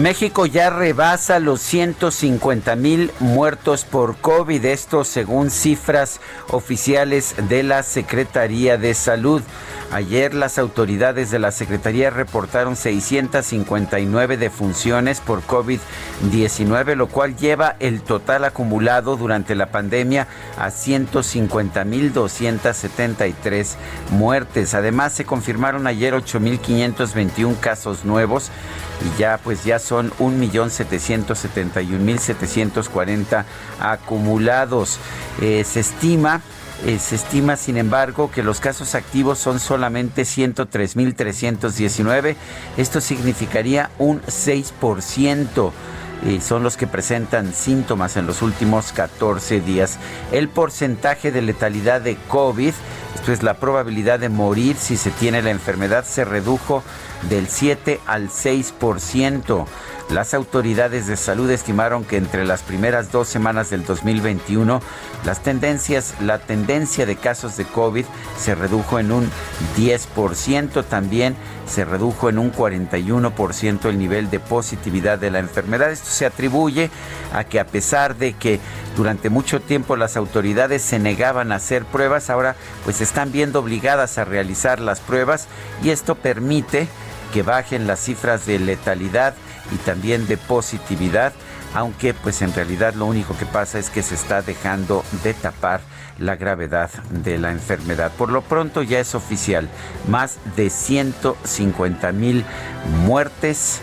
México ya rebasa los 150 mil muertos por COVID, esto según cifras oficiales de la Secretaría de Salud. Ayer las autoridades de la Secretaría reportaron 659 defunciones por COVID-19, lo cual lleva el total acumulado durante la pandemia a 150.273 muertes. Además, se confirmaron ayer 8.521 casos nuevos y ya pues ya son 1.771.740 acumulados. Eh, se estima eh, se estima, sin embargo, que los casos activos son solamente 103.319. Esto significaría un 6% y son los que presentan síntomas en los últimos 14 días. El porcentaje de letalidad de COVID, esto es la probabilidad de morir si se tiene la enfermedad, se redujo del 7 al 6%. Las autoridades de salud estimaron que entre las primeras dos semanas del 2021, las tendencias, la tendencia de casos de COVID se redujo en un 10%, también se redujo en un 41% el nivel de positividad de la enfermedad. Esto se atribuye a que a pesar de que durante mucho tiempo las autoridades se negaban a hacer pruebas, ahora pues están viendo obligadas a realizar las pruebas y esto permite que bajen las cifras de letalidad y también de positividad, aunque pues en realidad lo único que pasa es que se está dejando de tapar la gravedad de la enfermedad. Por lo pronto ya es oficial, más de 150 mil muertes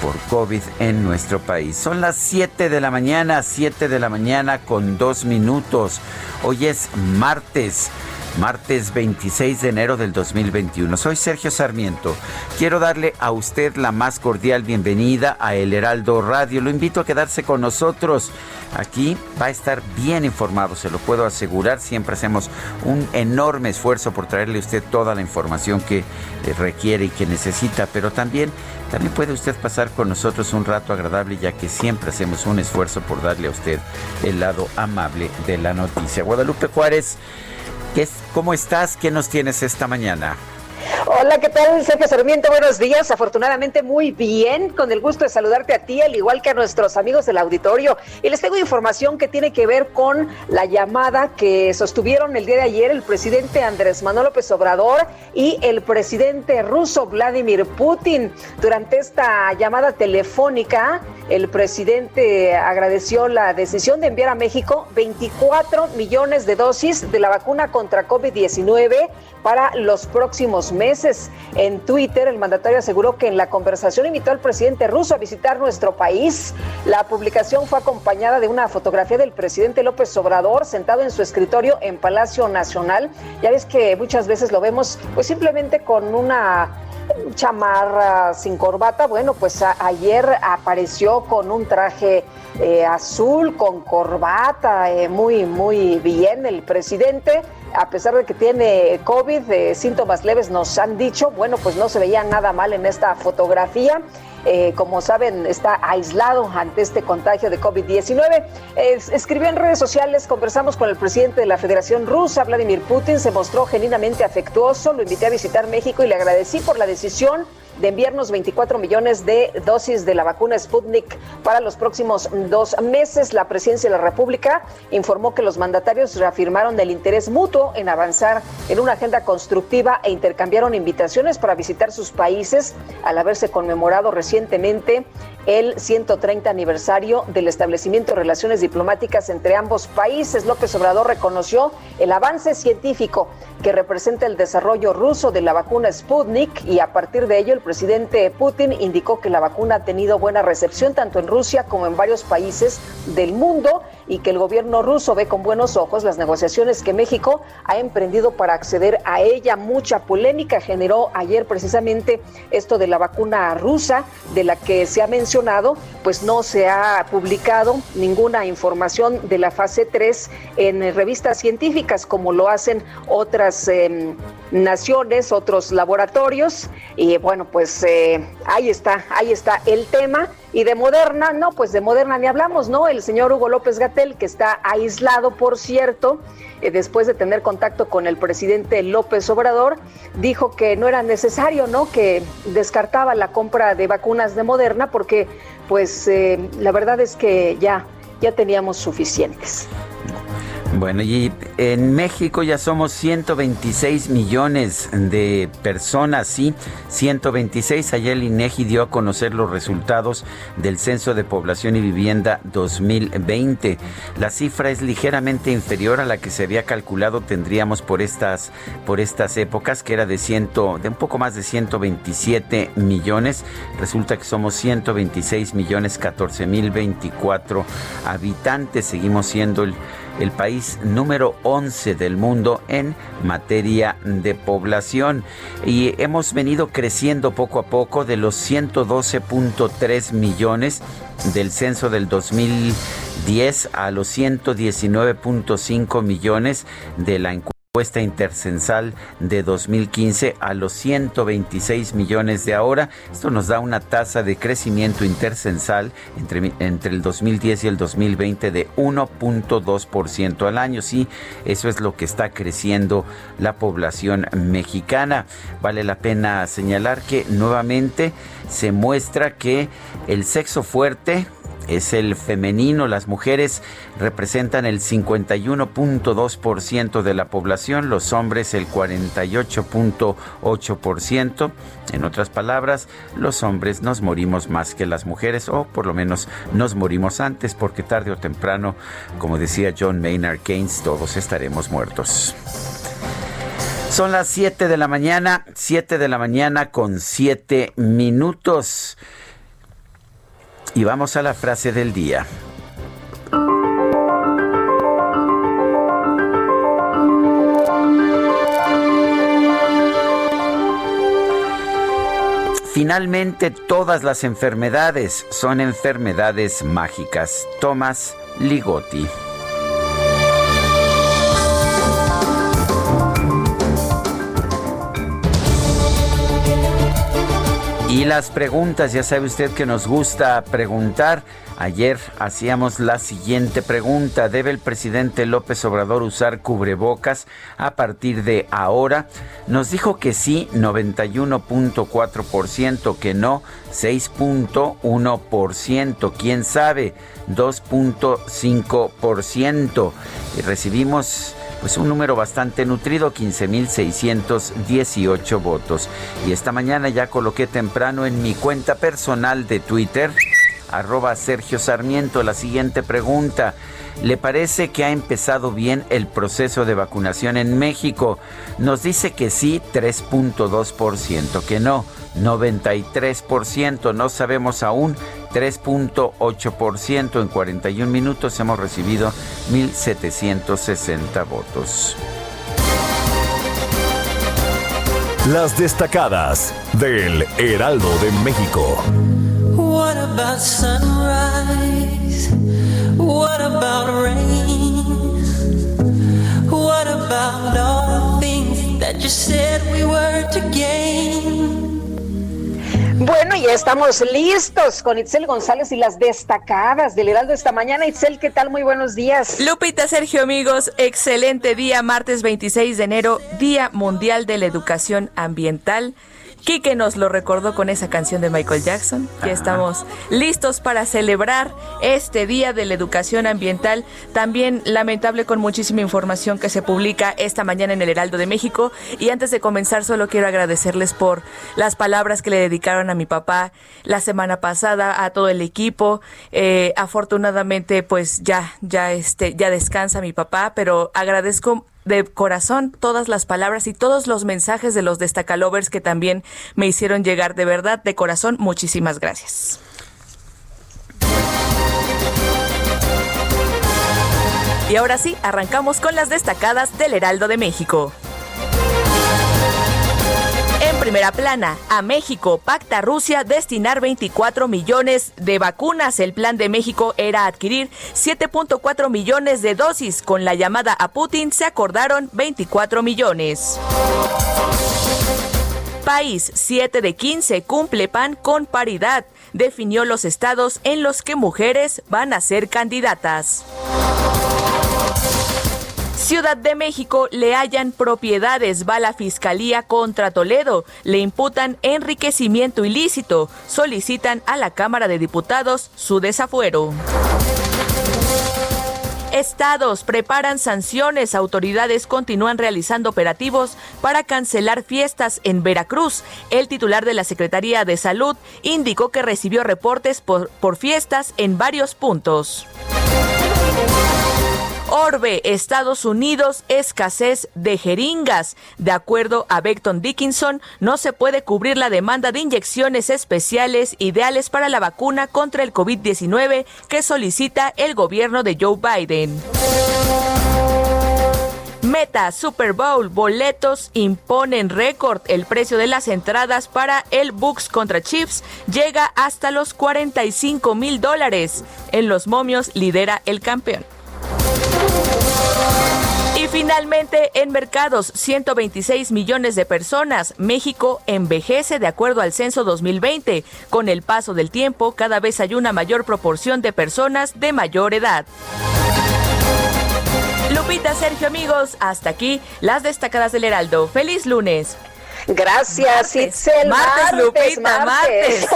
por COVID en nuestro país. Son las 7 de la mañana, 7 de la mañana con dos minutos. Hoy es martes martes 26 de enero del 2021. Soy Sergio Sarmiento. Quiero darle a usted la más cordial bienvenida a El Heraldo Radio. Lo invito a quedarse con nosotros. Aquí va a estar bien informado, se lo puedo asegurar. Siempre hacemos un enorme esfuerzo por traerle a usted toda la información que eh, requiere y que necesita, pero también también puede usted pasar con nosotros un rato agradable ya que siempre hacemos un esfuerzo por darle a usted el lado amable de la noticia. Guadalupe Juárez ¿Cómo estás? ¿Qué nos tienes esta mañana? Hola, ¿qué tal, Sergio Sarmiento? Buenos días. Afortunadamente muy bien, con el gusto de saludarte a ti, al igual que a nuestros amigos del auditorio. Y les tengo información que tiene que ver con la llamada que sostuvieron el día de ayer el presidente Andrés Manuel López Obrador y el presidente ruso Vladimir Putin. Durante esta llamada telefónica, el presidente agradeció la decisión de enviar a México 24 millones de dosis de la vacuna contra COVID-19 para los próximos meses. En Twitter, el mandatario aseguró que en la conversación invitó al presidente ruso a visitar nuestro país. La publicación fue acompañada de una fotografía del presidente López Obrador sentado en su escritorio en Palacio Nacional. Ya ves que muchas veces lo vemos pues simplemente con una chamarra sin corbata. Bueno, pues ayer apareció con un traje eh, azul, con corbata, eh, muy, muy bien el presidente a pesar de que tiene COVID, eh, síntomas leves nos han dicho, bueno, pues no se veía nada mal en esta fotografía. Eh, como saben, está aislado ante este contagio de COVID-19. escribió en redes sociales, conversamos con el presidente de la Federación Rusa, Vladimir Putin, se mostró genuinamente afectuoso, lo invité a visitar México y le agradecí por la decisión de enviarnos 24 millones de dosis de la vacuna Sputnik para los próximos dos meses. La presidencia de la República informó que los mandatarios reafirmaron el interés mutuo en avanzar en una agenda constructiva e intercambiaron invitaciones para visitar sus países al haberse conmemorado recientemente el 130 aniversario del establecimiento de relaciones diplomáticas entre ambos países. López Obrador reconoció el avance científico que representa el desarrollo ruso de la vacuna Sputnik y a partir de ello el presidente Putin indicó que la vacuna ha tenido buena recepción tanto en Rusia como en varios países del mundo y que el gobierno ruso ve con buenos ojos las negociaciones que México ha emprendido para acceder a ella. Mucha polémica generó ayer precisamente esto de la vacuna rusa de la que se ha mencionado, pues no se ha publicado ninguna información de la fase 3 en revistas científicas como lo hacen otras Em, naciones, otros laboratorios. Y bueno, pues eh, ahí está, ahí está el tema. Y de Moderna, no, pues de Moderna ni hablamos, ¿no? El señor Hugo López Gatel, que está aislado, por cierto, eh, después de tener contacto con el presidente López Obrador, dijo que no era necesario, ¿no? Que descartaba la compra de vacunas de Moderna porque, pues, eh, la verdad es que ya, ya teníamos suficientes. Bueno, y en México ya somos 126 millones de personas, sí, 126. Ayer el INEGI dio a conocer los resultados del Censo de Población y Vivienda 2020. La cifra es ligeramente inferior a la que se había calculado tendríamos por estas por estas épocas, que era de ciento, de un poco más de 127 millones. Resulta que somos 126 millones 14 mil 24 habitantes. Seguimos siendo el el país número 11 del mundo en materia de población. Y hemos venido creciendo poco a poco de los 112.3 millones del censo del 2010 a los 119.5 millones de la encuesta encuesta intercensal de 2015 a los 126 millones de ahora. Esto nos da una tasa de crecimiento intercensal entre, entre el 2010 y el 2020 de 1.2% al año. Sí, eso es lo que está creciendo la población mexicana. Vale la pena señalar que nuevamente se muestra que el sexo fuerte, es el femenino. Las mujeres representan el 51.2% de la población, los hombres el 48.8%. En otras palabras, los hombres nos morimos más que las mujeres, o por lo menos nos morimos antes, porque tarde o temprano, como decía John Maynard Keynes, todos estaremos muertos. Son las 7 de la mañana, 7 de la mañana con 7 minutos. Y vamos a la frase del día. Finalmente, todas las enfermedades son enfermedades mágicas. Thomas Ligotti. Y las preguntas, ya sabe usted que nos gusta preguntar. Ayer hacíamos la siguiente pregunta. ¿Debe el presidente López Obrador usar cubrebocas a partir de ahora? Nos dijo que sí, 91.4%, que no, 6.1%, quién sabe, 2.5%. Y recibimos pues un número bastante nutrido, 15.618 votos. Y esta mañana ya coloqué temprano en mi cuenta personal de Twitter, arroba Sergio Sarmiento, la siguiente pregunta. ¿Le parece que ha empezado bien el proceso de vacunación en México? Nos dice que sí, 3.2%, que no, 93%, no sabemos aún 3.8%. En 41 minutos hemos recibido 1.760 votos. Las destacadas del Heraldo de México. What about sunrise? What about rain? What about all the things that you said we were to gain? Bueno, ya estamos listos con Itzel González y las destacadas del Heraldo esta mañana. Itzel, ¿qué tal? Muy buenos días. Lupita, Sergio, amigos, excelente día, martes 26 de enero, Día Mundial de la Educación Ambiental. Quique nos lo recordó con esa canción de Michael Jackson. Ya estamos listos para celebrar este Día de la Educación Ambiental. También lamentable con muchísima información que se publica esta mañana en el Heraldo de México. Y antes de comenzar, solo quiero agradecerles por las palabras que le dedicaron a mi papá la semana pasada, a todo el equipo. Eh, afortunadamente, pues ya, ya, este, ya descansa mi papá, pero agradezco de corazón todas las palabras y todos los mensajes de los destacalovers que también me hicieron llegar. De verdad, de corazón, muchísimas gracias. Y ahora sí, arrancamos con las destacadas del Heraldo de México primera plana. A México pacta Rusia destinar 24 millones de vacunas. El plan de México era adquirir 7.4 millones de dosis. Con la llamada a Putin se acordaron 24 millones. País 7 de 15 cumple PAN con paridad. Definió los estados en los que mujeres van a ser candidatas. Ciudad de México le hallan propiedades, va la Fiscalía contra Toledo, le imputan enriquecimiento ilícito, solicitan a la Cámara de Diputados su desafuero. Estados preparan sanciones, autoridades continúan realizando operativos para cancelar fiestas en Veracruz. El titular de la Secretaría de Salud indicó que recibió reportes por, por fiestas en varios puntos. Orbe, Estados Unidos, escasez de jeringas. De acuerdo a Beckton Dickinson, no se puede cubrir la demanda de inyecciones especiales ideales para la vacuna contra el COVID-19 que solicita el gobierno de Joe Biden. Meta Super Bowl boletos imponen récord. El precio de las entradas para el Bucks contra Chiefs llega hasta los 45 mil dólares. En los momios lidera el campeón. Y finalmente, en mercados, 126 millones de personas. México envejece de acuerdo al censo 2020. Con el paso del tiempo, cada vez hay una mayor proporción de personas de mayor edad. Lupita, Sergio, amigos, hasta aquí las destacadas del Heraldo. ¡Feliz lunes! Gracias, Itzel. Martes, Lupita, martes.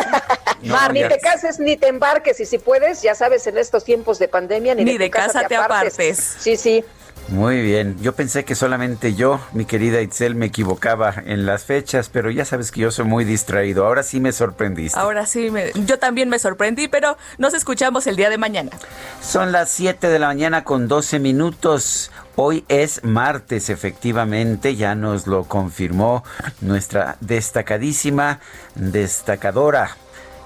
ni te cases ni te embarques. Y si puedes, ya sabes, en estos tiempos de pandemia, ni, de, casa, te apartes. Sí, sí. Muy bien, yo pensé que solamente yo, mi querida Itzel, me equivocaba en las fechas, pero ya sabes que yo soy muy distraído. Ahora sí me sorprendiste. Ahora sí, yo también me sorprendí, pero nos escuchamos el día de mañana. Son las 7 de la mañana con 12 minutos. Hoy es martes, efectivamente, ya nos lo confirmó nuestra destacadísima destacadora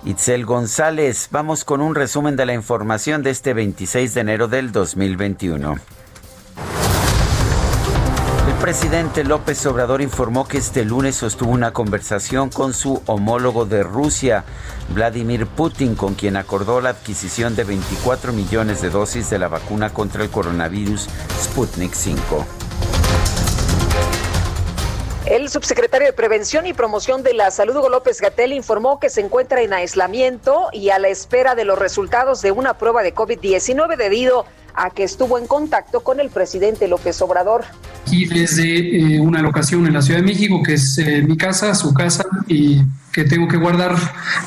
Itzel González. Vamos con un resumen de la información de este 26 de enero del 2021. Presidente López Obrador informó que este lunes sostuvo una conversación con su homólogo de Rusia, Vladimir Putin, con quien acordó la adquisición de 24 millones de dosis de la vacuna contra el coronavirus Sputnik 5. El subsecretario de Prevención y Promoción de la Salud, Hugo López Gatel, informó que se encuentra en aislamiento y a la espera de los resultados de una prueba de COVID-19 debido a que estuvo en contacto con el presidente López Obrador. Aquí desde eh, una locación en la Ciudad de México, que es eh, mi casa, su casa, y que tengo que guardar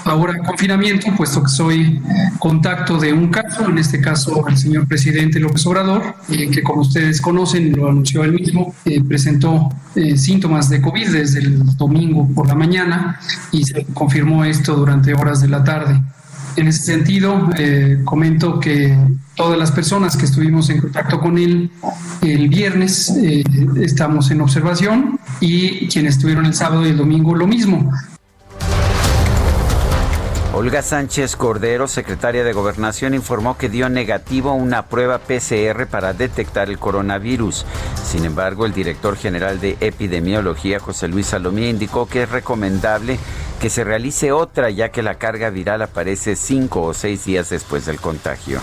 ahora en confinamiento, puesto que soy contacto de un caso, en este caso el señor presidente López Obrador, eh, que como ustedes conocen, lo anunció él mismo, presentó síntomas de COVID desde el domingo por la mañana y se confirmó esto durante horas de la tarde. En ese sentido, eh, comento que todas las personas que estuvimos en contacto con él el viernes eh, estamos en observación y quienes estuvieron el sábado y el domingo lo mismo. Olga Sánchez Cordero, secretaria de Gobernación, informó que dio negativo una prueba PCR para detectar el coronavirus. Sin embargo, el director general de epidemiología, José Luis Salomía, indicó que es recomendable que se realice otra ya que la carga viral aparece cinco o seis días después del contagio.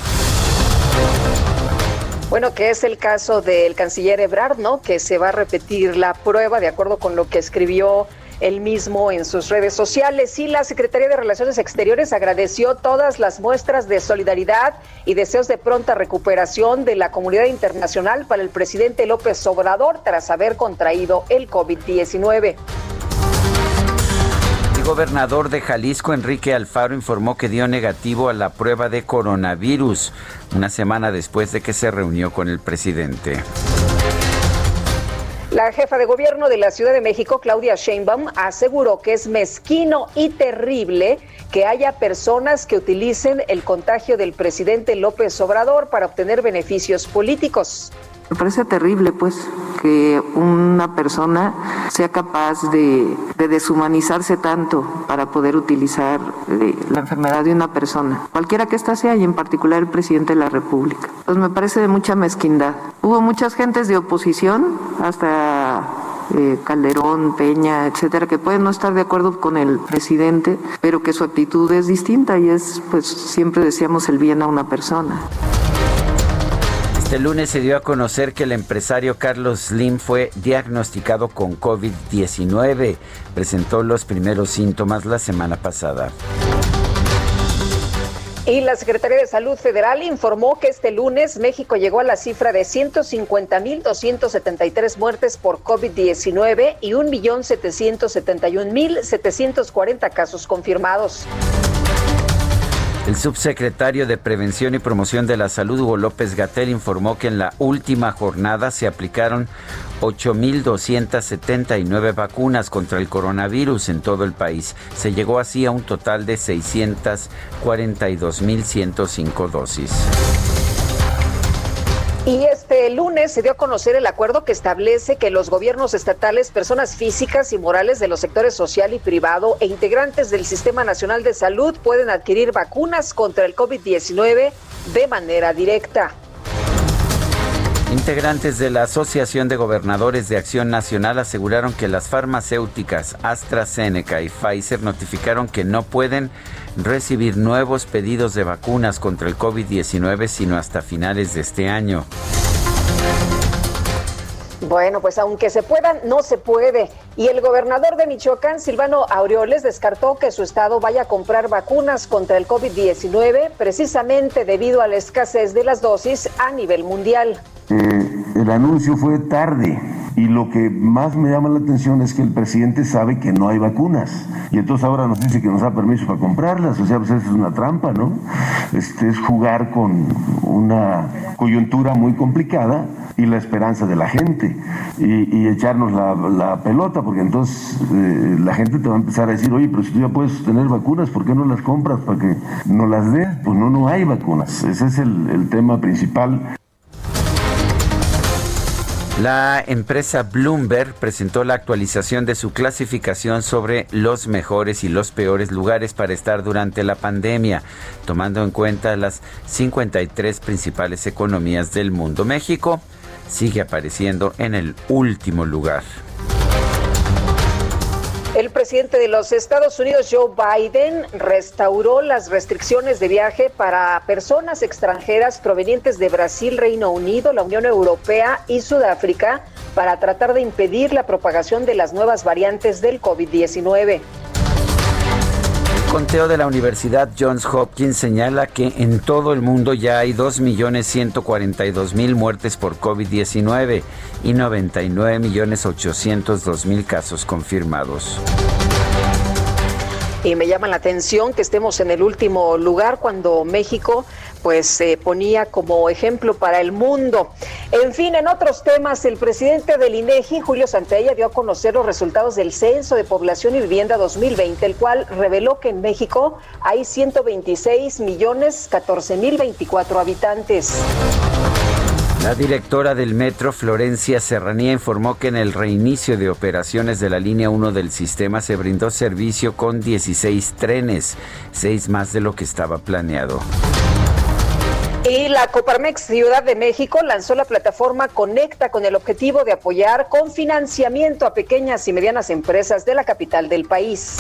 Bueno, que es el caso del canciller Ebrard, ¿no? Que se va a repetir la prueba de acuerdo con lo que escribió el mismo en sus redes sociales. Y la Secretaría de Relaciones Exteriores agradeció todas las muestras de solidaridad y deseos de pronta recuperación de la comunidad internacional para el presidente López Obrador tras haber contraído el COVID-19. El gobernador de Jalisco, Enrique Alfaro, informó que dio negativo a la prueba de coronavirus una semana después de que se reunió con el presidente. La jefa de gobierno de la Ciudad de México, Claudia Sheinbaum, aseguró que es mezquino y terrible que haya personas que utilicen el contagio del presidente López Obrador para obtener beneficios políticos. Me parece terrible, pues, que una persona sea capaz de, deshumanizarse tanto para poder utilizar eh, la enfermedad de una persona, cualquiera que ésta sea, y en particular el presidente de la República. Pues me parece de mucha mezquindad. Hubo muchas gentes de oposición, hasta eh, Calderón, Peña, etcétera, que pueden no estar de acuerdo con el presidente, pero que su actitud es distinta y es, pues, siempre decíamos el bien a una persona. Este lunes se dio a conocer que el empresario Carlos Slim fue diagnosticado con COVID-19. Presentó los primeros síntomas la semana pasada. Y la Secretaría de Salud Federal informó que este lunes México llegó a la cifra de 150.273 muertes por COVID-19 y 1.771.740 casos confirmados. El subsecretario de Prevención y Promoción de la Salud, Hugo López Gatel, informó que en la última jornada se aplicaron 8.279 vacunas contra el coronavirus en todo el país. Se llegó así a un total de 642.105 dosis. Y este lunes se dio a conocer el acuerdo que establece que los gobiernos estatales, personas físicas y morales de los sectores social y privado e integrantes del Sistema Nacional de Salud pueden adquirir vacunas contra el COVID-19 de manera directa. Integrantes de la Asociación de Gobernadores de Acción Nacional aseguraron que las farmacéuticas AstraZeneca y Pfizer notificaron que no pueden recibir nuevos pedidos de vacunas contra el COVID-19 sino hasta finales de este año. Bueno, pues aunque se puedan, no se puede. Y el gobernador de Michoacán, Silvano Aureoles, descartó que su estado vaya a comprar vacunas contra el COVID-19 precisamente debido a la escasez de las dosis a nivel mundial. Eh, el anuncio fue tarde y lo que más me llama la atención es que el presidente sabe que no hay vacunas y entonces ahora nos dice que nos da permiso para comprarlas, o sea, pues eso es una trampa, ¿no? Este es jugar con una coyuntura muy complicada y la esperanza de la gente y, echarnos la, pelota, porque entonces eh, la gente te va a empezar a decir, oye, pero si tú ya puedes tener vacunas, ¿por qué no las compras para que no las des? Pues no, no hay vacunas, ese es el tema principal. La empresa Bloomberg presentó la actualización de su clasificación sobre los mejores y los peores lugares para estar durante la pandemia, tomando en cuenta las 53 principales economías del mundo. México sigue apareciendo en el último lugar. El presidente de los Estados Unidos, Joe Biden, restauró las restricciones de viaje para personas extranjeras provenientes de Brasil, Reino Unido, la Unión Europea y Sudáfrica para tratar de impedir la propagación de las nuevas variantes del COVID-19 conteo de la Universidad Johns Hopkins señala que en todo el mundo ya hay 2.142.000 muertes por COVID-19 y 99.802.000 casos confirmados. Y me llama la atención que estemos en el último lugar cuando México pues se ponía como ejemplo para el mundo. En fin, en otros temas, el presidente del INEGI, Julio Santella, dio a conocer los resultados del Censo de Población y Vivienda 2020, el cual reveló que en México hay 126 millones 14 mil 24 habitantes. La directora del metro, Florencia Serranía, informó que en el reinicio de operaciones de la línea 1 del sistema se brindó servicio con 16 trenes, seis más de lo que estaba planeado. Y la Coparmex Ciudad de México lanzó la plataforma Conecta con el objetivo de apoyar con financiamiento a pequeñas y medianas empresas de la capital del país.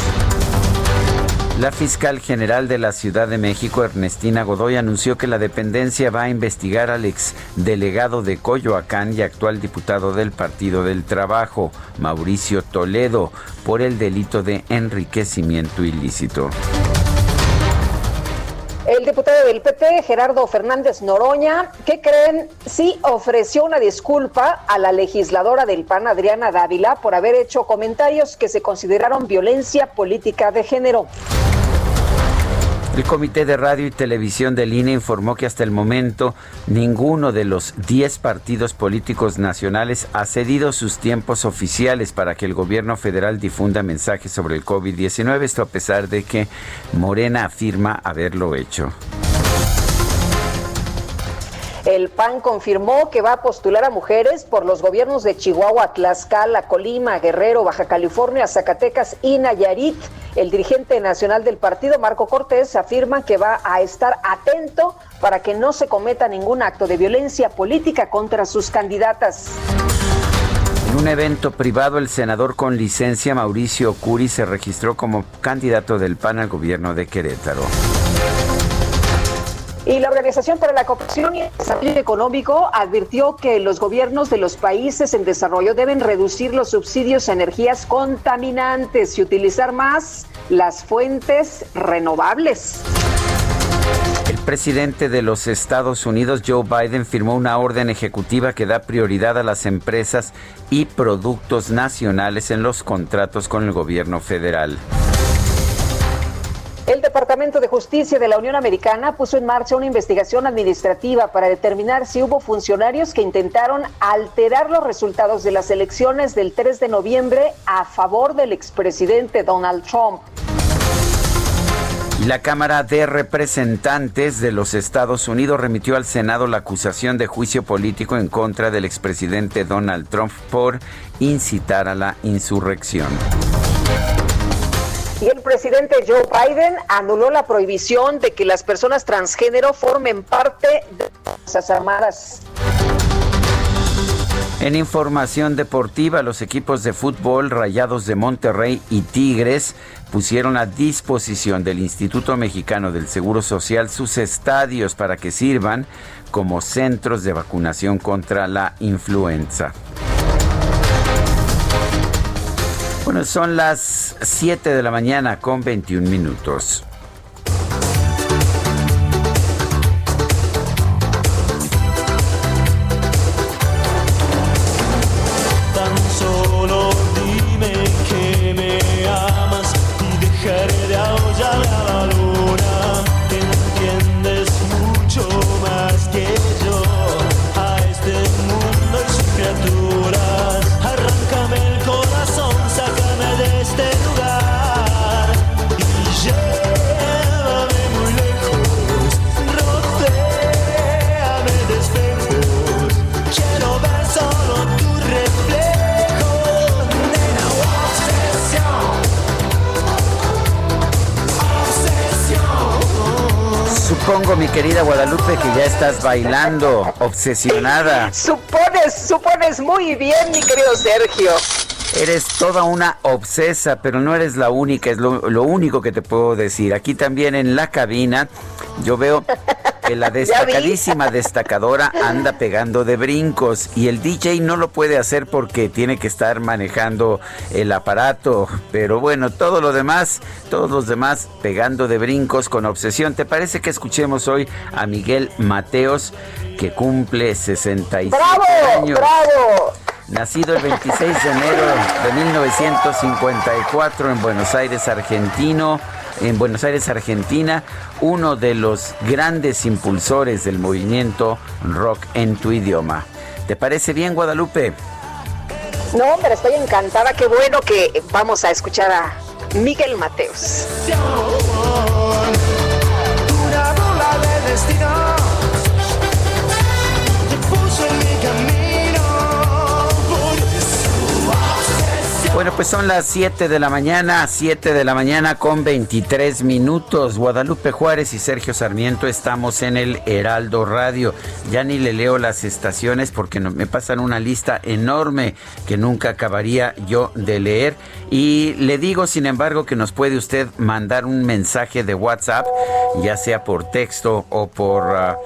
La fiscal general de la Ciudad de México, Ernestina Godoy, anunció que la dependencia va a investigar al ex delegado de Coyoacán y actual diputado del Partido del Trabajo, Mauricio Toledo, por el delito de enriquecimiento ilícito. El diputado del PP, Gerardo Fernández Noroña, ¿qué creen? Sí ofreció una disculpa a la legisladora del PAN, Adriana Dávila, por haber hecho comentarios que se consideraron violencia política de género. El Comité de Radio y Televisión del INE informó que hasta el momento ninguno de los 10 partidos políticos nacionales ha cedido sus tiempos oficiales para que el gobierno federal difunda mensajes sobre el COVID-19, esto a pesar de que Morena afirma haberlo hecho. El PAN confirmó que va a postular a mujeres por los gobiernos de Chihuahua, Tlaxcala, Colima, Guerrero, Baja California, Zacatecas y Nayarit. El dirigente nacional del partido, Marco Cortés, afirma que va a estar atento para que no se cometa ningún acto de violencia política contra sus candidatas. En un evento privado, el senador con licencia Mauricio Curi se registró como candidato del PAN al gobierno de Querétaro. Y la Organización para la Cooperación y el Desarrollo Económico advirtió que los gobiernos de los países en desarrollo deben reducir los subsidios a energías contaminantes y utilizar más las fuentes renovables. El presidente de los Estados Unidos, Joe Biden, firmó una orden ejecutiva que da prioridad a las empresas y productos nacionales en los contratos con el gobierno federal. El Departamento de Justicia de la Unión Americana puso en marcha una investigación administrativa para determinar si hubo funcionarios que intentaron alterar los resultados de las elecciones del 3 de noviembre a favor del expresidente Donald Trump. La Cámara de Representantes de los Estados Unidos remitió al Senado la acusación de juicio político en contra del expresidente Donald Trump por incitar a la insurrección. Y el presidente Joe Biden anuló la prohibición de que las personas transgénero formen parte de las Fuerzas Armadas. En información deportiva, los equipos de fútbol Rayados de Monterrey y Tigres pusieron a disposición del Instituto Mexicano del Seguro Social sus estadios para que sirvan como centros de vacunación contra la influenza. Bueno, son las 7 de la mañana con 21 minutos. Mi querida Guadalupe, que ya estás bailando, obsesionada. Supones, supones muy bien, mi querido Sergio. Eres toda una obsesa, pero no eres la única, es lo, lo único que te puedo decir. Aquí también en la cabina yo veo la destacadísima destacadora anda pegando de brincos y el DJ no lo puede hacer porque tiene que estar manejando el aparato. Pero bueno, todo lo demás, todos los demás pegando de brincos con obsesión. ¿Te parece que escuchemos hoy a Miguel Mateos que cumple 67 ¡Bravo! años? ¡Bravo! Nacido el 26 de enero de 1954 en Buenos Aires, argentino, en Buenos Aires, Argentina, uno de los grandes impulsores del movimiento rock en tu idioma. ¿Te parece bien, Guadalupe? No, hombre, estoy encantada. Qué bueno que vamos a escuchar a Miguel Mateos. Bueno, pues son las 7 de la mañana, 7 de la mañana con 23 minutos. Guadalupe Juárez y Sergio Sarmiento estamos en el Heraldo Radio. Ya ni le leo las estaciones porque me pasan una lista enorme que nunca acabaría yo de leer. Y le digo, sin embargo, que nos puede usted mandar un mensaje de WhatsApp, ya sea por texto o por ah,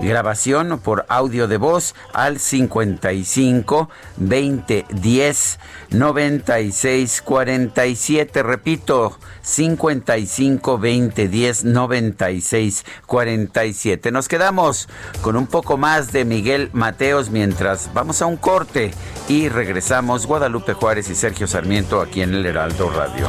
grabación o por audio de voz al 55 20 10 96 47. Repito, 55 20 10 96 47. Nos quedamos con un poco más de Miguel Mateos mientras vamos a un corte y regresamos Guadalupe Juárez y Sergio Sarmiento aquí en el Heraldo Radio.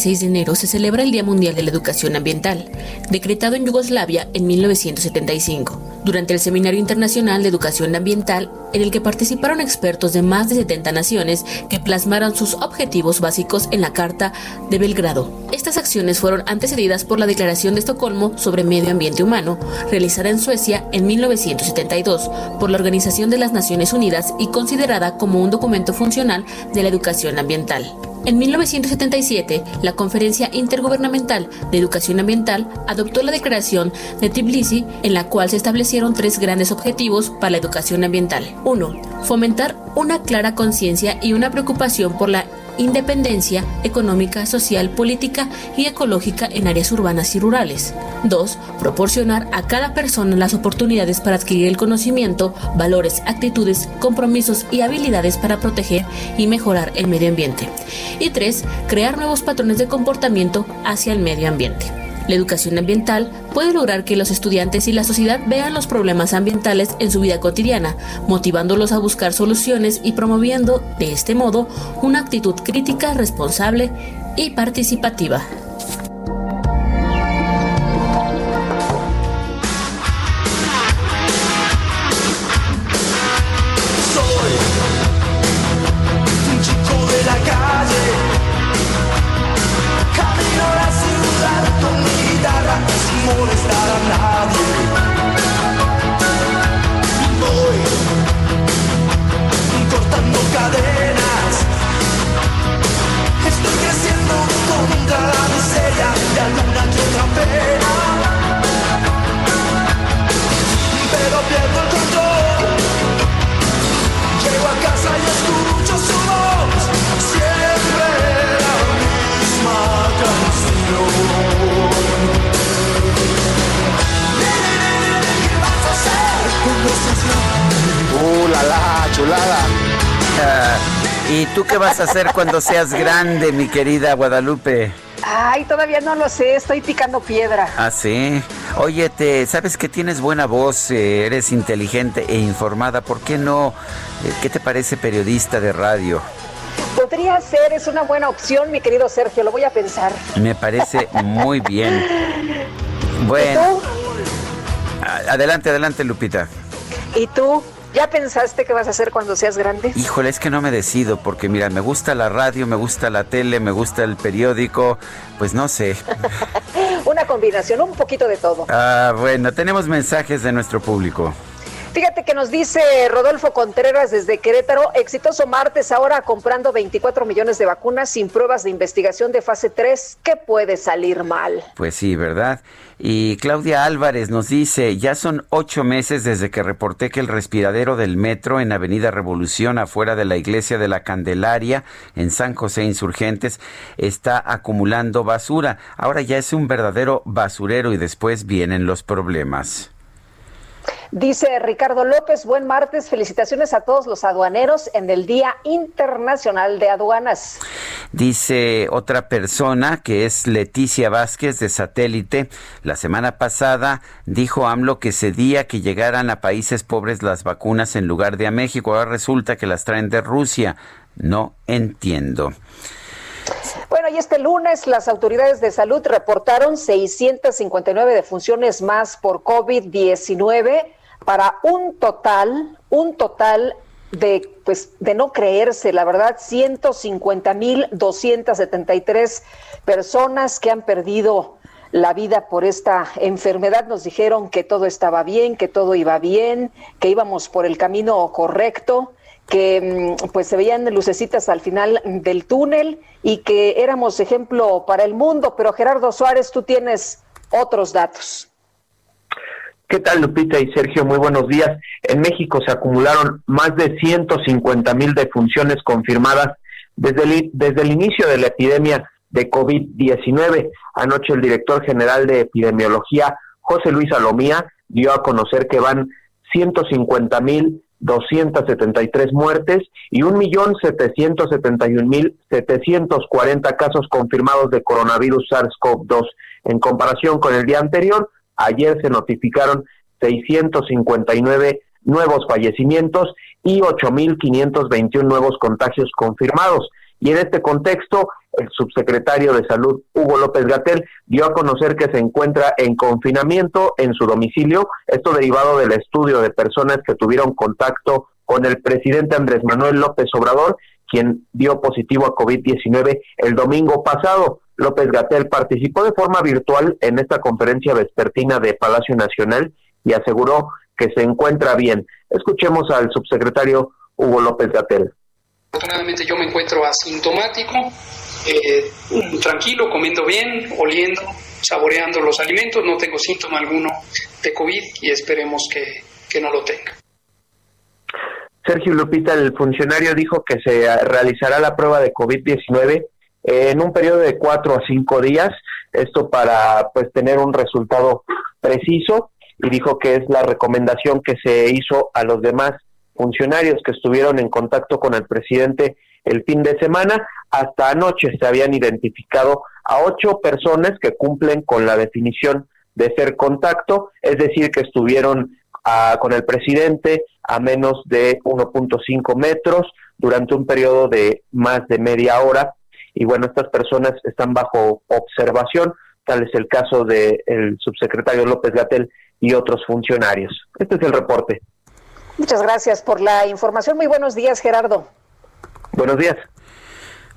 Cada 26 de enero se celebra el Día Mundial de la Educación Ambiental, decretado en Yugoslavia en 1975, durante el Seminario Internacional de Educación Ambiental, en el que participaron expertos de más de 70 naciones que plasmaron sus objetivos básicos en la Carta de Belgrado. Estas acciones fueron antecedidas por la Declaración de Estocolmo sobre Medio Ambiente Humano, realizada en Suecia en 1972 por la Organización de las Naciones Unidas y considerada como un documento funcional de la educación ambiental. En 1977, la Conferencia Intergubernamental de Educación Ambiental adoptó la Declaración de Tbilisi, en la cual se establecieron tres grandes objetivos para la educación ambiental. 1. Fomentar una clara conciencia y una preocupación por la independencia económica, social, política y ecológica en áreas urbanas y rurales. 2. Proporcionar a cada persona las oportunidades para adquirir el conocimiento, valores, actitudes, compromisos y habilidades para proteger y mejorar el medio ambiente. Y 3. Crear nuevos patrones de comportamiento hacia el medio ambiente. La educación ambiental puede lograr que los estudiantes y la sociedad vean los problemas ambientales en su vida cotidiana, motivándolos a buscar soluciones y promoviendo, de este modo, una actitud crítica, responsable y participativa. ¿Y tú qué vas a hacer cuando seas grande, mi querida Guadalupe? Ay, todavía no lo sé, estoy picando piedra. Ah, sí. Oye, te, sabes que tienes buena voz, eh, eres inteligente e informada. ¿Por qué no? eh, ¿Qué te parece periodista de radio? Podría ser, es una buena opción, mi querido Sergio, lo voy a pensar. Me parece muy bien. ¿Y Bueno, a- adelante, adelante, Lupita. tú? ¿Y tú? ¿Ya pensaste qué vas a hacer cuando seas grande? Híjole, es que no me decido porque mira, me gusta la radio, me gusta la tele, me gusta el periódico, pues no sé. Una combinación, un poquito de todo. Ah, bueno, tenemos mensajes de nuestro público. Fíjate que nos dice Rodolfo Contreras desde Querétaro, exitoso martes ahora comprando 24 millones de vacunas sin pruebas de investigación de fase 3. ¿Qué puede salir mal? Pues sí, ¿verdad? Y Claudia Álvarez nos dice, ya son ocho meses desde que reporté que el respiradero del metro en Avenida Revolución, afuera de la iglesia de la Candelaria, en San José Insurgentes, está acumulando basura. Ahora ya es un verdadero basurero y después vienen los problemas. Dice Ricardo López, buen martes, felicitaciones a todos los aduaneros en el Día Internacional de Aduanas. Dice otra persona que es Leticia Vázquez de Satélite, la semana pasada dijo AMLO que cedía que llegaran a países pobres las vacunas en lugar de a México, ahora resulta que las traen de Rusia. No entiendo. Bueno, y este lunes las autoridades de salud reportaron 659 defunciones más por COVID-19 para un total, un total de pues de no creerse, la verdad, 150.273 personas que han perdido la vida por esta enfermedad. Nos dijeron que todo estaba bien, que todo iba bien, que íbamos por el camino correcto, que mm, pues se veían lucecitas al final del túnel y que éramos ejemplo para el mundo. Pero Gerardo Suárez, tú tienes otros datos. ¿Qué tal, Lupita y Sergio? Muy buenos días. En México se acumularon más de 150 mil defunciones confirmadas desde el, desde el inicio de la epidemia de COVID-19. Anoche el director general de epidemiología, José Luis Alomía, dio a conocer que van 150 mil 273 muertes y 1.771.740 casos confirmados de coronavirus SARS-CoV-2. En comparación con el día anterior, Ayer se notificaron 659 nuevos fallecimientos y 8.521 nuevos contagios confirmados. Y en este contexto, el subsecretario de Salud, Hugo López Gatel, dio a conocer que se encuentra en confinamiento en su domicilio, esto derivado del estudio de personas que tuvieron contacto con el presidente Andrés Manuel López Obrador, quien dio positivo a COVID-19 el domingo pasado. López Gatel participó de forma virtual en esta conferencia vespertina de Palacio Nacional y aseguró que se encuentra bien. Escuchemos al subsecretario Hugo López Gatel. Afortunadamente yo me encuentro asintomático, eh, tranquilo, comiendo bien, oliendo, saboreando los alimentos, no tengo síntoma alguno de COVID y esperemos que, que no lo tenga. Sergio Lupita, el funcionario, dijo que se realizará la prueba de COVID-19 en un periodo de cuatro a cinco días, esto para pues tener un resultado preciso y dijo que es la recomendación que se hizo a los demás funcionarios que estuvieron en contacto con el presidente el fin de semana. Hasta anoche se habían identificado a ocho personas que cumplen con la definición de ser contacto, es decir, que estuvieron ah, con el presidente a menos de 1.5 metros durante un periodo de más de media hora y bueno, estas personas están bajo observación, tal es el caso del subsecretario López Gatel y otros funcionarios. Este es el reporte. Muchas gracias por la información. Muy buenos días, Gerardo. Buenos días.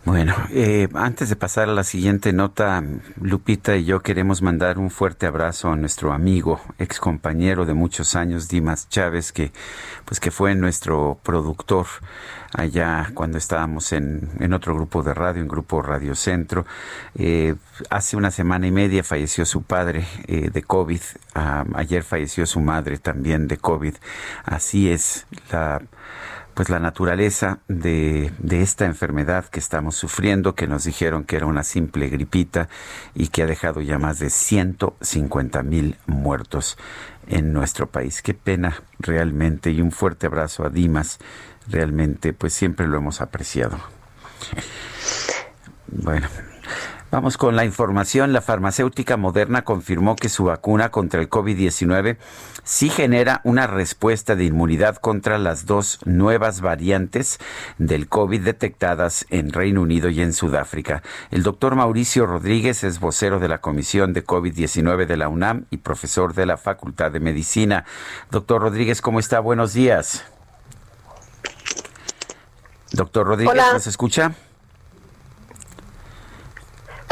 Bueno, eh, antes de pasar a la siguiente nota, Lupita y yo queremos mandar un fuerte abrazo a nuestro amigo, ex compañero de muchos años, Dimas Chávez, que pues que fue nuestro productor allá cuando estábamos en, en otro grupo de radio, en Grupo Radio Centro. Eh, hace una semana y media falleció su padre eh, de COVID. Ah, ayer falleció su madre también de COVID. Así es la pues la naturaleza de, de, esta enfermedad que estamos sufriendo, que nos dijeron que era una simple gripita y que ha dejado ya más de 150 mil muertos en nuestro país. Qué pena realmente y un fuerte abrazo a Dimas. Realmente, pues siempre lo hemos apreciado. Bueno, Vamos con la información. La farmacéutica Moderna confirmó que su vacuna contra el COVID-19 sí genera una respuesta de inmunidad contra las dos nuevas variantes del COVID detectadas en Reino Unido y en Sudáfrica. El doctor Mauricio Rodríguez es vocero de la Comisión de COVID-19 de la UNAM y profesor de la Facultad de Medicina. Doctor Rodríguez, ¿cómo está? Buenos días. Doctor Rodríguez, ¿nos escucha?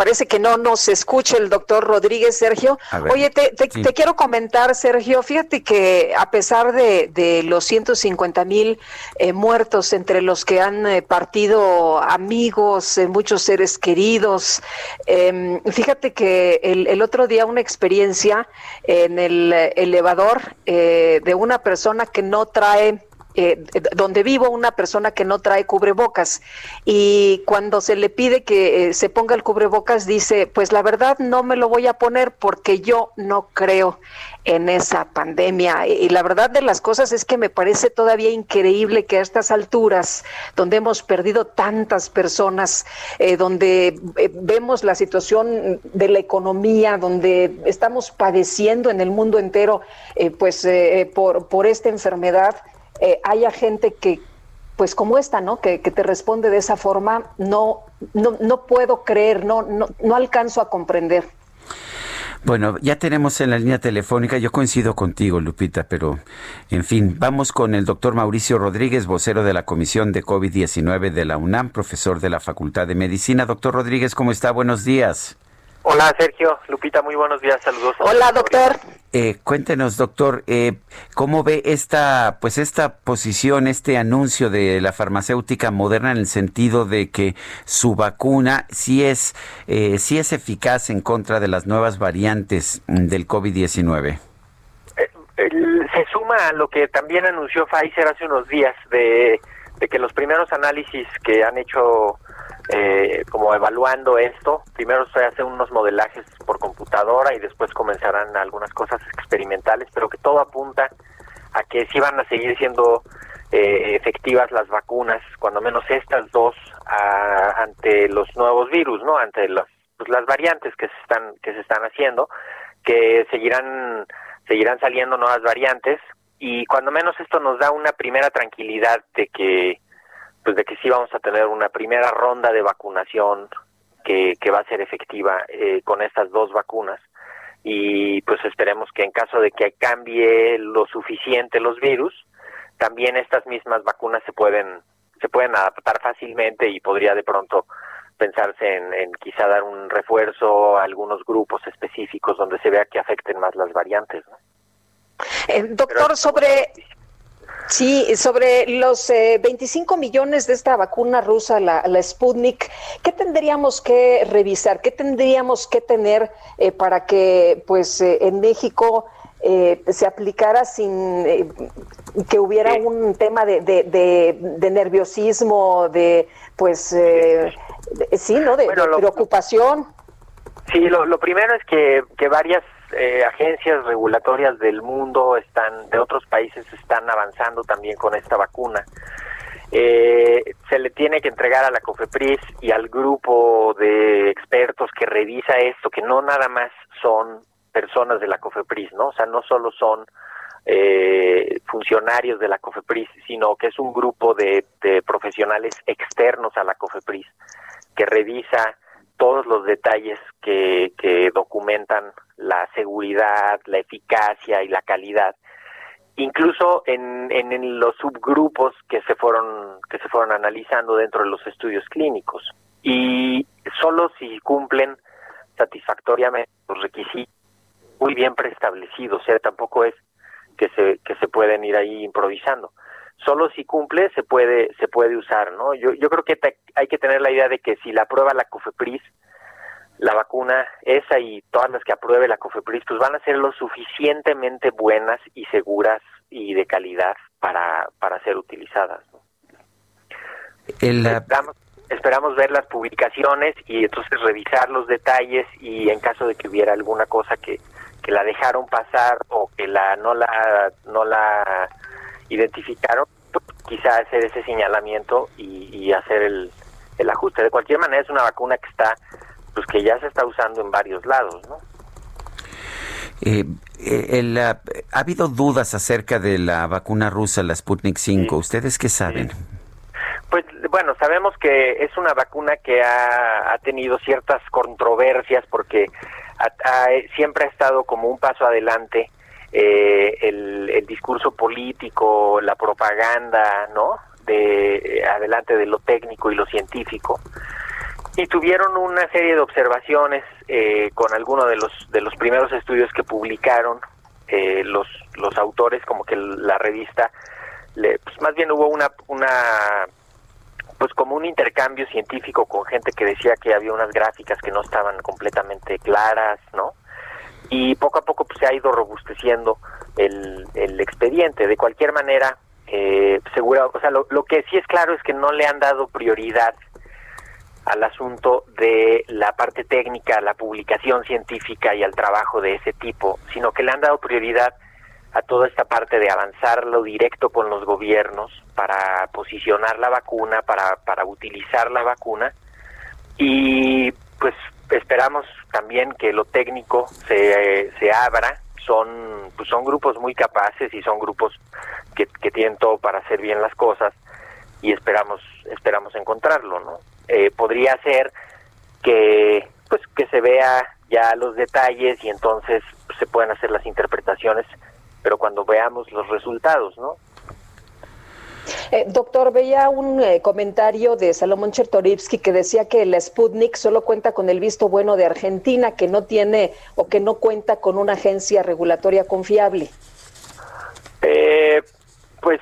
Parece que no nos escucha el doctor Rodríguez, Sergio. Oye, te, quiero comentar, Sergio, fíjate que a pesar de, los 150 mil eh, muertos, entre los que han eh, partido amigos, eh, muchos seres queridos, em, fíjate que el, el, otro día una experiencia en el elevador de una persona que no trae eh, donde vivo una persona que no trae cubrebocas y cuando se le pide que eh, se ponga el cubrebocas dice, pues la verdad no me lo voy a poner porque yo no creo en esa pandemia. Y la verdad de las cosas es que me parece todavía increíble que a estas alturas, donde hemos perdido tantas personas, eh, donde vemos la situación de la economía, donde estamos padeciendo en el mundo entero, pues por, por esta enfermedad, eh, haya gente que, pues como esta, ¿no? Que, te responde de esa forma, no, no, no puedo creer, no, no, no alcanzo a comprender. Bueno, ya tenemos en la línea telefónica, yo coincido contigo, Lupita, pero en fin, vamos con el doctor Mauricio Rodríguez, vocero de la Comisión de COVID-19 de la UNAM, profesor de la Facultad de Medicina. Doctor Rodríguez, ¿cómo está? Buenos días. Hola Sergio, Lupita, muy buenos días, saludos. Hola doctor. Eh, cuéntenos doctor, eh, ¿cómo ve esta, pues esta posición, este anuncio de la farmacéutica moderna en el sentido de que su vacuna sí es, eh, sí es eficaz en contra de las nuevas variantes del COVID-19? se suma a lo que también anunció Pfizer hace unos días de, de que los primeros análisis que han hecho eh, como evaluando esto. Primero se hacen unos modelajes por computadora y después comenzarán algunas cosas experimentales, pero que todo apunta a que sí van a seguir siendo eh, efectivas las vacunas, cuando menos estas dos, ante los nuevos virus, ¿no? Ante las, pues, las variantes que se están que se están haciendo, que seguirán seguirán saliendo nuevas variantes y cuando menos esto nos da una primera tranquilidad de que pues de que sí vamos a tener una primera ronda de vacunación que, que va a ser efectiva eh, con estas dos vacunas y pues esperemos que en caso de que cambie lo suficiente los virus también estas mismas vacunas se pueden se pueden adaptar fácilmente y podría de pronto pensarse en, en quizá dar un refuerzo a algunos grupos específicos donde se vea que afecten más las variantes. ¿no? Eh, doctor, sobre Sí, sobre los 25 eh, millones de esta vacuna rusa, la, Sputnik, ¿qué tendríamos que revisar? ¿Qué tendríamos que tener eh, para que, pues, eh, en México se aplicara sin que hubiera un tema de, de, nerviosismo, de, pues, sí, ¿no? De, preocupación. Sí, lo, lo primero es que, que varias eh, agencias regulatorias del mundo están, de otros países están avanzando también con esta vacuna. Eh, se le tiene que entregar a la COFEPRIS y al grupo de expertos que revisa esto, que no nada más son personas de la COFEPRIS, ¿no? O sea, no solo son eh, funcionarios de la COFEPRIS, sino que es un grupo de, de profesionales externos a la COFEPRIS que revisa todos los detalles que, que documentan la seguridad, la eficacia y la calidad, incluso en, en, los subgrupos que se fueron que se fueron analizando dentro de los estudios clínicos y solo si cumplen satisfactoriamente los requisitos muy bien preestablecidos, o sea, tampoco es que se que se pueden ir ahí improvisando. Solo si cumple se puede se puede usar, ¿no? Yo yo creo que hay que tener la idea de que si la prueba la COFEPRIS la vacuna, esa y todas las que apruebe la COFEPRIS, pues van a ser lo suficientemente buenas y seguras y de calidad para, para ser utilizadas. esperamos, ver las publicaciones y entonces revisar los detalles y en caso de que hubiera alguna cosa que, que la dejaron pasar o que la no la no la identificaron, quizá hacer ese señalamiento y, y hacer el, el ajuste. De cualquier manera es una vacuna que está pues que ya se está usando en varios lados, ¿no? Eh, eh ha habido dudas acerca de la vacuna rusa, la Sputnik 5. ¿Ustedes qué saben? Pues bueno, sabemos que es una vacuna que ha, tenido ciertas controversias porque siempre ha estado como un paso adelante eh, el, discurso político, la propaganda, ¿no? De adelante de lo técnico y lo científico y tuvieron una serie de observaciones eh, con algunos de los de los primeros estudios que publicaron eh, los los autores como que la revista le, pues más bien hubo una una pues como un intercambio científico con gente que decía que había unas gráficas que no estaban completamente claras no y poco a poco pues, se ha ido robusteciendo el, el expediente. De cualquier manera eh, seguro o sea lo, lo que sí es claro es que no le han dado prioridad al asunto de la parte técnica, la publicación científica y al trabajo de ese tipo, sino que le han dado prioridad a toda esta parte de avanzarlo directo con los gobiernos para posicionar la vacuna, para, para utilizar la vacuna. Y pues esperamos también que lo técnico se, se abra, son, pues son grupos muy capaces y son grupos que, que tienen todo para hacer bien las cosas y esperamos esperamos encontrarlo, ¿no? Eh, podría ser que pues que se vea ya los detalles y entonces se puedan hacer las interpretaciones, pero cuando veamos los resultados, ¿no? Eh, doctor, veía un eh, comentario de Salomón Chertorivsky que decía que el Sputnik solo cuenta con el visto bueno de Argentina, que no tiene o que no cuenta con una agencia regulatoria confiable. Eh, pues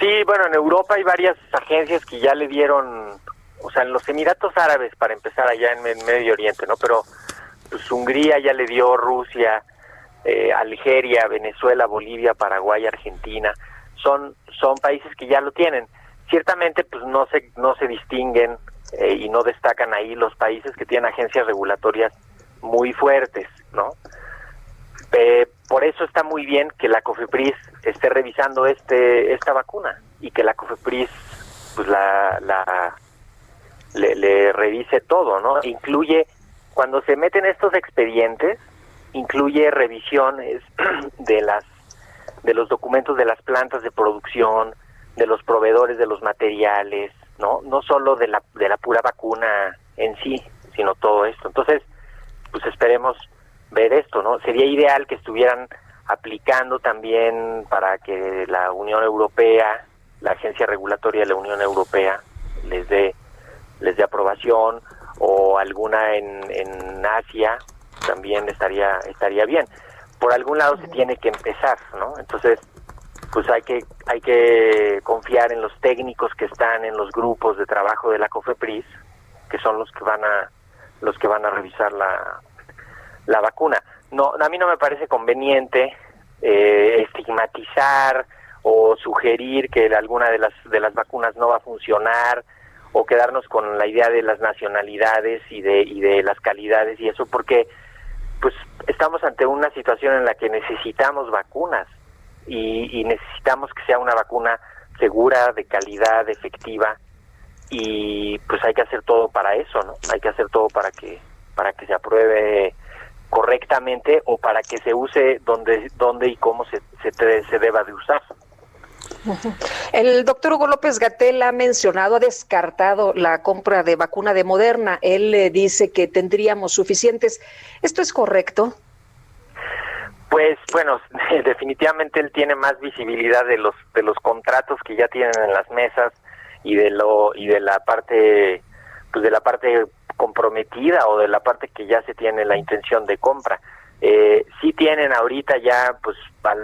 sí, bueno, en Europa hay varias agencias que ya le dieron o sea, en los Emiratos Árabes, para empezar allá en, Medio Oriente, ¿no? Pero pues Hungría ya le dio, Rusia, eh, Algeria, Venezuela, Bolivia, Paraguay, Argentina, son, son países que ya lo tienen. Ciertamente, pues no se, no se distinguen eh, y no destacan ahí los países que tienen agencias regulatorias muy fuertes, ¿no? Eh, por eso está muy bien que la COFEPRIS esté revisando este esta vacuna y que la COFEPRIS pues la, la le, revise todo, ¿no? Incluye, cuando se meten estos expedientes, incluye revisiones de las de los documentos de las plantas de producción, de los proveedores de los materiales, ¿no? No solo de la, de la pura vacuna en sí, sino todo esto. Entonces, pues esperemos ver esto, ¿no? Sería ideal que estuvieran aplicando también para que la Unión Europea, la Agencia Regulatoria de la Unión Europea, les dé les dé aprobación o alguna en, en Asia también estaría estaría bien por algún lado se tiene que empezar no entonces pues hay que hay que confiar en los técnicos que están en los grupos de trabajo de la COFEPRIS que son los que van a los que van a revisar la la vacuna. No a mí no me parece conveniente eh, estigmatizar o sugerir que alguna de las de las vacunas no va a funcionar o quedarnos con la idea de las nacionalidades y de, y de las calidades y eso porque pues estamos ante una situación en la que necesitamos vacunas y, necesitamos que sea una vacuna segura, de calidad, efectiva y pues hay que hacer todo para eso, ¿no? Hay que hacer todo para que para que se apruebe correctamente o para que se use donde donde y cómo se se, se deba de usar. El doctor Hugo López Gatel ha mencionado, ha descartado la compra de vacuna de Moderna. Él le dice que tendríamos suficientes. ¿Esto es correcto? Pues bueno, definitivamente él tiene más visibilidad de los de los contratos que ya tienen en las mesas y de lo y de la parte pues de la parte comprometida o de la parte que ya se tiene la intención de compra. Eh, sí tienen ahorita ya pues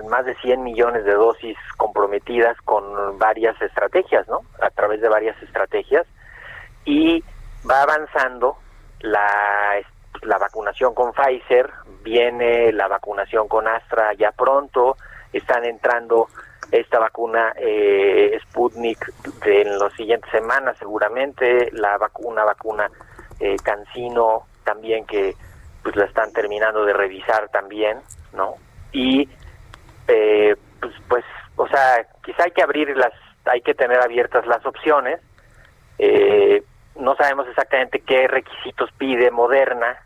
más de 100 millones de dosis comprometidas con varias estrategias, ¿no? A través de varias estrategias y va avanzando la la vacunación con Pfizer, viene la vacunación con Astra ya pronto, están entrando esta vacuna eh, Sputnik en las siguientes semanas seguramente, la vacuna vacuna eh, Cancino también que pues la están terminando de revisar también, ¿no? Y eh, pues, pues, o sea, quizá hay que abrir las, hay que tener abiertas las opciones. Eh, no sabemos exactamente qué requisitos pide Moderna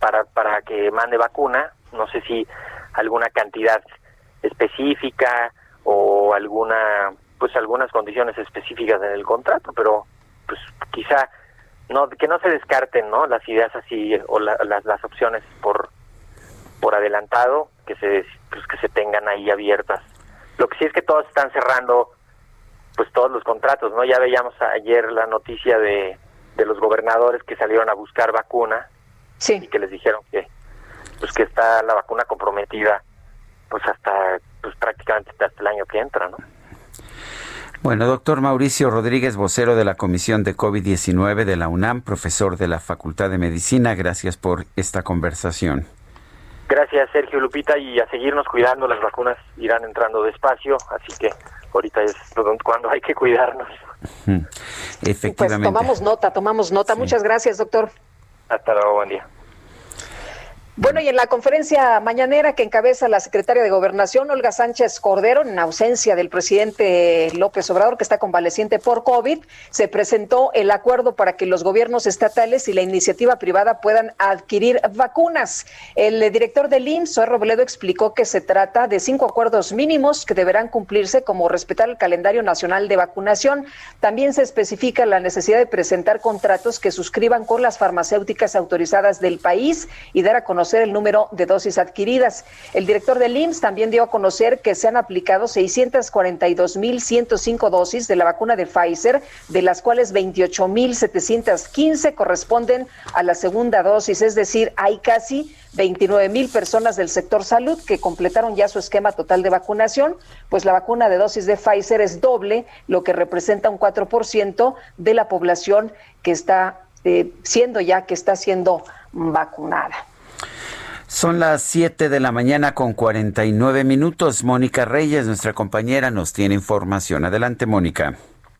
para, para que mande vacuna. No sé si alguna cantidad específica o alguna, pues algunas condiciones específicas en el contrato, pero pues quizá no que no se descarten no las ideas así o las, las opciones por por adelantado que se pues que se tengan ahí abiertas lo que sí es que todos están cerrando pues todos los contratos no ya veíamos ayer la noticia de, de los gobernadores que salieron a buscar vacuna sí. y que les dijeron que pues que está la vacuna comprometida pues hasta pues prácticamente hasta el año que entra, ¿no? Bueno, doctor Mauricio Rodríguez, vocero de la Comisión de COVID-19 de la UNAM, profesor de la Facultad de Medicina, gracias por esta conversación. Gracias, Sergio Lupita, y a seguirnos cuidando, las vacunas irán entrando despacio, así que ahorita es cuando hay que cuidarnos. Efectivamente. Pues tomamos nota, tomamos nota. Muchas gracias, doctor. Hasta luego, buen día. Bueno, y en la conferencia mañanera que encabeza la secretaria de Gobernación, Olga Sánchez Cordero, en ausencia del presidente López Obrador, que está convaleciente por COVID, se presentó el acuerdo para que los gobiernos estatales y la iniciativa privada puedan adquirir vacunas. El director del IMSS, Robledo, explicó que se trata de cinco acuerdos mínimos que deberán cumplirse, como respetar el calendario nacional de vacunación. También se especifica la necesidad de presentar contratos que suscriban con las farmacéuticas autorizadas del país y dar a conocer el número de dosis adquiridas. El director del IMSS también dio a conocer que se han aplicado 642.105 dosis de la vacuna de Pfizer, de las cuales 28.715 corresponden a la segunda dosis, es decir, hay casi 29 mil personas del sector salud que completaron ya su esquema total de vacunación, pues la vacuna de dosis de Pfizer es doble, lo que representa un 4% de la población que está eh, siendo ya que está siendo vacunada. Son las 7 de la mañana con 49 minutos. Mónica Reyes, nuestra compañera, nos tiene información. Adelante, Mónica.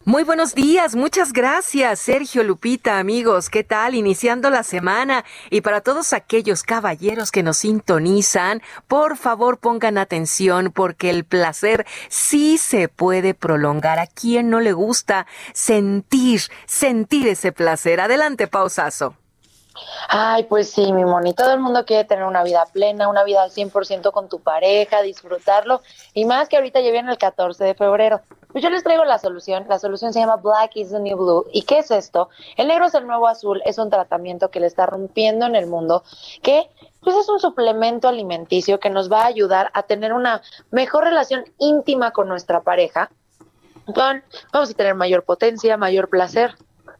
Muy buenos días, muchas gracias Sergio Lupita, amigos, ¿qué tal? Iniciando la semana y para todos aquellos caballeros que nos sintonizan, por favor pongan atención porque el placer sí se puede prolongar. ¿A quien no le gusta sentir, sentir ese placer? Adelante, pausazo. Ay, pues sí, mi Moni, todo el mundo quiere tener una vida plena, una vida al 100% con tu pareja, disfrutarlo, y más que ahorita ya viene el 14 de febrero. Pues yo les traigo la solución, la solución se llama Black is the New Blue. ¿Y qué es esto? El negro es el nuevo azul, es un tratamiento que le está rompiendo en el mundo, que pues es un suplemento alimenticio que nos va a ayudar a tener una mejor relación íntima con nuestra pareja, con, vamos a tener mayor potencia, mayor placer,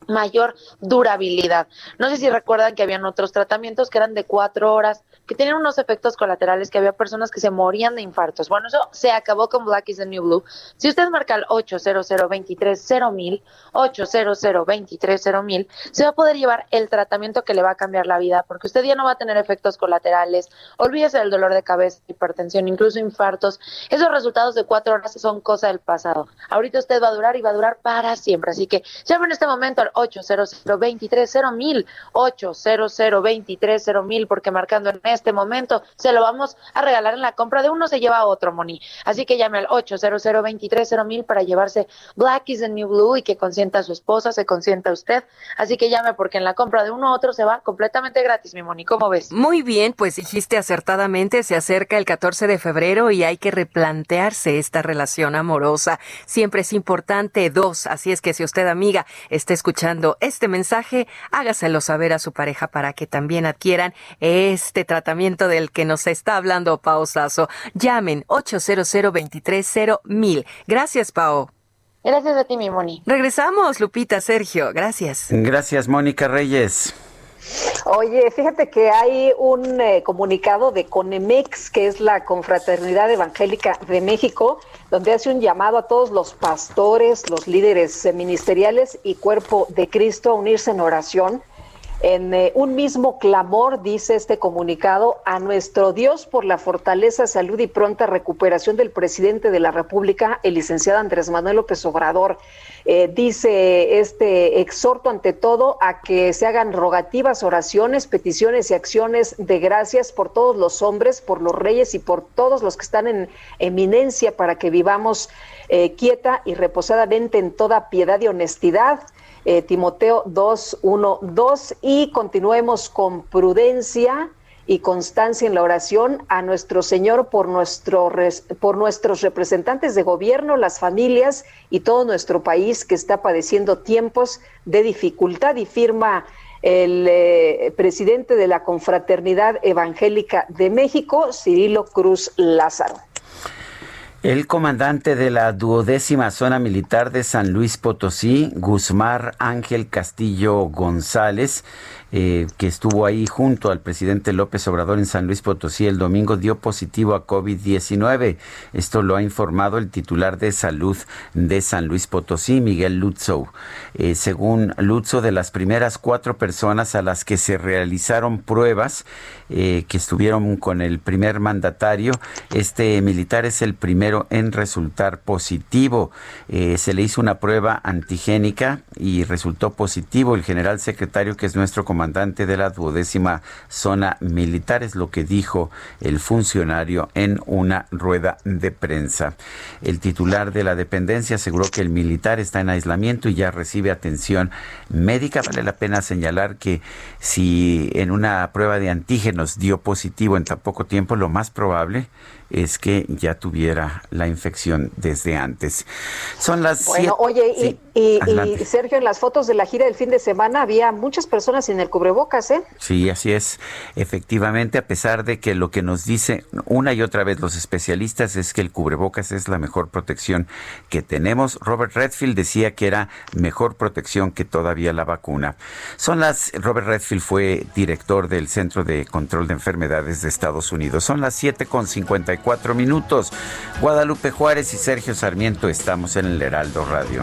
mayor durabilidad. No sé si recuerdan que habían otros tratamientos que eran de cuatro horas, que tenían unos efectos colaterales, que había personas que se morían de infartos. Bueno, eso se acabó con Black is the New Blue. Si usted marca el 800 mil 800 mil se va a poder llevar el tratamiento que le va a cambiar la vida, porque usted ya no va a tener efectos colaterales, olvídese del dolor de cabeza, hipertensión, incluso infartos. Esos resultados de cuatro horas son cosa del pasado. Ahorita usted va a durar y va a durar para siempre. Así que llame en este momento al 800 mil 800 mil porque marcando en este momento se lo vamos a regalar en la compra de uno se lleva a otro, Moni. Así que llame al 800 mil para llevarse Black is the New Blue y que consienta a su esposa, se consienta a usted. Así que llame porque en la compra de uno a otro se va completamente gratis, mi Moni. ¿Cómo ves? Muy bien, pues dijiste acertadamente, se acerca el 14 de febrero y hay que replantearse esta relación amorosa. Siempre es importante dos, así es que si usted, amiga, está escuchando este mensaje, hágaselo saber a su pareja para que también adquieran este tratamiento del que nos está hablando Pausazo. Llamen 800 mil. Gracias, Pao. Gracias a ti, mi Moni. Regresamos, Lupita, Sergio. Gracias. Gracias, Mónica Reyes. Oye, fíjate que hay un eh, comunicado de Conemex, que es la Confraternidad Evangélica de México, donde hace un llamado a todos los pastores, los líderes eh, ministeriales y cuerpo de Cristo a unirse en oración en eh, un mismo clamor, dice este comunicado, a nuestro Dios por la fortaleza, salud y pronta recuperación del presidente de la República, el licenciado Andrés Manuel López Obrador. Eh, dice este exhorto ante todo a que se hagan rogativas, oraciones, peticiones y acciones de gracias por todos los hombres, por los reyes y por todos los que están en eminencia para que vivamos eh, quieta y reposadamente en toda piedad y honestidad eh, Timoteo 2, 1, 2 y continuemos con prudencia y constancia en la oración a nuestro Señor por, nuestro, por nuestros representantes de gobierno, las familias y todo nuestro país que está padeciendo tiempos de dificultad y firma el eh, presidente de la Confraternidad Evangélica de México, Cirilo Cruz Lázaro. El comandante de la duodécima zona militar de San Luis Potosí, Guzmán Ángel Castillo González, eh, que estuvo ahí junto al presidente López Obrador en San Luis Potosí el domingo, dio positivo a COVID-19. Esto lo ha informado el titular de salud de San Luis Potosí, Miguel Lutzow. Eh, según Lutzow, de las primeras cuatro personas a las que se realizaron pruebas eh, que estuvieron con el primer mandatario, este militar es el primero en resultar positivo. se le hizo una prueba antigénica y resultó positivo. El general secretario, que es nuestro comandante, de la duodécima zona militar, es lo que dijo el funcionario en una rueda de prensa. El titular de la dependencia aseguró que el militar está en aislamiento y ya recibe atención médica. Vale la pena señalar que si en una prueba de antígenos dio positivo en tan poco tiempo, lo más probable es que ya tuviera la infección desde antes. Son las Bueno, oye, y, Sergio, en las fotos de la gira del fin de semana había muchas personas sin el cubrebocas, ¿eh? Sí, así es. Efectivamente, a pesar de que lo que nos dice una y otra vez los especialistas es que el cubrebocas es la mejor protección que tenemos, Robert Redfield decía que era mejor protección que todavía la vacuna. Son las, Robert Redfield fue director del Centro de Control de Enfermedades de Estados Unidos. Son las 7 con 54 cuatro minutos. Guadalupe Juárez y Sergio Sarmiento estamos en el Heraldo Radio.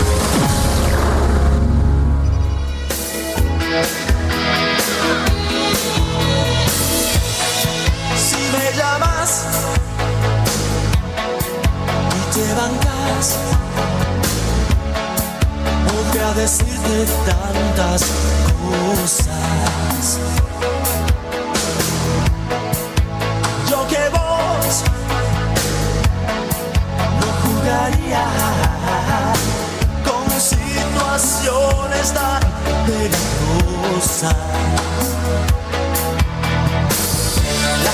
Bancas, podría decirte tantas cosas. Yo que vos no jugaría con situaciones tan peligrosas.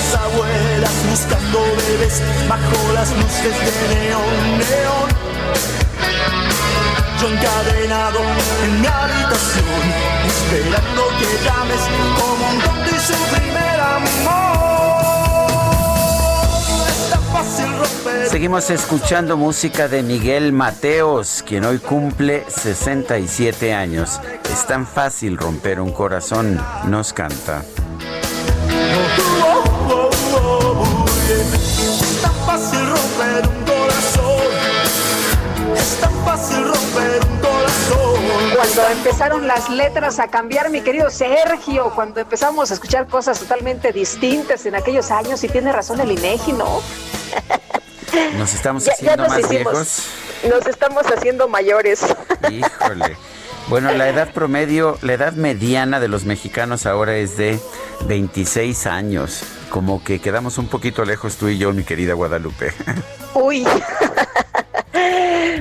Las abuelas buscando bebés bajo las luces de neón, neón. Yo encadenado en mi habitación, esperando que llames como un tonto y su primer amor. Es tan fácil romper. Seguimos escuchando música de Miguel Mateos, quien hoy cumple 67 años. Es tan fácil romper un corazón, nos canta. Oh, romper un corazón. Es tan fácil romper un corazón. Cuando empezaron las letras a cambiar, mi querido Sergio, cuando empezamos a escuchar cosas totalmente distintas en aquellos años, y tiene razón el INEGI, ¿no? Nos estamos Ya- ya haciendo nos más hicimos. viejos. Nos estamos haciendo mayores. Híjole. Bueno, la edad promedio, la edad mediana de los mexicanos ahora es de 26 años. Como que quedamos un poquito lejos tú y yo, mi querida Guadalupe. Uy.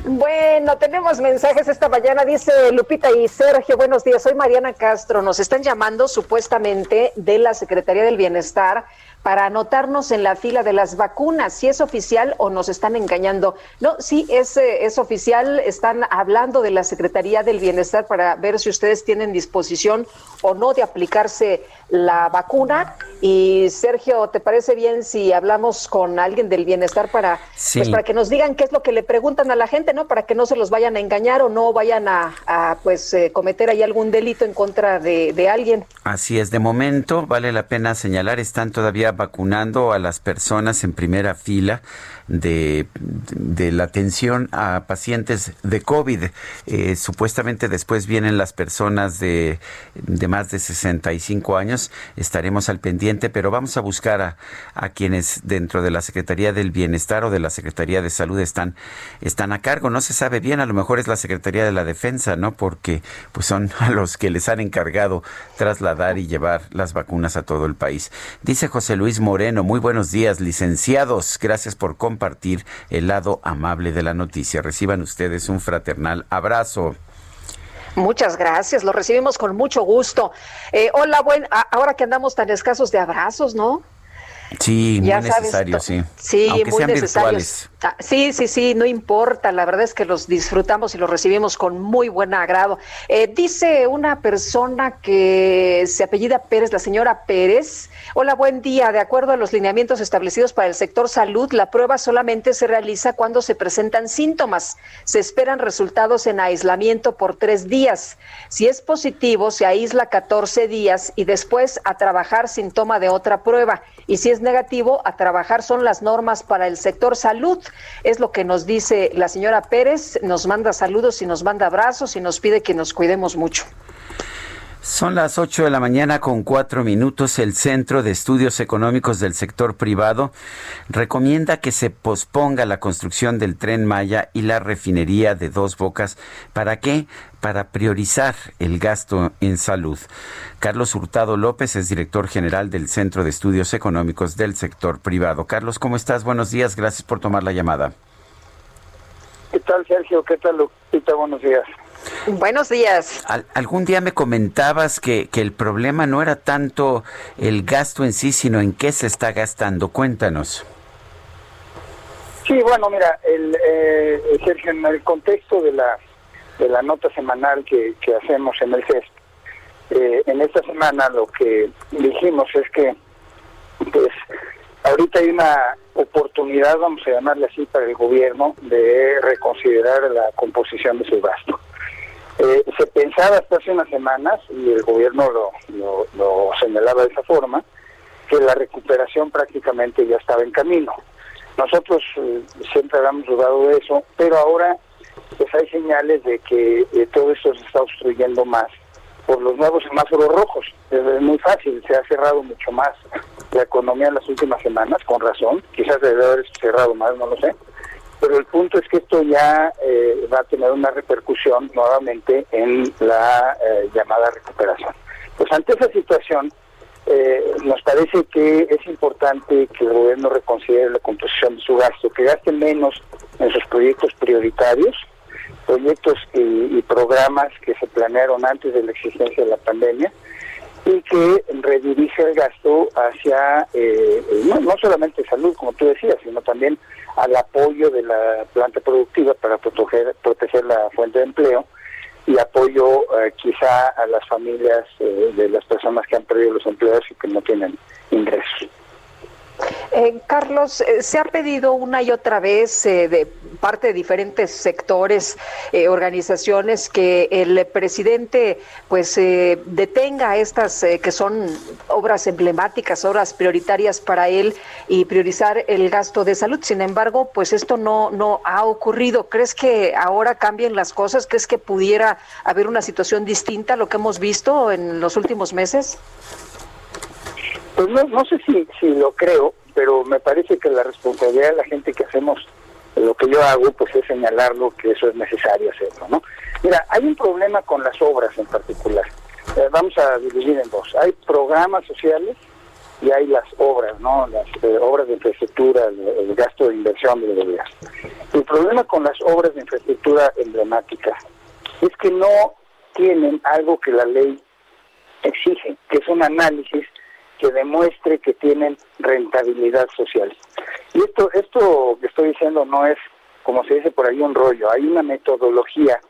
Bueno, tenemos mensajes esta mañana, dice Lupita y Sergio, buenos días, soy Mariana Castro, nos están llamando supuestamente de la Secretaría del Bienestar para anotarnos en la fila de las vacunas, si es oficial o nos están engañando. No, sí, es, eh, es oficial, están hablando de la Secretaría del Bienestar para ver si ustedes tienen disposición o no de aplicarse la vacuna. Y Sergio, ¿te parece bien si hablamos con alguien del bienestar para, Sí. pues, para que nos digan qué es lo que le preguntan a la gente, ¿no? Para que no se los vayan a engañar o no vayan a, a, pues eh, cometer ahí algún delito en contra de, de alguien. Así es, de momento vale la pena señalar, están todavía vacunando a las personas en primera fila de, de la atención a pacientes de COVID. Eh, supuestamente después vienen las personas de, de, más de 65 años. Estaremos al pendiente, pero vamos a buscar a, a, quienes dentro de la Secretaría del Bienestar o de la Secretaría de Salud están, están a cargo. No se sabe bien, a lo mejor es la Secretaría de la Defensa, ¿no? Porque pues son a los que les han encargado trasladar y llevar las vacunas a todo el país. Dice José Luis Moreno, muy buenos días, licenciados. Gracias por compartir el lado amable de la noticia. Reciban ustedes un fraternal abrazo. Muchas gracias, lo recibimos con mucho gusto. Eh, hola, buen, ahora que andamos tan escasos de abrazos, ¿no? Sí, muy necesario, sí. Sí, Aunque muy necesario. Ah, sí, sí, sí, no importa. La verdad es que los disfrutamos y los recibimos con muy buen agrado. Eh, dice una persona que se apellida Pérez, la señora Pérez. Hola, buen día. De acuerdo a los lineamientos establecidos para el sector salud, la prueba solamente se realiza cuando se presentan síntomas. Se esperan resultados en aislamiento por tres días. Si es positivo, se aísla 14 días y después a trabajar sin toma de otra prueba. Y si es negativo, a trabajar son las normas para el sector salud. Es lo que nos dice la señora Pérez. Nos manda saludos y nos manda abrazos y nos pide que nos cuidemos mucho. Son las 8 de la mañana con cuatro minutos. El Centro de Estudios Económicos del Sector Privado recomienda que se posponga la construcción del tren Maya y la refinería de Dos Bocas. ¿Para qué? Para priorizar el gasto en salud. Carlos Hurtado López es director general del Centro de Estudios Económicos del Sector Privado. Carlos, ¿cómo estás? Buenos días. Gracias por tomar la llamada. ¿Qué tal, Sergio? ¿Qué tal, Lupita? Buenos días. Buenos días. algún día me comentabas que, que, el problema no era tanto el gasto en sí, sino en qué se está gastando. Cuéntanos. Sí, bueno, mira, el, eh, Sergio, en el contexto de la, de la nota semanal que, que hacemos en el CES, eh, en esta semana lo que dijimos es que, pues, ahorita hay una oportunidad, vamos a llamarle así, para el gobierno de reconsiderar la composición de su gasto. Eh, se pensaba hasta hace unas semanas, y el gobierno lo, lo, señalaba de esa forma, que la recuperación prácticamente ya estaba en camino. Nosotros eh, siempre habíamos dudado de eso, pero ahora pues hay señales de que eh, todo esto se está obstruyendo más por los nuevos semáforos rojos. Es muy fácil, se ha cerrado mucho más la economía en las últimas semanas, con razón, quizás debe haber cerrado más, no lo sé, pero el punto es que esto ya eh, va a tener una repercusión nuevamente en la eh, llamada recuperación. Pues ante esa situación, eh, nos parece que es importante que el gobierno reconsidere la composición de su gasto, que gaste menos en sus proyectos prioritarios, proyectos y, y programas que se planearon antes de la existencia de la pandemia, y que redirige el gasto hacia, no, no solamente salud, como tú decías, sino también al apoyo de la planta productiva para proteger, proteger la fuente de empleo y apoyo eh, quizá a las familias eh, de las personas que han perdido los empleos y que no tienen ingresos. Eh, Carlos, se ha pedido una y otra vez de parte de diferentes sectores, organizaciones, que el presidente pues detenga estas que son obras emblemáticas, obras prioritarias para él y priorizar el gasto de salud. Sin embargo, pues esto no, no ha ocurrido. ¿Crees que ahora cambien las cosas? ¿Crees que pudiera haber una situación distinta a lo que hemos visto en los últimos meses? Pues no, no sé si, si lo creo, pero me parece que la responsabilidad de la gente que hacemos lo que yo hago, pues es señalarlo que eso es necesario hacerlo, ¿no? Mira, hay un problema con las obras en particular. Eh, vamos a dividir en dos. Hay programas sociales y hay las obras, ¿no? Las eh, obras de infraestructura, el, gasto de inversión de gobierno. El problema con las obras de infraestructura emblemáticas es que no tienen algo que la ley exige, que es un análisis que demuestre que tienen rentabilidad social. Y esto, esto que estoy diciendo no es, como se dice por ahí, un rollo. Hay una metodología,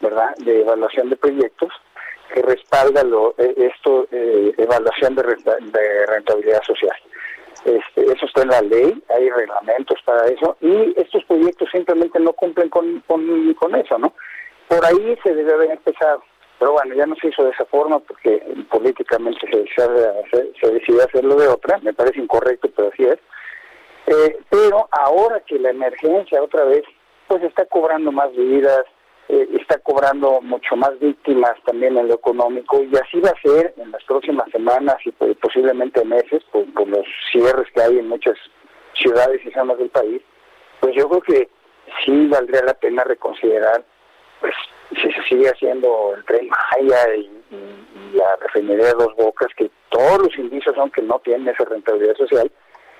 ¿verdad?, de evaluación de proyectos que respalda lo, eh, esto, eh, evaluación de, de rentabilidad social. Este, eso está en la ley, hay reglamentos para eso, y estos proyectos simplemente no cumplen con, con, con eso, ¿no? Por ahí se debe haber empezado. Pero bueno, ya no se hizo de esa forma porque políticamente se, se decidió hacerlo de otra, me parece incorrecto, pero así es. Eh, pero ahora que la emergencia otra vez, pues está cobrando más vidas, eh, está cobrando mucho más víctimas también en lo económico y así va a ser en las próximas semanas y pues, posiblemente meses por, los cierres que hay en muchas ciudades y zonas del país, pues yo creo que sí valdría la pena reconsiderar pues si se sigue haciendo el tren Maya y, la refinería de dos bocas, que todos los indicios son que no tienen esa rentabilidad social,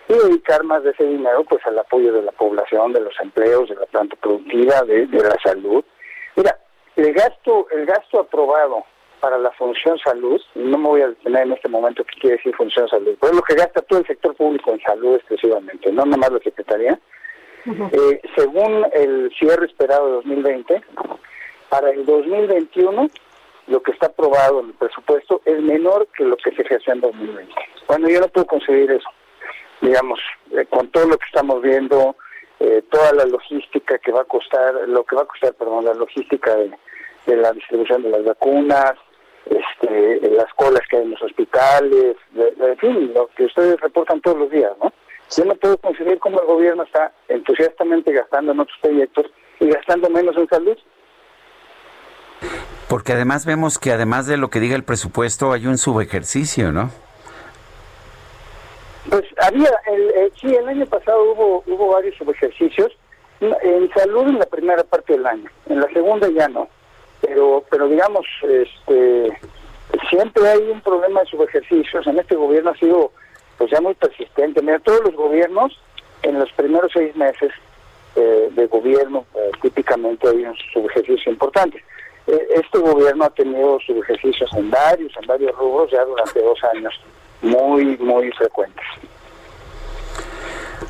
y dedicar más de ese dinero pues al apoyo de la población, de los empleos, de la planta productiva, de, de la salud. Mira, el gasto, el gasto aprobado para la función salud, no me voy a detener en este momento qué quiere decir función salud, pero es lo que gasta todo el sector público en salud exclusivamente, no nomás la Secretaría. Eh, según el cierre esperado de 2020, para el 2021 lo que está aprobado en el presupuesto es menor que lo que se ejerció en 2020. Bueno, yo no puedo conseguir eso. Digamos, eh, con todo lo que estamos viendo, eh, toda la logística que va a costar, lo que va a costar, perdón, la logística de, la distribución de las vacunas, este, las colas que hay en los hospitales, en fin, lo que ustedes reportan todos los días, ¿no? Yo no puedo conseguir cómo el gobierno está entusiastamente gastando en otros proyectos y gastando menos en salud. Porque además vemos que además de lo que diga el presupuesto hay un subejercicio, ¿no? Pues había, el, sí, el año pasado hubo hubo varios subejercicios. En salud en la primera parte del año, en la segunda ya no. Pero pero digamos, este siempre hay un problema de subejercicios. En este gobierno ha sido pues ya muy persistente. Mira, todos los gobiernos en los primeros seis meses eh, de gobierno eh, típicamente hay un subejercicio importante. Eh, este gobierno ha tenido sus ejercicios en varios, en varios rubros ya durante dos años, muy, muy frecuentes.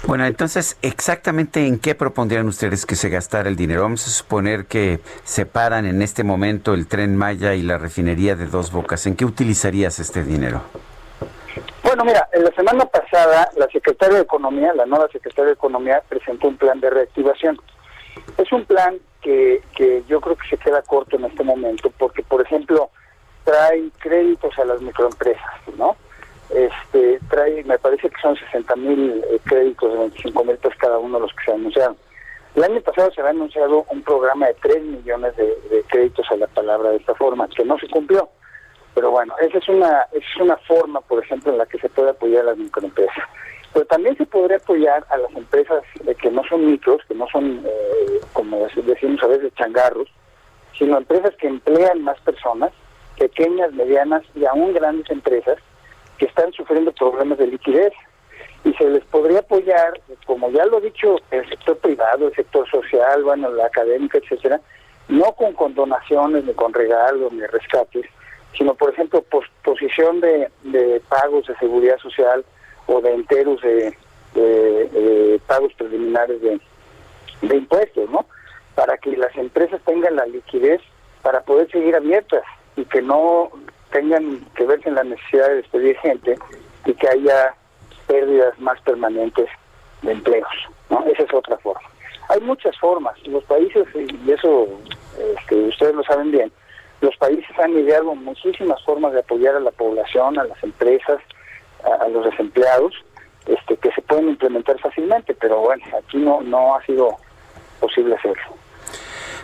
Bueno, entonces, ¿exactamente en qué propondrían ustedes que se gastara el dinero? Vamos a suponer que separan en este momento el tren Maya y la refinería de Dos Bocas. ¿En qué utilizarías este dinero? Bueno, mira, en la semana pasada la secretaria de Economía, la nueva secretaria de Economía, presentó un plan de reactivación. Es un plan que, que yo creo que se queda corto en este momento porque, por ejemplo, trae créditos a las microempresas, ¿no? Este, trae, me parece que son 60 mil eh, créditos de 25 mil pesos cada uno de los que se anunciaron. El año pasado se había anunciado un programa de 3 millones de, créditos a la palabra de esta forma, que no se cumplió. Pero bueno, esa es una, esa es una forma, por ejemplo, en la que se puede apoyar a las microempresas. Pero también se podría apoyar a las empresas que no son micros, que no son, eh, como decimos a veces, changarros, sino empresas que emplean más personas, pequeñas, medianas y aún grandes empresas que están sufriendo problemas de liquidez. Y se les podría apoyar, como ya lo ha dicho el sector privado, el sector social, bueno, la académica, etcétera, no con condonaciones, ni con regalos, ni rescates, sino, por ejemplo, posición de, de pagos de seguridad social, o de enteros de, pagos preliminares de, impuestos, ¿no? Para que las empresas tengan la liquidez para poder seguir abiertas y que no tengan que verse en la necesidad de despedir gente y que haya pérdidas más permanentes de empleos, ¿no? Esa es otra forma. Hay muchas formas. Los países, y eso este, ustedes lo saben bien, los países han ideado muchísimas formas de apoyar a la población, a las empresas, a, los desempleados este, que se pueden implementar fácilmente, pero bueno, aquí no, no ha sido posible hacerlo.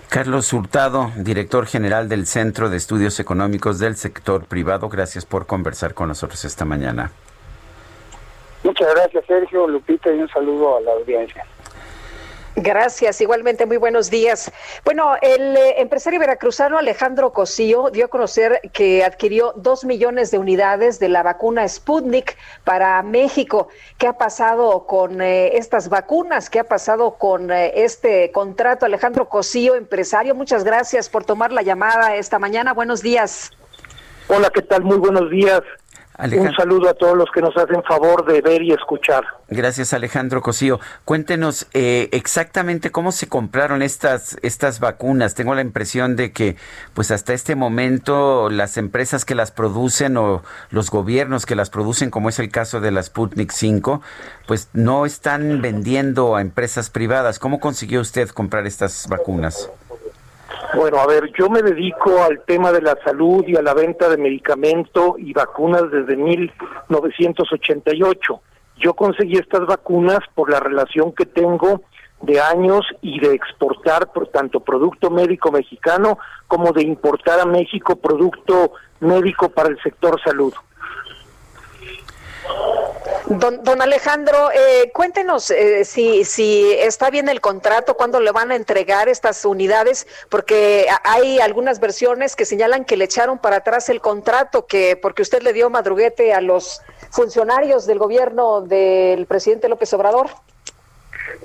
Carlos Hurtado, director general del Centro de Estudios Económicos del Sector Privado, gracias por conversar con nosotros esta mañana. Muchas gracias, Sergio, Lupita, y un saludo a la audiencia. Gracias, igualmente muy buenos días. Bueno, el eh, empresario veracruzano Alejandro Cosío dio a conocer que adquirió dos millones de unidades de la vacuna Sputnik para México. ¿Qué ha pasado con eh, estas vacunas? ¿Qué ha pasado con eh, este contrato? Alejandro Cosío, empresario, muchas gracias por tomar la llamada esta mañana. Buenos días. Hola, ¿qué tal? Muy buenos días. Un saludo a todos los que nos hacen favor de ver y escuchar. Gracias, Alejandro Cosío. Cuéntenos eh, exactamente cómo se compraron estas, estas vacunas. Tengo la impresión de que, pues hasta este momento, las empresas que las producen o los gobiernos que las producen, como es el caso de la Sputnik 5, pues no están vendiendo a empresas privadas. ¿Cómo consiguió usted comprar estas vacunas? Bueno, a ver, yo me dedico al tema de la salud y a la venta de medicamento y vacunas desde 1988. Yo conseguí estas vacunas por la relación que tengo de años y de exportar por tanto producto médico mexicano como de importar a México producto médico para el sector salud. Don, don Alejandro, eh, cuéntenos eh, si, si está bien el contrato, cuándo le van a entregar estas unidades, porque hay algunas versiones que señalan que le echaron para atrás el contrato, que porque usted le dio madruguete a los funcionarios del gobierno del presidente López Obrador.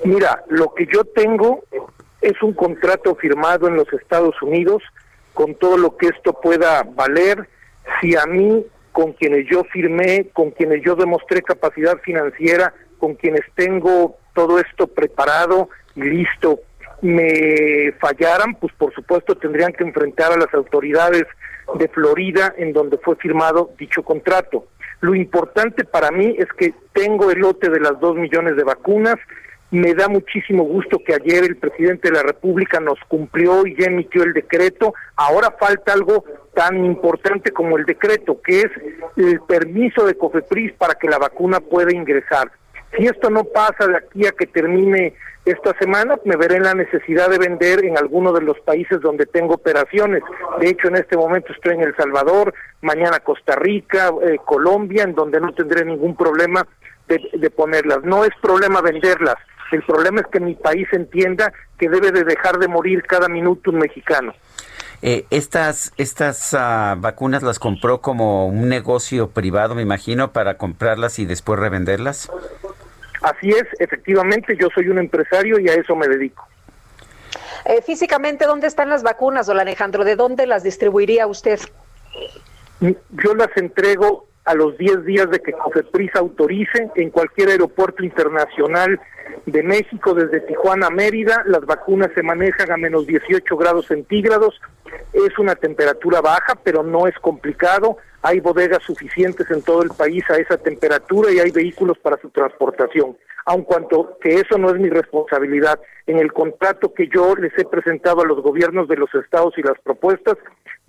Mira, lo que yo tengo es un contrato firmado en los Estados Unidos con todo lo que esto pueda valer. Si a mí con quienes yo firmé, con quienes yo demostré capacidad financiera, con quienes tengo todo esto preparado y listo, me fallaran, pues por supuesto tendrían que enfrentar a las autoridades de Florida en donde fue firmado dicho contrato. Lo importante para mí es que tengo el lote de las dos millones de vacunas, me da muchísimo gusto que ayer el presidente de la República nos cumplió y ya emitió el decreto. Ahora falta algo tan importante como el decreto, que es el permiso de COFEPRIS para que la vacuna pueda ingresar. Si esto no pasa de aquí a que termine esta semana, me veré en la necesidad de vender en alguno de los países donde tengo operaciones. De hecho, en este momento estoy en El Salvador, mañana Costa Rica, eh, Colombia, en donde no tendré ningún problema de ponerlas. No es problema venderlas, el problema es que mi país entienda que debe de dejar de morir cada minuto un mexicano. Eh, estas estas ah, vacunas las compró como un negocio privado, me imagino, para comprarlas y después revenderlas. Así es, efectivamente, yo soy un empresario y a eso me dedico. Eh, físicamente, ¿dónde están las vacunas, don Alejandro? ¿De dónde las distribuiría usted? Yo las entrego a los 10 días de que COFEPRIS autorice en cualquier aeropuerto internacional de México, desde Tijuana a Mérida, las vacunas se manejan a menos 18 grados centígrados, es una temperatura baja, pero no es complicado, hay bodegas suficientes en todo el país a esa temperatura y hay vehículos para su transportación, aun cuanto que eso no es mi responsabilidad. En el contrato que yo les he presentado a los gobiernos de los estados y las propuestas,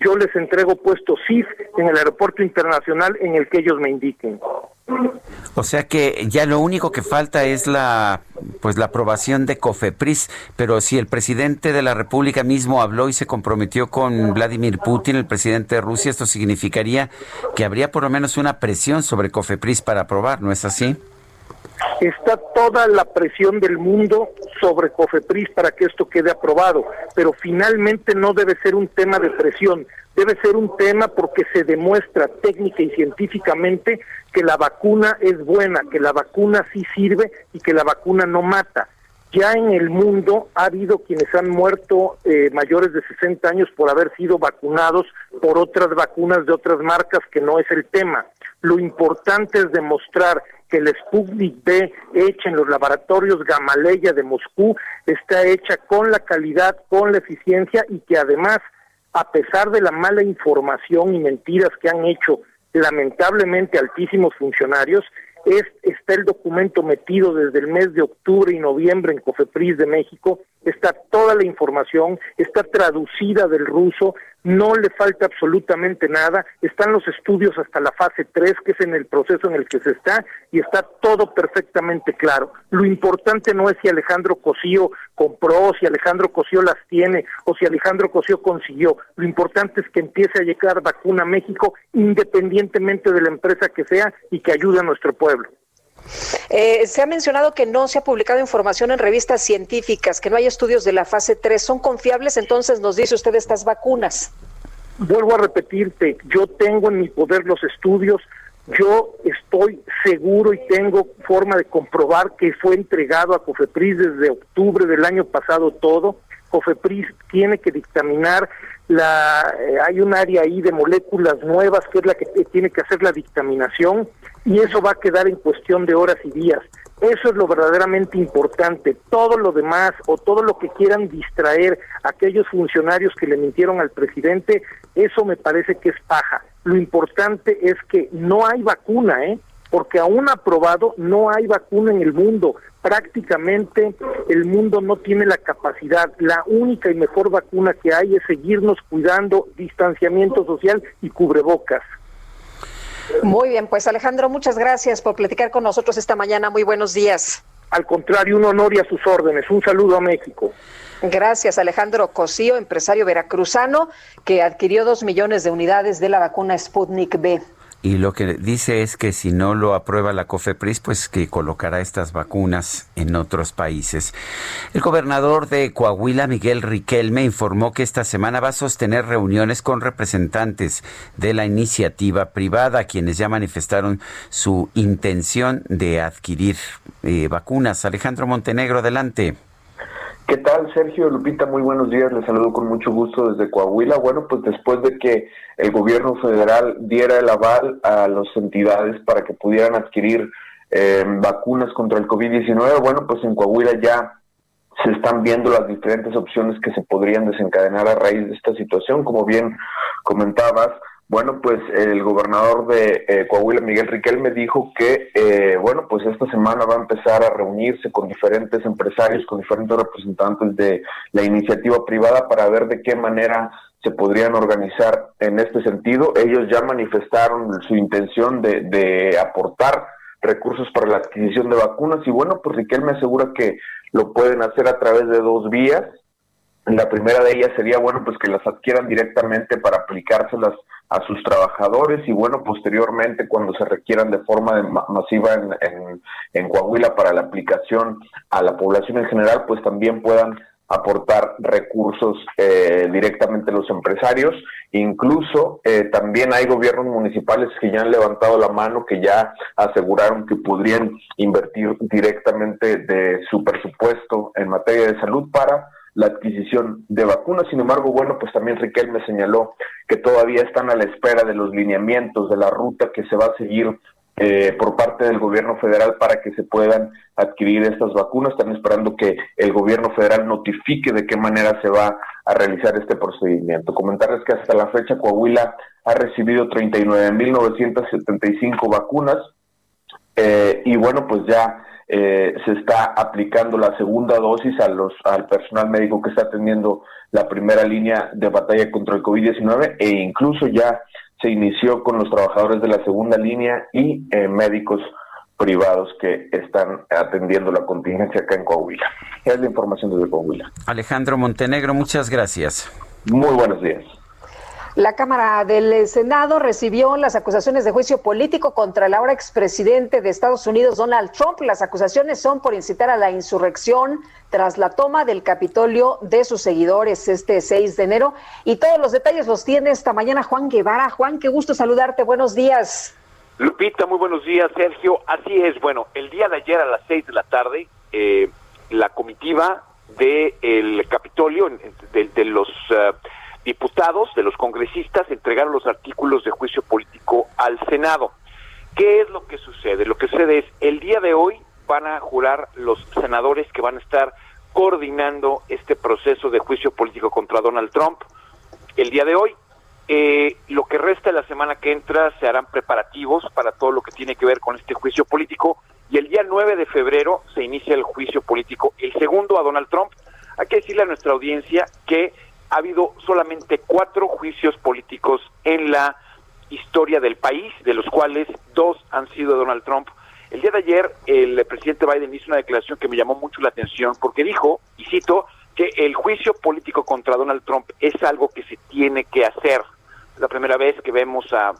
yo les entrego puesto CIF en el aeropuerto internacional en el que ellos me indiquen. O sea que ya lo único que falta es la pues la aprobación de COFEPRIS, pero si el presidente de la República mismo habló y se comprometió con Vladimir Putin, el presidente de Rusia, esto significaría que habría por lo menos una presión sobre COFEPRIS para aprobar, ¿no es así? Está toda la presión del mundo sobre COFEPRIS para que esto quede aprobado, pero finalmente no debe ser un tema de presión, debe ser un tema porque se demuestra técnica y científicamente que la vacuna es buena, que la vacuna sí sirve y que la vacuna no mata. Ya en el mundo ha habido quienes han muerto eh, mayores de 60 años por haber sido vacunados por otras vacunas de otras marcas que no es el tema. Lo importante es demostrar que el Sputnik B hecha en los laboratorios Gamaleya de Moscú está hecha con la calidad, con la eficiencia y que además, a pesar de la mala información y mentiras que han hecho lamentablemente altísimos funcionarios, es, está el documento metido desde el mes de octubre y noviembre en Cofepris de México, está toda la información, está traducida del ruso, no le falta absolutamente nada, están los estudios hasta la fase 3, que es en el proceso en el que se está, y está todo perfectamente claro. Lo importante no es si Alejandro Cosío compró, si Alejandro Cosío las tiene, o si Alejandro Cosío consiguió. Lo importante es que empiece a llegar vacuna a México, independientemente de la empresa que sea, y que ayude a nuestro pueblo. Eh, se ha mencionado que no se ha publicado información en revistas científicas, que no hay estudios de la fase 3. ¿Son confiables entonces, nos dice usted, estas vacunas? Vuelvo a repetirte, yo tengo en mi poder los estudios, yo estoy seguro y tengo forma de comprobar que fue entregado a COFEPRIS desde octubre del año pasado todo. COFEPRIS tiene que dictaminar la eh, hay un área ahí de moléculas nuevas que es la que tiene que hacer la dictaminación y eso va a quedar en cuestión de horas y días. Eso es lo verdaderamente importante. Todo lo demás o todo lo que quieran distraer a aquellos funcionarios que le mintieron al presidente, eso me parece que es paja. Lo importante es que no hay vacuna, ¿eh? Porque aún aprobado no hay vacuna en el mundo. Prácticamente el mundo no tiene la capacidad. La única y mejor vacuna que hay es seguirnos cuidando, distanciamiento social y cubrebocas. Muy bien, pues Alejandro, muchas gracias por platicar con nosotros esta mañana. Muy buenos días. Al contrario, un honor y a sus órdenes. Un saludo a México. Gracias, Alejandro Cosío, empresario veracruzano, que adquirió dos millones de unidades de la vacuna Sputnik B. Y lo que dice es que si no lo aprueba la COFEPRIS, pues que colocará estas vacunas en otros países. El gobernador de Coahuila, Miguel Riquelme, informó que esta semana va a sostener reuniones con representantes de la iniciativa privada, quienes ya manifestaron su intención de adquirir eh, vacunas. Alejandro Montenegro, adelante. ¿Qué tal, Sergio Lupita? Muy buenos días. Les saludo con mucho gusto desde Coahuila. Bueno, pues después de que el gobierno federal diera el aval a las entidades para que pudieran adquirir eh, vacunas contra el COVID-19, bueno, pues en Coahuila ya se están viendo las diferentes opciones que se podrían desencadenar a raíz de esta situación. Como bien comentabas, bueno, pues el gobernador de eh, Coahuila, Miguel Riquel, me dijo que, eh, bueno, pues esta semana va a empezar a reunirse con diferentes empresarios, con diferentes representantes de la iniciativa privada para ver de qué manera se podrían organizar en este sentido. Ellos ya manifestaron su intención de, de aportar recursos para la adquisición de vacunas y bueno, pues Riquel me asegura que lo pueden hacer a través de dos vías. La primera de ellas sería, bueno, pues que las adquieran directamente para aplicárselas a sus trabajadores y bueno, posteriormente cuando se requieran de forma masiva en, en, Coahuila para la aplicación a la población en general, pues también puedan aportar recursos eh, directamente los empresarios. Incluso eh, también hay gobiernos municipales que ya han levantado la mano, que ya aseguraron que podrían invertir directamente de su presupuesto en materia de salud para la adquisición de vacunas. Sin embargo, bueno, pues también Riquelme señaló que todavía están a la espera de los lineamientos de la ruta que se va a seguir eh, por parte del gobierno federal para que se puedan adquirir estas vacunas. Están esperando que el gobierno federal notifique de qué manera se va a realizar este procedimiento. Comentarles que hasta la fecha Coahuila ha recibido 39.975 vacunas eh, y bueno, pues ya eh, se está aplicando la segunda dosis a los, al personal médico que está atendiendo la primera línea de batalla contra el COVID-19 e incluso ya se inició con los trabajadores de la segunda línea y eh, médicos privados que están atendiendo la contingencia acá en Coahuila. Es la información desde Coahuila. Alejandro Montenegro, muchas gracias. Muy buenos días. La Cámara del Senado recibió las acusaciones de juicio político contra el ahora expresidente de Estados Unidos, Donald Trump. Las acusaciones son por incitar a la insurrección tras la toma del Capitolio de sus seguidores este 6 de enero. Y todos los detalles los tiene esta mañana Juan Guevara. Juan, qué gusto saludarte. Buenos días. Lupita, muy buenos días, Sergio. Así es, bueno, el día de ayer a las 6 de la tarde, eh, la comitiva del Capitolio, de, los... Uh, diputados, de los congresistas, entregaron los artículos de juicio político al Senado. ¿Qué es lo que sucede? Lo que sucede es, el día de hoy van a jurar los senadores que van a estar coordinando este proceso de juicio político contra Donald Trump. El día de hoy, eh, lo que resta de la semana que entra se harán preparativos para todo lo que tiene que ver con este juicio político y el día 9 de febrero se inicia el juicio político, el segundo a Donald Trump. Hay que decirle a nuestra audiencia que ha habido solamente cuatro juicios políticos en la historia del país, de los cuales dos han sido Donald Trump. El día de ayer el presidente Biden hizo una declaración que me llamó mucho la atención porque dijo, y cito, que el juicio político contra Donald Trump es algo que se tiene que hacer. Es la primera vez que vemos a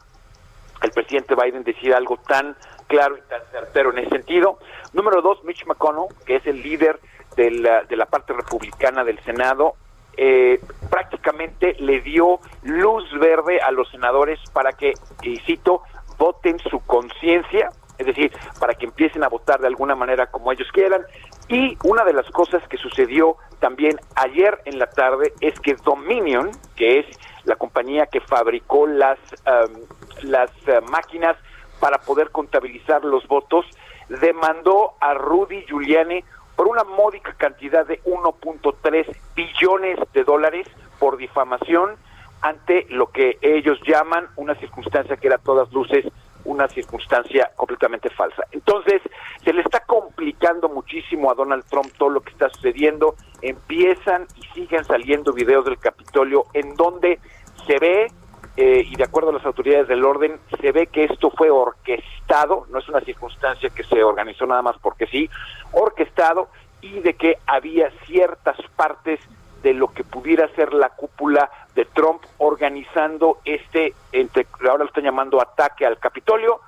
el presidente Biden decir algo tan claro y tan certero en ese sentido. Número dos, Mitch McConnell, que es el líder de la, de la parte republicana del Senado, eh, prácticamente le dio luz verde a los senadores para que, y cito, voten su conciencia, es decir, para que empiecen a votar de alguna manera como ellos quieran. Y una de las cosas que sucedió también ayer en la tarde es que Dominion, que es la compañía que fabricó las, um, las uh, máquinas para poder contabilizar los votos, demandó a Rudy Giuliani por una módica cantidad de 1.3 billones de dólares por difamación ante lo que ellos llaman una circunstancia que era a todas luces una circunstancia completamente falsa. Entonces, se le está complicando muchísimo a Donald Trump todo lo que está sucediendo. Empiezan y siguen saliendo videos del Capitolio en donde se ve, eh, y de acuerdo a las autoridades del orden, se ve que esto fue orquestado, no es una circunstancia que se organizó nada más porque sí, orquestado y de que había ciertas partes de lo que pudiera ser la cúpula de Trump organizando este, entre, ahora lo están llamando ataque al Capitolio,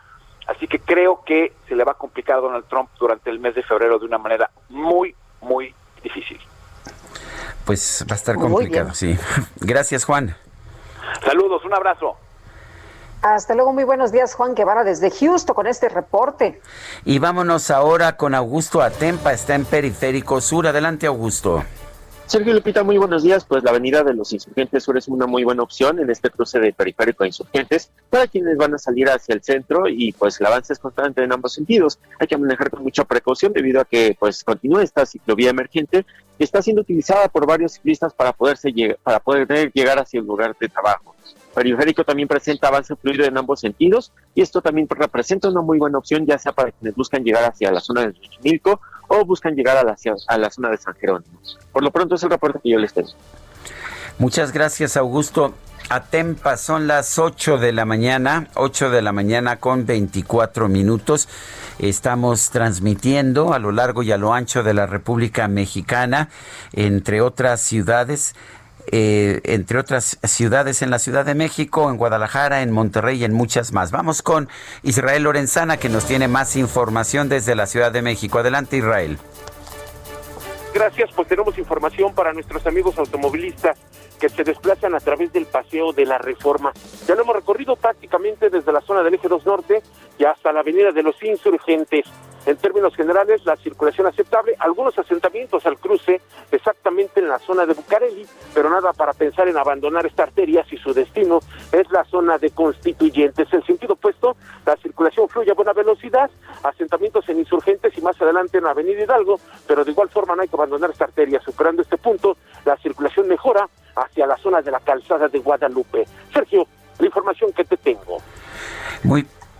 así que creo que se le va a complicar a Donald Trump durante el mes de febrero de una manera muy, muy difícil. Pues va a estar complicado, sí. Gracias, Juan. Saludos, un abrazo. Hasta luego, muy buenos días, Juan Guevara, desde Houston con este reporte. Y vámonos ahora con Augusto Atempa, está en Periférico Sur. Adelante, Augusto. Sergio Lupita, muy buenos días. Pues la avenida de los Insurgentes Sur es una muy buena opción en este cruce de periférico a Insurgentes para quienes van a salir hacia el centro y pues el avance es constante en ambos sentidos. Hay que manejar con mucha precaución debido a que pues continúa esta ciclovía emergente y está siendo utilizada por varios ciclistas para poderse para poder llegar hacia el lugar de trabajo periférico también presenta avance fluido en ambos sentidos y esto también representa una muy buena opción ya sea para quienes buscan llegar hacia la zona de Xochimilco o buscan llegar a la, a la zona de San Jerónimo. Por lo pronto es el reporte que yo les tengo. Muchas gracias Augusto. Atempa, son las 8 de la mañana, 8 de la mañana con 24 minutos. Estamos transmitiendo a lo largo y a lo ancho de la República Mexicana, entre otras ciudades. Eh, entre otras ciudades en la Ciudad de México, en Guadalajara, en Monterrey y en muchas más. Vamos con Israel Lorenzana que nos tiene más información desde la Ciudad de México. Adelante Israel. Gracias, pues tenemos información para nuestros amigos automovilistas que se desplazan a través del paseo de la Reforma. Ya lo hemos recorrido prácticamente desde la zona del eje 2 Norte y hasta la avenida de los Insurgentes. En términos generales, la circulación aceptable, algunos asentamientos al cruce exactamente en la zona de Bucareli, pero nada para pensar en abandonar esta arteria si su destino es la zona de constituyentes. En sentido opuesto, la circulación fluye a buena velocidad, asentamientos en insurgentes y más adelante en la avenida Hidalgo, pero de igual forma no hay que abandonar esta arteria. Superando este punto, la circulación mejora hacia la zona de la calzada de Guadalupe. Sergio, la información que te tengo. Muy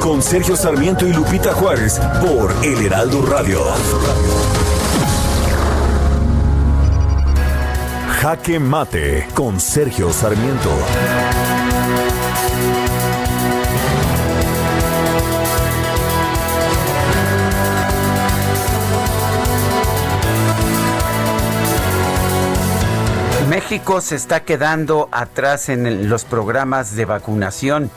Con Sergio Sarmiento y Lupita Juárez por El Heraldo Radio. Jaque Mate con Sergio Sarmiento. México se está quedando atrás en los programas de vacunación.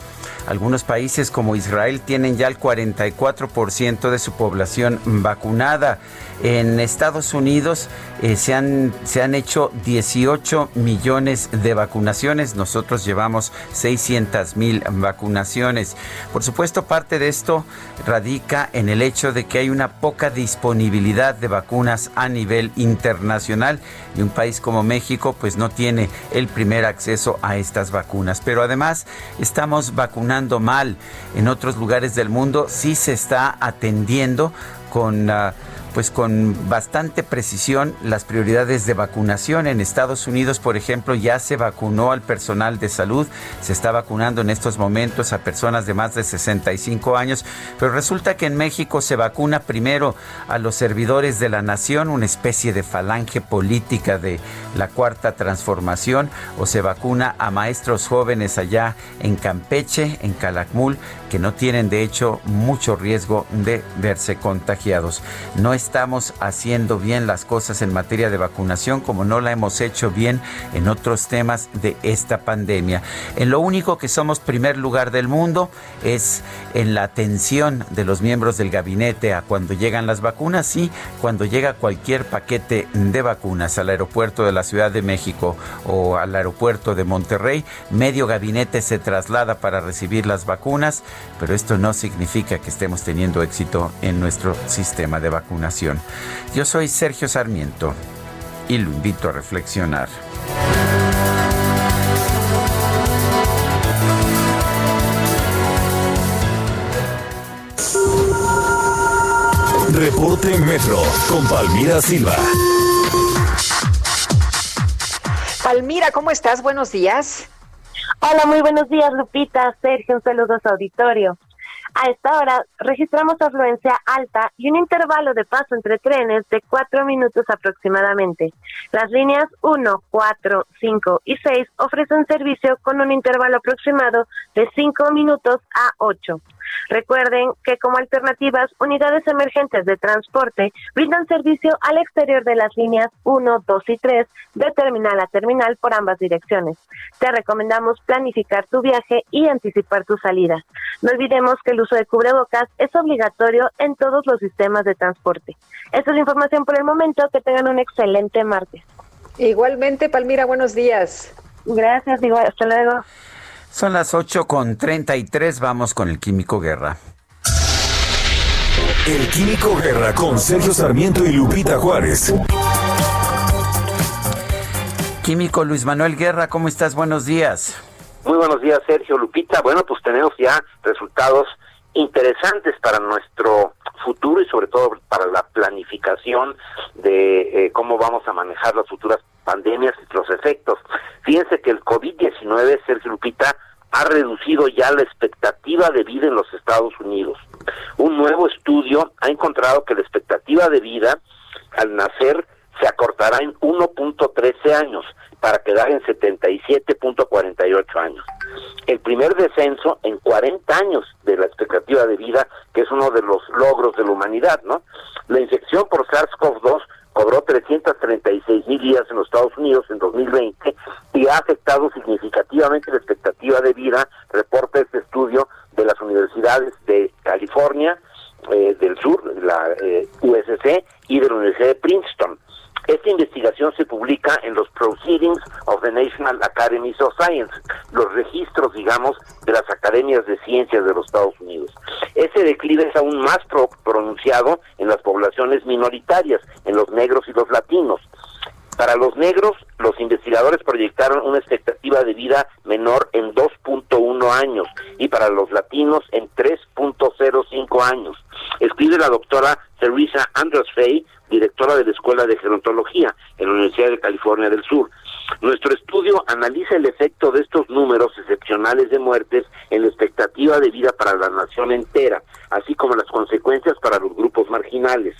Algunos países como Israel tienen ya el 44% de su población vacunada. En Estados Unidos eh, se, han, se han hecho 18 millones de vacunaciones. Nosotros llevamos 600 mil vacunaciones. Por supuesto, parte de esto radica en el hecho de que hay una poca disponibilidad de vacunas a nivel internacional y un país como México pues no tiene el primer acceso a estas vacunas. Pero además estamos vacunando mal. En otros lugares del mundo sí se está atendiendo con... Uh, pues con bastante precisión las prioridades de vacunación. En Estados Unidos, por ejemplo, ya se vacunó al personal de salud, se está vacunando en estos momentos a personas de más de 65 años, pero resulta que en México se vacuna primero a los servidores de la nación, una especie de falange política de la cuarta transformación, o se vacuna a maestros jóvenes allá en Campeche, en Calakmul, que no tienen de hecho mucho riesgo de verse contagiados. No estamos haciendo bien las cosas en materia de vacunación como no la hemos hecho bien en otros temas de esta pandemia. En lo único que somos primer lugar del mundo es en la atención de los miembros del gabinete a cuando llegan las vacunas y cuando llega cualquier paquete de vacunas al aeropuerto de la Ciudad de México o al aeropuerto de Monterrey, medio gabinete se traslada para recibir las vacunas, pero esto no significa que estemos teniendo éxito en nuestro sistema de vacunación. Yo soy Sergio Sarmiento y lo invito a reflexionar. Reporte Metro con Palmira Silva. Palmira, ¿cómo estás? Buenos días. Hola, muy buenos días, Lupita, Sergio, un saludo a su auditorio. A esta hora registramos afluencia alta y un intervalo de paso entre trenes de cuatro minutos aproximadamente. Las líneas 1, 4, 5 y 6 ofrecen servicio con un intervalo aproximado de 5 minutos a 8. Recuerden que como alternativas, unidades emergentes de transporte brindan servicio al exterior de las líneas 1, 2 y 3 de terminal a terminal por ambas direcciones. Te recomendamos planificar tu viaje y anticipar tu salida. No olvidemos que el uso de cubrebocas es obligatorio en todos los sistemas de transporte. Esta es la información por el momento. Que tengan un excelente martes. Igualmente, Palmira, buenos días. Gracias, igual, hasta luego. Son las 8 con 33, vamos con el Químico Guerra. El Químico Guerra con Sergio Sarmiento y Lupita Juárez. Químico Luis Manuel Guerra, ¿cómo estás? Buenos días. Muy buenos días, Sergio Lupita. Bueno, pues tenemos ya resultados interesantes para nuestro futuro y sobre todo para la planificación de eh, cómo vamos a manejar las futuras pandemias y los efectos. Fíjense que el COVID-19, Sergio Lupita, ha reducido ya la expectativa de vida en los Estados Unidos. Un nuevo estudio ha encontrado que la expectativa de vida al nacer se acortará en 1.13 años para quedar en 77.48 años. El primer descenso en 40 años de la expectativa de vida, que es uno de los logros de la humanidad, ¿no? La infección por SARS-CoV-2 cobró 336 mil días en los Estados Unidos en 2020 y ha afectado significativamente la expectativa de vida, reporta este estudio de las universidades de California, eh, del sur, la eh, USC y de la Universidad de Princeton. Esta investigación se publica en los Proceedings of the National Academies of Science, los registros, digamos, de las academias de ciencias de los Estados Unidos. Ese declive es aún más pronunciado en las poblaciones minoritarias, en los negros y los latinos. Para los negros, los investigadores proyectaron una expectativa de vida menor en 2.1 años y para los latinos en 3.05 años. Escribe la doctora Teresa Andrews Fay, directora de la Escuela de Gerontología en la Universidad de California del Sur. Nuestro estudio analiza el efecto de estos números excepcionales de muertes en la expectativa de vida para la nación entera, así como las consecuencias para los grupos marginales.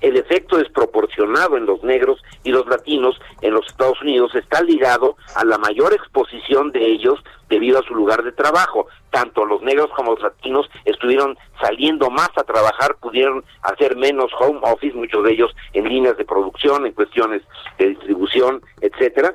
El efecto desproporcionado en los negros y los latinos en los Estados Unidos está ligado a la mayor exposición de ellos debido a su lugar de trabajo. Tanto los negros como los latinos estuvieron saliendo más a trabajar, pudieron hacer menos home office, muchos de ellos en líneas de producción, en cuestiones de distribución, etcétera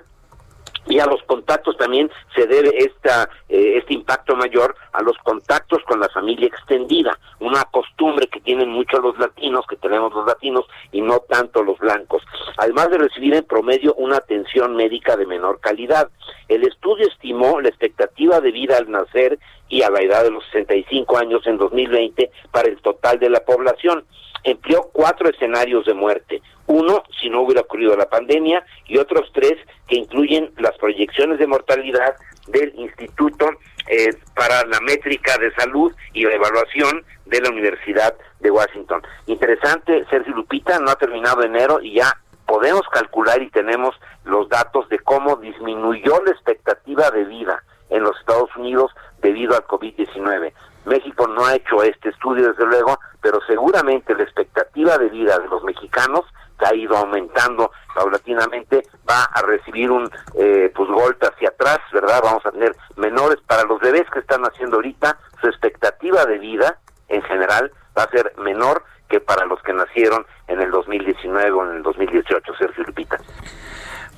y a los contactos también se debe esta, eh, este impacto mayor a los contactos con la familia extendida, una costumbre que tienen muchos los latinos, que tenemos los latinos y no tanto los blancos, además de recibir en promedio una atención médica de menor calidad. El estudio estimó la expectativa de vida al nacer y a la edad de los 65 años en 2020 para el total de la población empleó cuatro escenarios de muerte. Uno, si no hubiera ocurrido la pandemia, y otros tres que incluyen las proyecciones de mortalidad del Instituto eh, para la Métrica de Salud y la Evaluación de la Universidad de Washington. Interesante, Sergio Lupita, no ha terminado enero y ya podemos calcular y tenemos los datos de cómo disminuyó la expectativa de vida en los Estados Unidos debido al COVID-19. México no ha hecho este estudio, desde luego, pero seguramente la expectativa de vida de los mexicanos que ha ido aumentando paulatinamente, va a recibir un eh, pues golpe hacia atrás, ¿verdad? Vamos a tener menores para los bebés que están naciendo ahorita, su expectativa de vida en general va a ser menor que para los que nacieron en el 2019 o en el 2018, Sergio Lupita.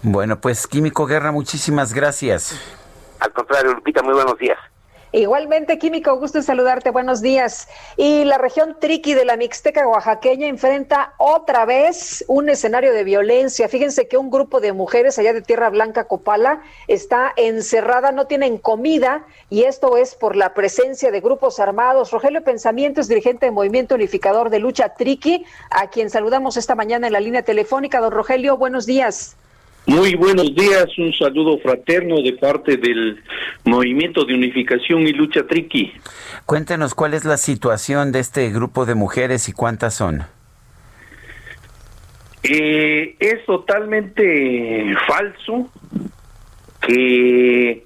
Bueno, pues Químico Guerra, muchísimas gracias. Al contrario, Lupita, muy buenos días. Igualmente, Químico, gusto en saludarte, buenos días. Y la región Triqui de la Mixteca oaxaqueña enfrenta otra vez un escenario de violencia. Fíjense que un grupo de mujeres allá de Tierra Blanca, Copala, está encerrada, no tienen comida, y esto es por la presencia de grupos armados. Rogelio Pensamiento es dirigente del Movimiento Unificador de Lucha Triqui, a quien saludamos esta mañana en la línea telefónica. Don Rogelio, buenos días. Muy buenos días, un saludo fraterno de parte del Movimiento de Unificación y Lucha Triqui. Cuéntenos cuál es la situación de este grupo de mujeres y cuántas son. Eh, es totalmente falso que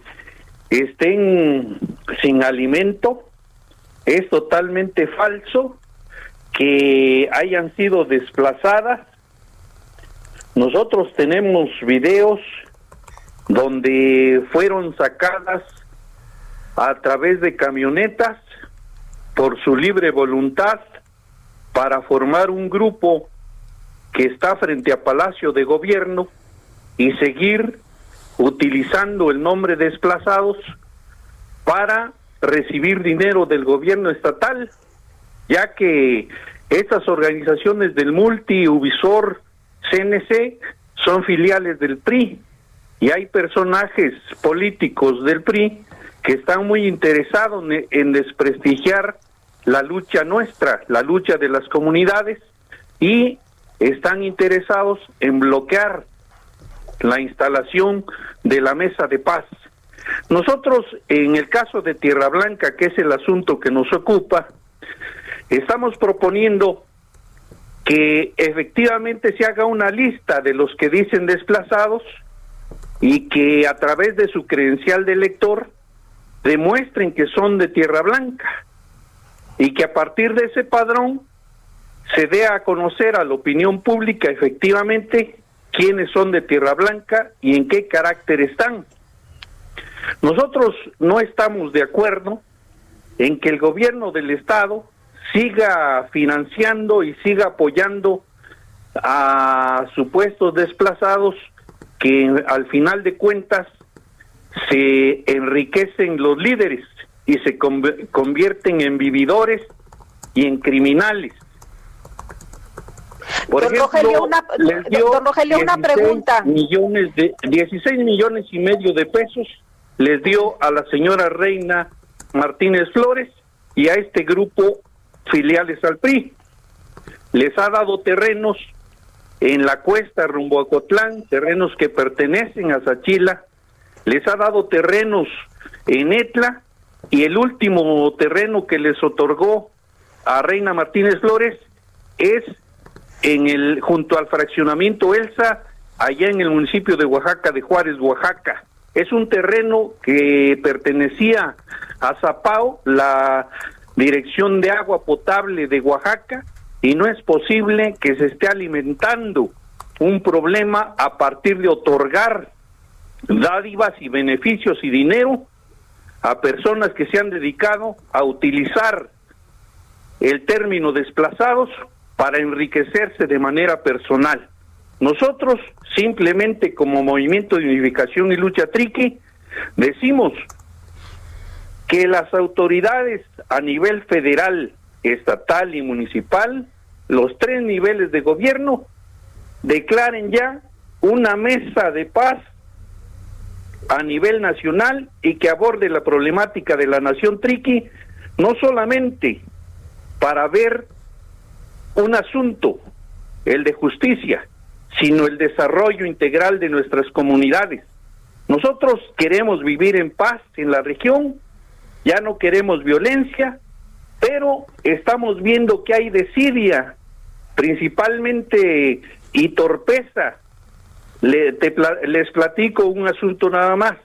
estén sin alimento, es totalmente falso que hayan sido desplazadas nosotros tenemos videos donde fueron sacadas a través de camionetas por su libre voluntad para formar un grupo que está frente a Palacio de Gobierno y seguir utilizando el nombre desplazados para recibir dinero del gobierno estatal, ya que estas organizaciones del multi, Ubisor, CNC son filiales del PRI y hay personajes políticos del PRI que están muy interesados en desprestigiar la lucha nuestra, la lucha de las comunidades y están interesados en bloquear la instalación de la mesa de paz. Nosotros, en el caso de Tierra Blanca, que es el asunto que nos ocupa, estamos proponiendo que efectivamente se haga una lista de los que dicen desplazados y que a través de su credencial de elector demuestren que son de Tierra Blanca y que a partir de ese padrón se dé a conocer a la opinión pública efectivamente quiénes son de Tierra Blanca y en qué carácter están. Nosotros no estamos de acuerdo en que el gobierno del Estado siga financiando y siga apoyando a supuestos desplazados que al final de cuentas se enriquecen los líderes y se convierten en vividores y en criminales. Por don Rogelio, una, don Rogelio, una pregunta. Millones de, 16 millones y medio de pesos les dio a la señora Reina Martínez Flores y a este grupo filiales al PRI. Les ha dado terrenos en la cuesta rumbo a Cotlán, terrenos que pertenecen a Sachila, les ha dado terrenos en Etla y el último terreno que les otorgó a Reina Martínez Flores es en el junto al fraccionamiento Elsa allá en el municipio de Oaxaca de Juárez, Oaxaca. Es un terreno que pertenecía a Zapao, la Dirección de Agua Potable de Oaxaca y no es posible que se esté alimentando un problema a partir de otorgar dádivas y beneficios y dinero a personas que se han dedicado a utilizar el término desplazados para enriquecerse de manera personal. Nosotros simplemente como Movimiento de Unificación y Lucha Triqui decimos que las autoridades a nivel federal, estatal y municipal, los tres niveles de gobierno, declaren ya una mesa de paz a nivel nacional y que aborde la problemática de la nación triqui, no solamente para ver un asunto, el de justicia, sino el desarrollo integral de nuestras comunidades. Nosotros queremos vivir en paz en la región ya no queremos violencia, pero estamos viendo que hay desidia, principalmente y torpeza. les platico un asunto nada más.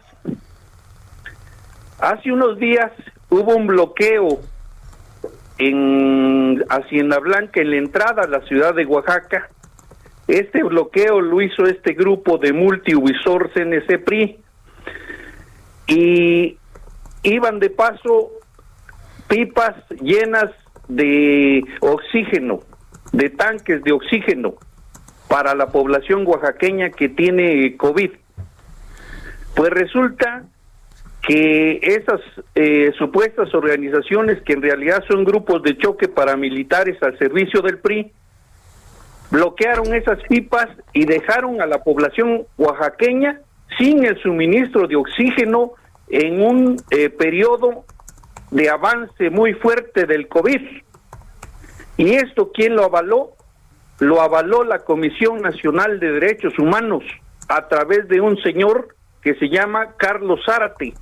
Hace unos días hubo un bloqueo en Hacienda Blanca, en la entrada a la ciudad de Oaxaca, Este bloqueo lo hizo este grupo de multiuvisor CNC PRI y iban de paso pipas llenas de oxígeno, de tanques de oxígeno para la población oaxaqueña que tiene COVID. Pues resulta que esas eh, supuestas organizaciones, que en realidad son grupos de choque paramilitares al servicio del PRI, bloquearon esas pipas y dejaron a la población oaxaqueña sin el suministro de oxígeno en un eh, periodo de avance muy fuerte del COVID. ¿Y esto quién lo avaló? Lo avaló la Comisión Nacional de Derechos Humanos a través de un señor que se llama Carlos Zárate.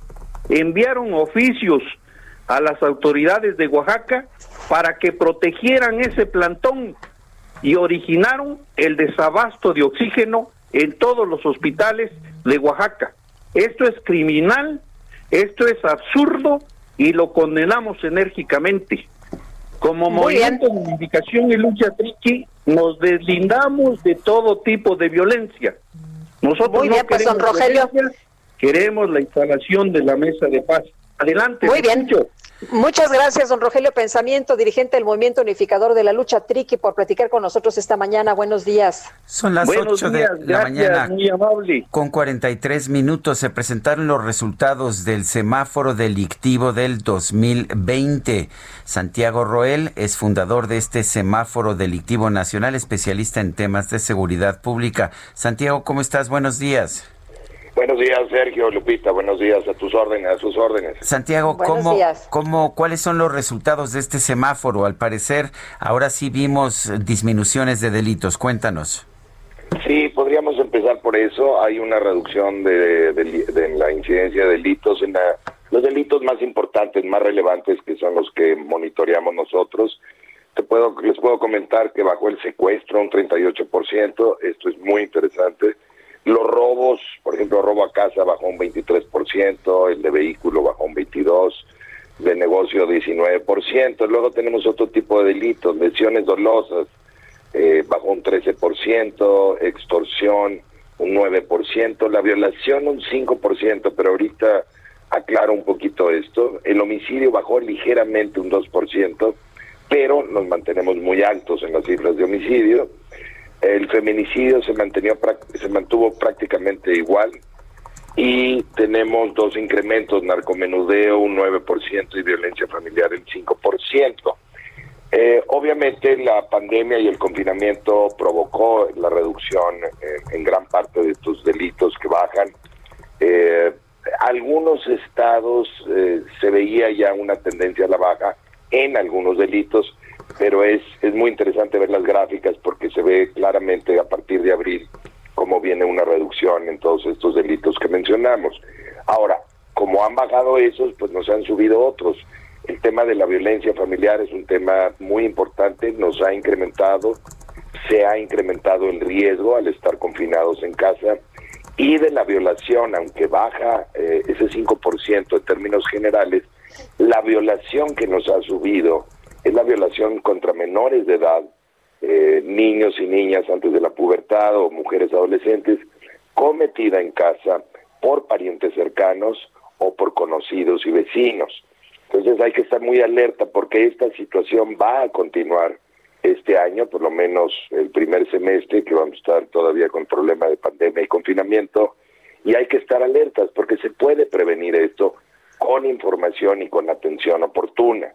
Enviaron oficios a las autoridades de Oaxaca para que protegieran ese plantón y originaron el desabasto de oxígeno en todos los hospitales de Oaxaca. Esto es criminal, esto es absurdo y lo condenamos enérgicamente. Como movimiento de unificación y lucha triqui, nos deslindamos de todo tipo de violencia. Nosotros Muy bien, no pues, don queremos Rogelio. violencia, queremos la instalación de la mesa de paz. Adelante. Muy bien. escucho. Muchas gracias, don Rogelio Pensamiento, dirigente del Movimiento Unificador de la Lucha Triqui, por platicar con nosotros esta mañana. Buenos días. Son las Buenos 8 de la gracias, mañana. muy amable. Con 43 minutos se presentaron los resultados del semáforo delictivo del 2020. Santiago Roel es fundador de este semáforo delictivo nacional, especialista en temas de seguridad pública. Santiago, ¿cómo estás? Buenos días. Buenos días, Sergio, Lupita. Buenos días, a tus órdenes, a sus órdenes. Santiago, ¿cómo, cómo, ¿cuáles son los resultados de este semáforo? Al parecer, ahora sí vimos disminuciones de delitos. Cuéntanos. Sí, podríamos empezar por eso. Hay una reducción de, de- de la incidencia de delitos en la- los delitos más importantes, más relevantes, que son los que monitoreamos nosotros. Te puedo, les puedo comentar que bajó el secuestro un 38%. Esto es muy interesante. Los robos, por ejemplo, robo a casa bajó un 23%, el de vehículo bajó un 22%, de negocio 19%. Luego tenemos otro tipo de delitos, lesiones dolosas, eh, bajó un 13%, extorsión un 9%, la violación un 5%, pero ahorita aclaro un poquito esto, el homicidio bajó ligeramente un 2%, pero nos mantenemos muy altos en las cifras de homicidio, el feminicidio se, mantenió, se mantuvo prácticamente igual y tenemos dos incrementos, narcomenudeo un 9% y violencia familiar el 5%. Eh, obviamente la pandemia y el confinamiento provocó la reducción en gran parte de estos delitos que bajan. Eh, algunos estados eh, se veía ya una tendencia a la baja en algunos delitos, pero es, es muy interesante ver las gráficas porque se ve claramente a partir de abril cómo viene una reducción en todos estos delitos que mencionamos. Ahora, como han bajado esos, pues nos han subido otros. El tema de la violencia familiar es un tema muy importante, nos ha incrementado, se ha incrementado el riesgo al estar confinados en casa y de la violación, aunque baja eh, ese 5% en términos generales, la violación que nos ha subido es la violación contra menores de edad, eh, niños y niñas antes de la pubertad o mujeres adolescentes, cometida en casa por parientes cercanos o por conocidos y vecinos. Entonces hay que estar muy alerta porque esta situación va a continuar este año, por lo menos el primer semestre, que vamos a estar todavía con problema de pandemia y confinamiento, y hay que estar alertas porque se puede prevenir esto con información y con atención oportuna.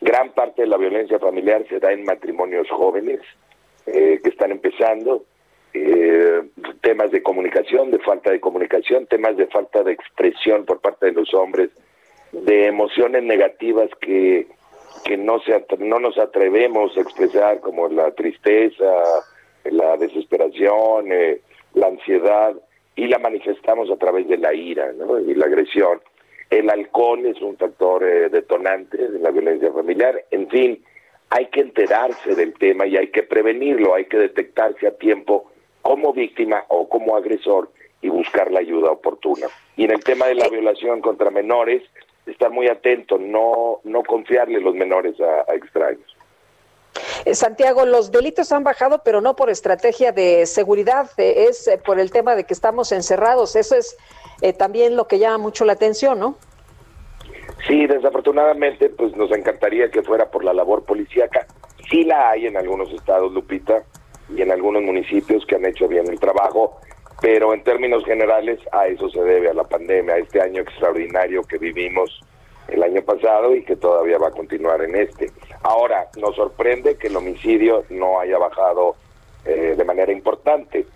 Gran parte de la violencia familiar se da en matrimonios jóvenes eh, que están empezando, eh, temas de comunicación, de falta de comunicación, temas de falta de expresión por parte de los hombres, de emociones negativas que, que no, se, no nos atrevemos a expresar, como la tristeza, la desesperación, eh, la ansiedad, y la manifestamos a través de la ira ¿no? y la agresión. El alcohol es un factor eh, detonante de la violencia familiar. En fin, hay que enterarse del tema y hay que prevenirlo, hay que detectarse a tiempo como víctima o como agresor y buscar la ayuda oportuna. Y en el tema de la violación contra menores, estar muy atento, no, no confiarle los menores a, a extraños. Eh, Santiago, los delitos han bajado, pero no por estrategia de seguridad, eh, es eh, por el tema de que estamos encerrados. Eso es también lo que llama mucho la atención, ¿no? Sí, desafortunadamente, pues nos encantaría que fuera por la labor policíaca. Sí la hay en algunos estados, Lupita, y en algunos municipios que han hecho bien el trabajo, pero en términos generales a eso se debe, a la pandemia, a este año extraordinario que vivimos el año pasado y que todavía va a continuar en este. Ahora, nos sorprende que el homicidio no haya bajado eh, de manera importante.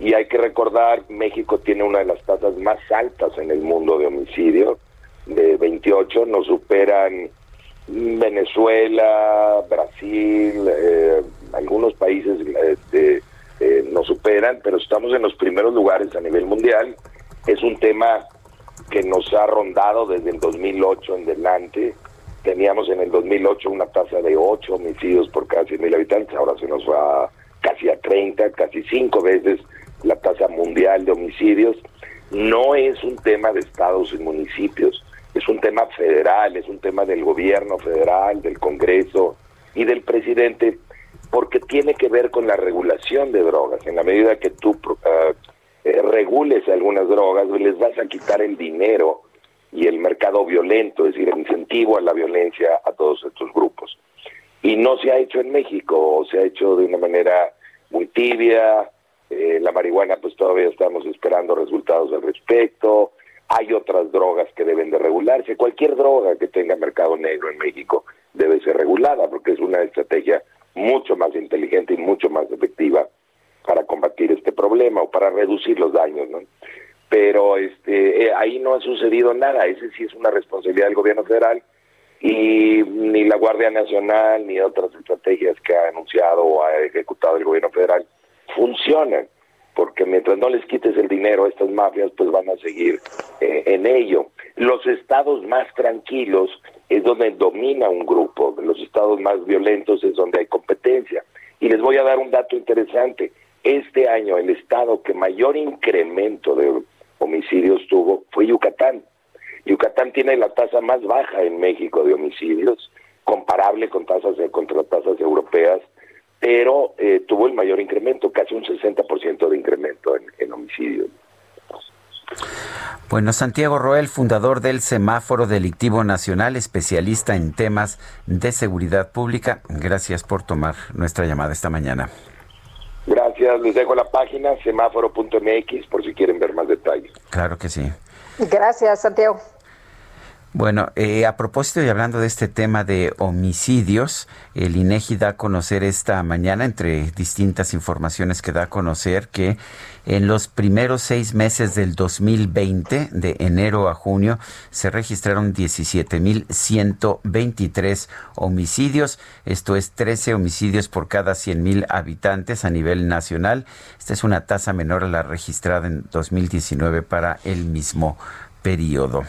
Y hay que recordar, México tiene una de las tasas más altas en el mundo de homicidio, de 28, nos superan Venezuela, Brasil, eh, algunos países este, nos superan, pero estamos en los primeros lugares a nivel mundial. Es un tema que nos ha rondado desde el 2008 en delante. Teníamos en el 2008 una tasa de 8 homicidios por cada 100.000 habitantes, ahora se nos va casi a 30, casi 5 veces la tasa mundial de homicidios. No es un tema de estados y municipios, es un tema federal, es un tema del gobierno federal, del Congreso y del presidente, porque tiene que ver con la regulación de drogas. En la medida que tú uh, regules algunas drogas, les vas a quitar el dinero y el mercado violento, es decir, el incentivo a la violencia a todos estos grupos. Y no se ha hecho en México, se ha hecho de una manera muy tibia, eh, la marihuana pues todavía estamos esperando resultados al respecto, hay otras drogas que deben de regularse, cualquier droga que tenga mercado negro en México debe ser regulada porque es una estrategia mucho más inteligente y mucho más efectiva para combatir este problema o para reducir los daños, ¿no? Pero este, eh, ahí no ha sucedido nada, ese sí es una responsabilidad del gobierno federal y ni la Guardia Nacional ni otras estrategias que ha anunciado o ha ejecutado el gobierno federal funcionan, porque mientras no les quites el dinero a estas mafias, pues van a seguir eh, en ello. Los estados más tranquilos es donde domina un grupo, los estados más violentos es donde hay competencia. Y les voy a dar un dato interesante. Este año el estado que mayor incremento de homicidios tuvo fue Yucatán. Yucatán tiene la tasa más baja en México de homicidios, comparable con tasas contra tasas europeas, pero eh, tuvo el mayor incremento, casi un 60% de incremento en, en homicidios. Bueno, Santiago Roel, fundador del Semáforo Delictivo Nacional, especialista en temas de seguridad pública, gracias por tomar nuestra llamada esta mañana. Gracias, les dejo la página semáforo.mx por si quieren ver más detalles. Claro que sí. Gracias, Santiago. Bueno, eh, a propósito y hablando de este tema de homicidios, el INEGI da a conocer esta mañana, entre distintas informaciones que da a conocer, que en los primeros seis meses del 2020, de enero a junio, se registraron 17.123 homicidios. Esto es 13 homicidios por cada 100.000 habitantes a nivel nacional. Esta es una tasa menor a la registrada en 2019 para el mismo periodo.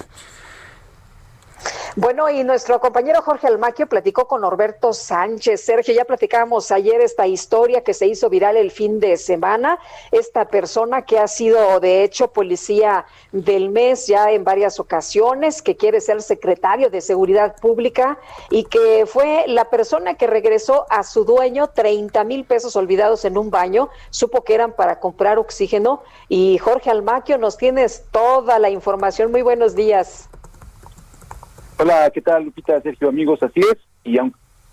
Bueno, y nuestro compañero Jorge Almaquio platicó con Norberto Sánchez. Sergio, ya platicábamos ayer esta historia que se hizo viral el fin de semana. Esta persona que ha sido, de hecho, policía del mes ya en varias ocasiones, que quiere ser secretario de Seguridad Pública y que fue la persona que regresó a su dueño 30 mil pesos olvidados en un baño. Supo que eran para comprar oxígeno. Y Jorge Almaquio, nos tienes toda la información. Muy buenos días. Hola, ¿qué tal, Lupita? Sergio, amigos, así es. Y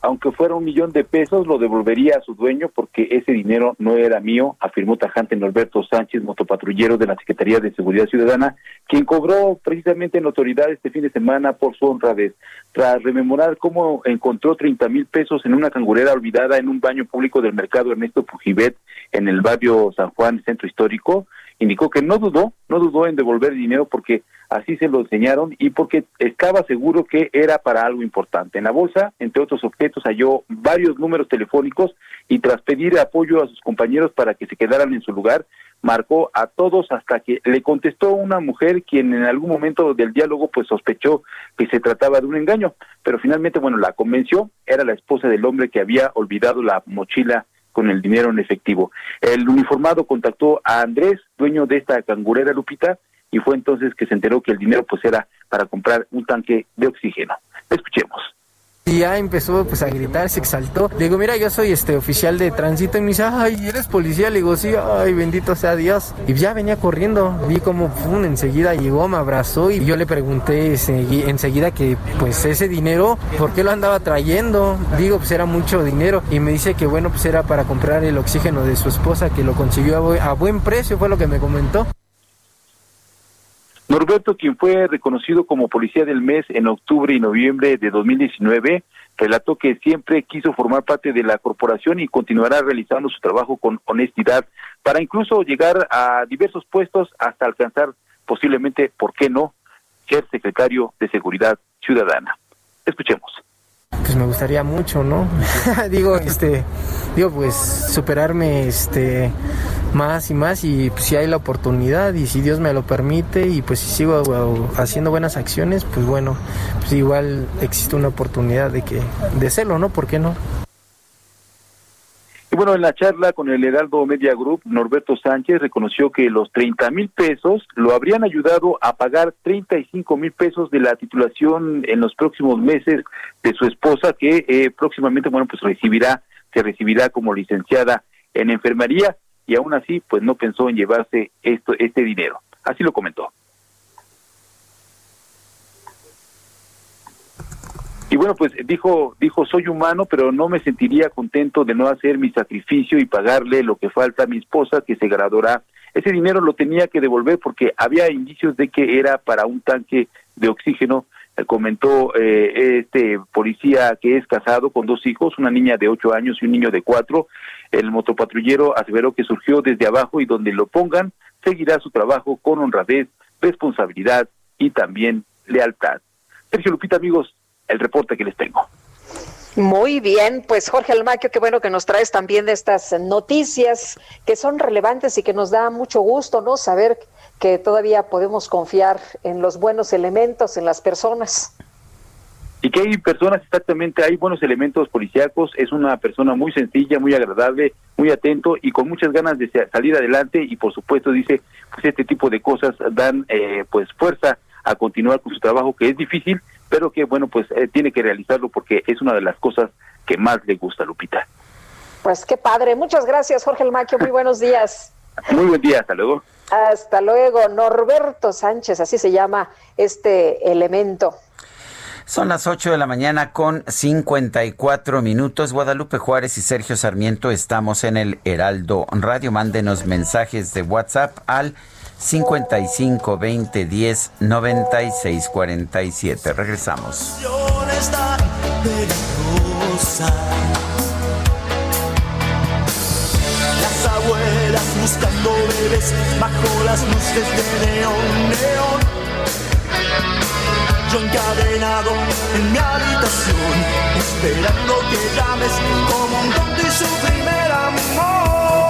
aunque, fuera un millón de pesos, lo devolvería a su dueño porque ese dinero no era mío, afirmó tajante Norberto Sánchez, motopatrullero de la Secretaría de Seguridad Ciudadana, quien cobró precisamente en autoridad este fin de semana por su honradez. Tras rememorar cómo encontró 30 mil pesos en una cangurera olvidada en un baño público del mercado Ernesto Pujibet en el barrio San Juan, centro histórico, indicó que no dudó, no dudó en devolver dinero porque así se lo enseñaron y porque estaba seguro que era para algo importante. En la bolsa, entre otros objetos, halló varios números telefónicos y tras pedir apoyo a sus compañeros para que se quedaran en su lugar, marcó a todos hasta que le contestó una mujer quien en algún momento del diálogo pues sospechó que se trataba de un engaño, pero finalmente bueno, la convenció, era la esposa del hombre que había olvidado la mochila con el dinero en efectivo. El uniformado contactó a Andrés, dueño de esta cangurera Lupita, y fue entonces que se enteró que el dinero pues era para comprar un tanque de oxígeno. Escuchemos. Y ya empezó pues a gritar, se exaltó. Le digo, mira, yo soy este oficial de tránsito y me dice, ay, ¿eres policía? Le digo, sí, ay, bendito sea Dios. Y ya venía corriendo, vi como pum, enseguida llegó, me abrazó y yo le pregunté enseguida que pues ese dinero, ¿por qué lo andaba trayendo? Digo, pues era mucho dinero y me dice que bueno, pues era para comprar el oxígeno de su esposa que lo consiguió a buen precio, fue lo que me comentó. Norberto, quien fue reconocido como policía del mes en octubre y noviembre de 2019, relató que siempre quiso formar parte de la corporación y continuará realizando su trabajo con honestidad para incluso llegar a diversos puestos hasta alcanzar posiblemente, ¿por qué no?, ser secretario de Seguridad Ciudadana. Escuchemos. Pues me gustaría mucho, ¿no? digo, este, digo, pues superarme, este, más y más y pues, si hay la oportunidad y si Dios me lo permite y pues si sigo haciendo buenas acciones, pues bueno, pues igual existe una oportunidad de que, de hacerlo, ¿no? ¿Por qué no? Y bueno, en la charla con el Heraldo Media Group, Norberto Sánchez reconoció que los 30 mil pesos lo habrían ayudado a pagar 35 mil pesos de la titulación en los próximos meses de su esposa, que eh, próximamente, bueno, pues recibirá, se recibirá como licenciada en enfermería y aún así, pues no pensó en llevarse esto, este dinero. Así lo comentó. Y bueno, pues dijo, dijo, soy humano, pero no me sentiría contento de no hacer mi sacrificio y pagarle lo que falta a mi esposa que se graduará. Ese dinero lo tenía que devolver porque había indicios de que era para un tanque de oxígeno. Eh, comentó eh, este policía que es casado con dos hijos, una niña de ocho años y un niño de cuatro. El motopatrullero aseveró que surgió desde abajo y donde lo pongan, seguirá su trabajo con honradez, responsabilidad y también lealtad. Sergio Lupita, amigos, el reporte que les tengo. Muy bien, pues Jorge Almaquio, qué bueno que nos traes también de estas noticias que son relevantes y que nos da mucho gusto, ¿no? Saber que todavía podemos confiar en los buenos elementos, en las personas. Y que hay personas, exactamente, hay buenos elementos policíacos, es una persona muy sencilla, muy agradable, muy atento y con muchas ganas de salir adelante y por supuesto dice, pues este tipo de cosas dan eh, pues fuerza a continuar con su trabajo que es difícil, pero que bueno, pues eh, tiene que realizarlo porque es una de las cosas que más le gusta, Lupita. Pues qué padre. Muchas gracias, Jorge Elmaquio. Muy buenos días. Muy buen día, hasta luego. Hasta luego, Norberto Sánchez, así se llama este elemento. Son las 8 de la mañana con 54 minutos. Guadalupe Juárez y Sergio Sarmiento estamos en el Heraldo Radio. Mándenos mensajes de WhatsApp al 55 20 10 96 47. Regresamos. Las abuelas buscando bebés bajo las luces de neón, neón. Yo encadenado en mi habitación, esperando que llames como un tonto y su primer amor.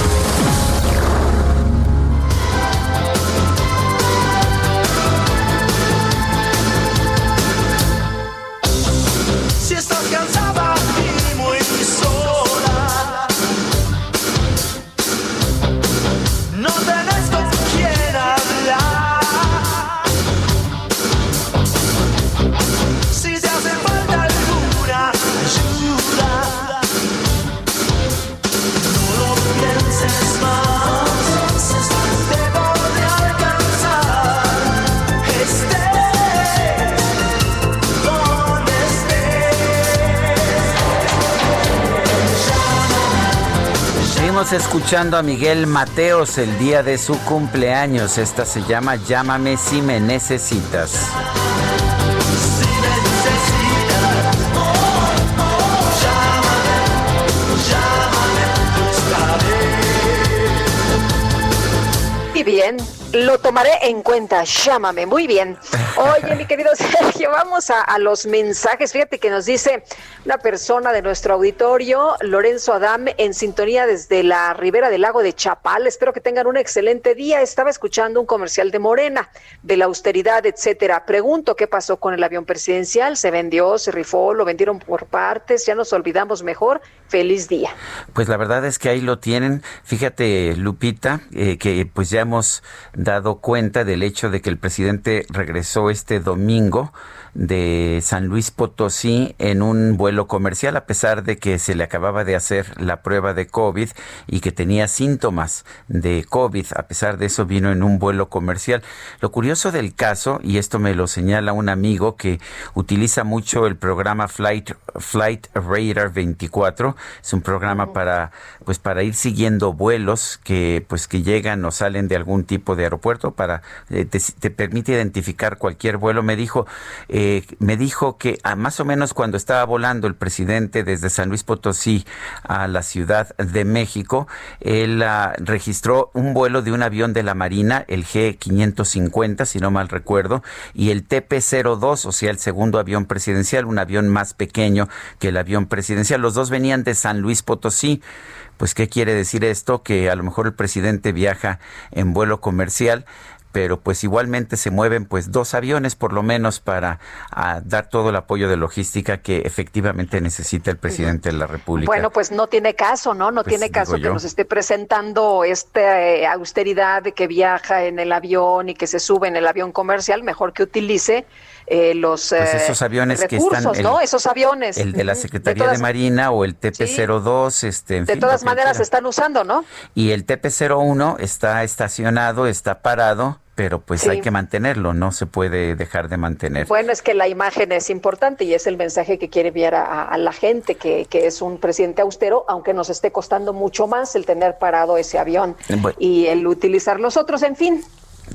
Escuchando a Miguel Mateos el día de su cumpleaños. Esta se llama Llámame si me necesitas. Y bien, Lo tomaré en cuenta, llámame, muy bien. Oye, mi querido Sergio, vamos a, los mensajes. Fíjate que nos dice una persona de nuestro auditorio, Lorenzo Adam, en sintonía desde la ribera del lago de Chapal. Espero que tengan un excelente día. Estaba escuchando un comercial de Morena, de la austeridad, etcétera. Pregunto qué pasó con el avión presidencial. ¿Se vendió, se rifó, lo vendieron por partes? ¿Ya nos olvidamos mejor? Feliz día. Pues la verdad es que ahí lo tienen. Fíjate, Lupita, eh, que pues ya hemos dado cuenta del hecho de que el presidente regresó este domingo de San Luis Potosí en un vuelo comercial a pesar de que se le acababa de hacer la prueba de COVID y que tenía síntomas de COVID. A pesar de eso vino en un vuelo comercial. Lo curioso del caso, y esto me lo señala un amigo que utiliza mucho el programa Flight, Flight Radar 24, es un programa para pues para ir siguiendo vuelos que pues que llegan o salen de algún tipo de aeropuerto para eh, te, te, permite identificar cualquier vuelo me dijo eh, me dijo que a más o menos cuando estaba volando el presidente desde San Luis Potosí a la Ciudad de México él uh, registró un vuelo de un avión de la Marina el G550 si no mal recuerdo y el TP02 o sea el segundo avión presidencial un avión más pequeño que el avión presidencial. Los dos venían de San Luis Potosí. Pues, ¿qué quiere decir esto? Que a lo mejor el presidente viaja en vuelo comercial, pero pues igualmente se mueven pues dos aviones por lo menos para dar todo el apoyo de logística que efectivamente necesita el presidente de la República. Bueno, pues no tiene caso, ¿no? No pues, tiene caso que nos esté presentando esta eh, austeridad de que viaja en el avión y que se sube en el avión comercial, mejor que utilice eh, los pues esos aviones recursos, que están. Esos aviones. El de la Secretaría de, todas, de Marina o el TP-02, sí. este, en De fin, todas maneras se están usando, ¿no? Y el TP-01 está estacionado, está parado, pero pues sí. hay que mantenerlo, no se puede dejar de mantener. Bueno, es que la imagen es importante y es el mensaje que quiere enviar a, a la gente, que, que, es un presidente austero, aunque nos esté costando mucho más el tener parado ese avión bueno. y el utilizar los otros, en fin.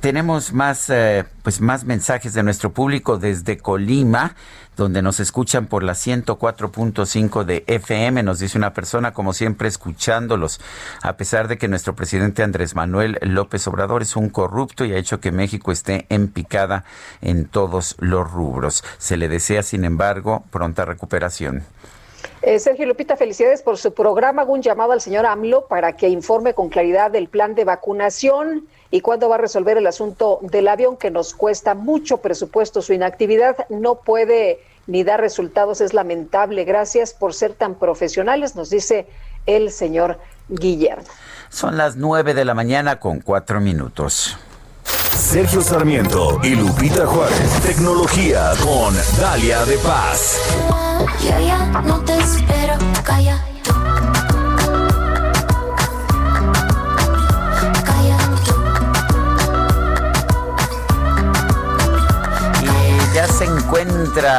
Tenemos más, eh, pues más mensajes de nuestro público desde Colima, donde nos escuchan por la 104.5 de FM. Nos dice una persona, como siempre, escuchándolos, a pesar de que nuestro presidente Andrés Manuel López Obrador es un corrupto y ha hecho que México esté en picada en todos los rubros. Se le desea, sin embargo, pronta recuperación. Eh, Sergio Lupita, felicidades por su programa. Un llamado al señor AMLO para que informe con claridad del plan de vacunación y cuándo va a resolver el asunto del avión que nos cuesta mucho presupuesto. Su inactividad no puede ni dar resultados, es lamentable. Gracias por ser tan profesionales, nos dice el señor Guillermo. Son las nueve de la mañana con cuatro minutos. Sergio Sarmiento y Lupita Juárez. Tecnología con Dalia de Paz. Ya, no te espero, calla.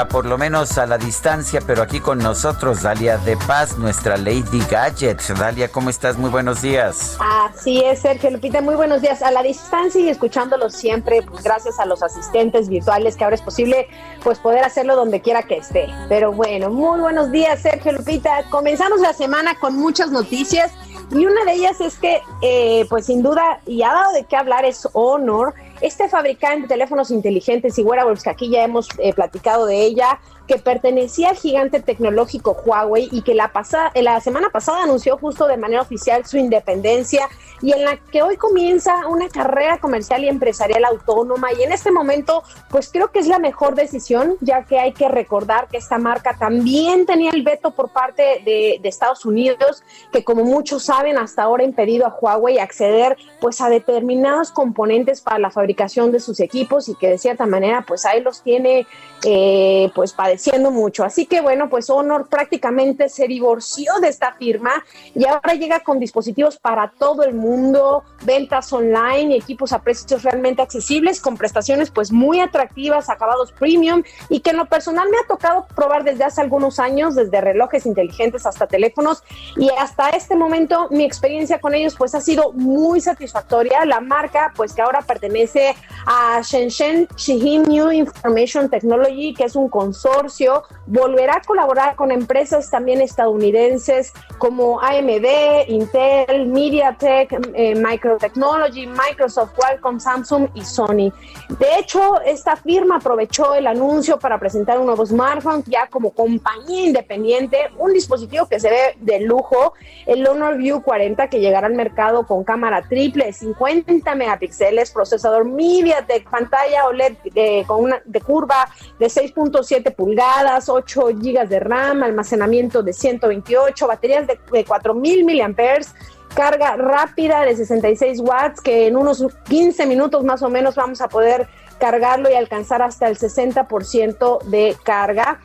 Por lo menos a la distancia, pero aquí con nosotros Dalia de Paz, nuestra Lady Gadget. Dalia, ¿cómo estás? Muy buenos días. Así es, Sergio Lupita, muy buenos días. A la distancia y escuchándolos siempre, pues gracias a los asistentes virtuales que ahora es posible pues poder hacerlo donde quiera que esté. Pero bueno, muy buenos días, Sergio Lupita. Comenzamos la semana con muchas noticias y una de ellas es que, eh, pues sin duda, y ha dado de qué hablar, es Honor, este fabricante de teléfonos inteligentes y wearables, que aquí ya hemos eh, platicado de ella, que pertenecía al gigante tecnológico Huawei y que la, pasada, la semana pasada anunció justo de manera oficial su independencia y en la que hoy comienza una carrera comercial y empresarial autónoma. Y en este momento pues creo que es la mejor decisión ya que hay que recordar que esta marca también tenía el veto por parte de, de Estados Unidos que como muchos saben hasta ahora ha impedido a Huawei acceder pues a determinados componentes para la fabricación de sus equipos y que de cierta manera pues ahí los tiene eh, pues padeciendo mucho. Así que bueno, pues Honor prácticamente se divorció de esta firma y ahora llega con dispositivos para todo el mundo, ventas online y equipos a precios realmente accesibles con prestaciones pues muy atractivas, acabados premium y que en lo personal me ha tocado probar desde hace algunos años, desde relojes inteligentes hasta teléfonos y hasta este momento mi experiencia con ellos pues ha sido muy satisfactoria. La marca pues que ahora pertenece a Shenzhen Shihim New Information Technology, que es un consorcio, volverá a colaborar con empresas también estadounidenses como AMD, Intel, MediaTek, eh, Microtechnology, Microsoft, Qualcomm, Samsung y Sony. De hecho, esta firma aprovechó el anuncio para presentar un nuevo smartphone ya como compañía independiente, un dispositivo que se ve de lujo, el Honor View 40 que llegará al mercado con cámara triple, 50 megapíxeles, procesador MediaTek, pantalla OLED de, con una de curva de 6.7 pulgadas, 8 gigas de RAM, almacenamiento de 128, baterías de, de 4000 miliamperes carga rápida de 66 watts que en unos 15 minutos más o menos vamos a poder cargarlo y alcanzar hasta el 60% de carga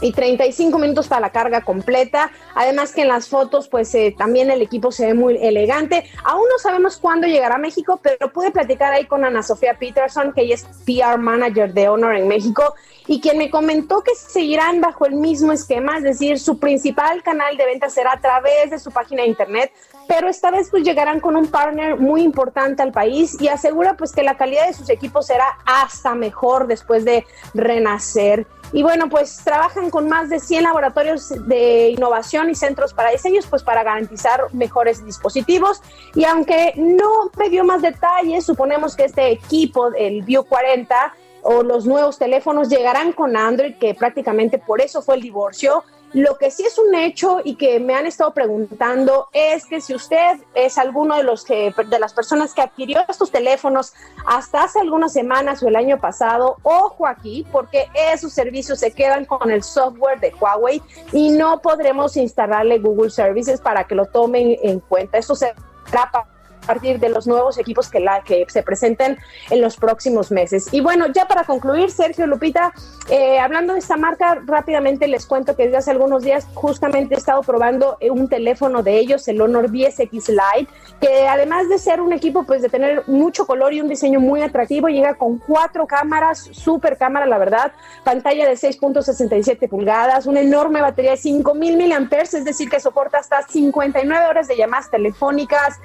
y 35 minutos para la carga completa. Además que en las fotos, pues eh, también el equipo se ve muy elegante. Aún no sabemos cuándo llegará a México, pero pude platicar ahí con Ana Sofía Peterson, que ella es PR Manager de Honor en México, y quien me comentó que seguirán bajo el mismo esquema, es decir, su principal canal de venta será a través de su página de internet, pero esta vez pues llegarán con un partner muy importante al país y asegura pues que la calidad de sus equipos será hasta mejor después de renacer. Y bueno, pues trabajan con más de 100 laboratorios de innovación y centros para diseños, pues para garantizar mejores dispositivos. Y aunque no me dio más detalles, suponemos que este equipo, el View 40, o los nuevos teléfonos llegarán con Android, que prácticamente por eso fue el divorcio. Lo que sí es un hecho y que me han estado preguntando es que si usted es alguno de los que de las personas que adquirió estos teléfonos hasta hace algunas semanas o el año pasado, ojo aquí, porque esos servicios se quedan con el software de Huawei y no podremos instalarle Google Services para que lo tomen en cuenta. Eso se trapa partir de los nuevos equipos que, la, que se presenten en los próximos meses. Y bueno, ya para concluir, Sergio Lupita, eh, hablando de esta marca, rápidamente les cuento que desde hace algunos días justamente he estado probando un teléfono de ellos, el Honor 10X Lite, que además de ser un equipo, pues de tener mucho color y un diseño muy atractivo, llega con cuatro cámaras, super cámara, la verdad, pantalla de 6.67 pulgadas, una enorme batería de 5000 mAh, es decir, que soporta hasta 59 horas de llamadas telefónicas,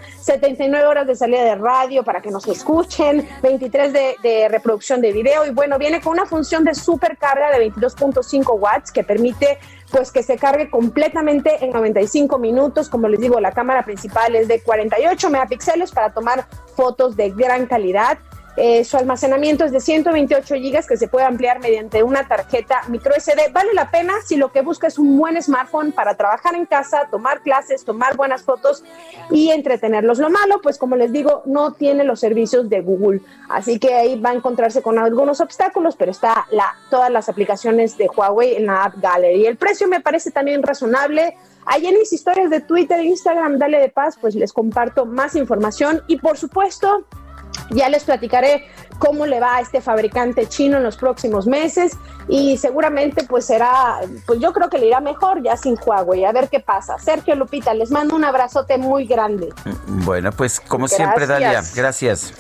79 horas de salida de radio para que nos escuchen, 23 de, de reproducción de video y bueno, viene con una función de supercarga de 22.5 watts que permite pues que se cargue completamente en 95 minutos. Como les digo, la cámara principal es de 48 megapíxeles para tomar fotos de gran calidad. Eh, su almacenamiento es de 128 gigas que se puede ampliar mediante una tarjeta micro SD. Vale la pena si lo que busca es un buen smartphone para trabajar en casa, tomar clases, tomar buenas fotos y entretenerlos. Lo malo, pues como les digo, no tiene los servicios de Google. Así que ahí va a encontrarse con algunos obstáculos, pero está la, todas las aplicaciones de Huawei en la App Gallery. El precio me parece también razonable. Ahí en mis historias de Twitter e Instagram, dale de paz, pues les comparto más información y por supuesto ya les platicaré cómo le va a este fabricante chino en los próximos meses y seguramente pues será, pues yo creo que le irá mejor ya sin Huawei, a ver qué pasa. Sergio Lupita, les mando un abrazote muy grande. Bueno, pues como siempre, Dalia, gracias.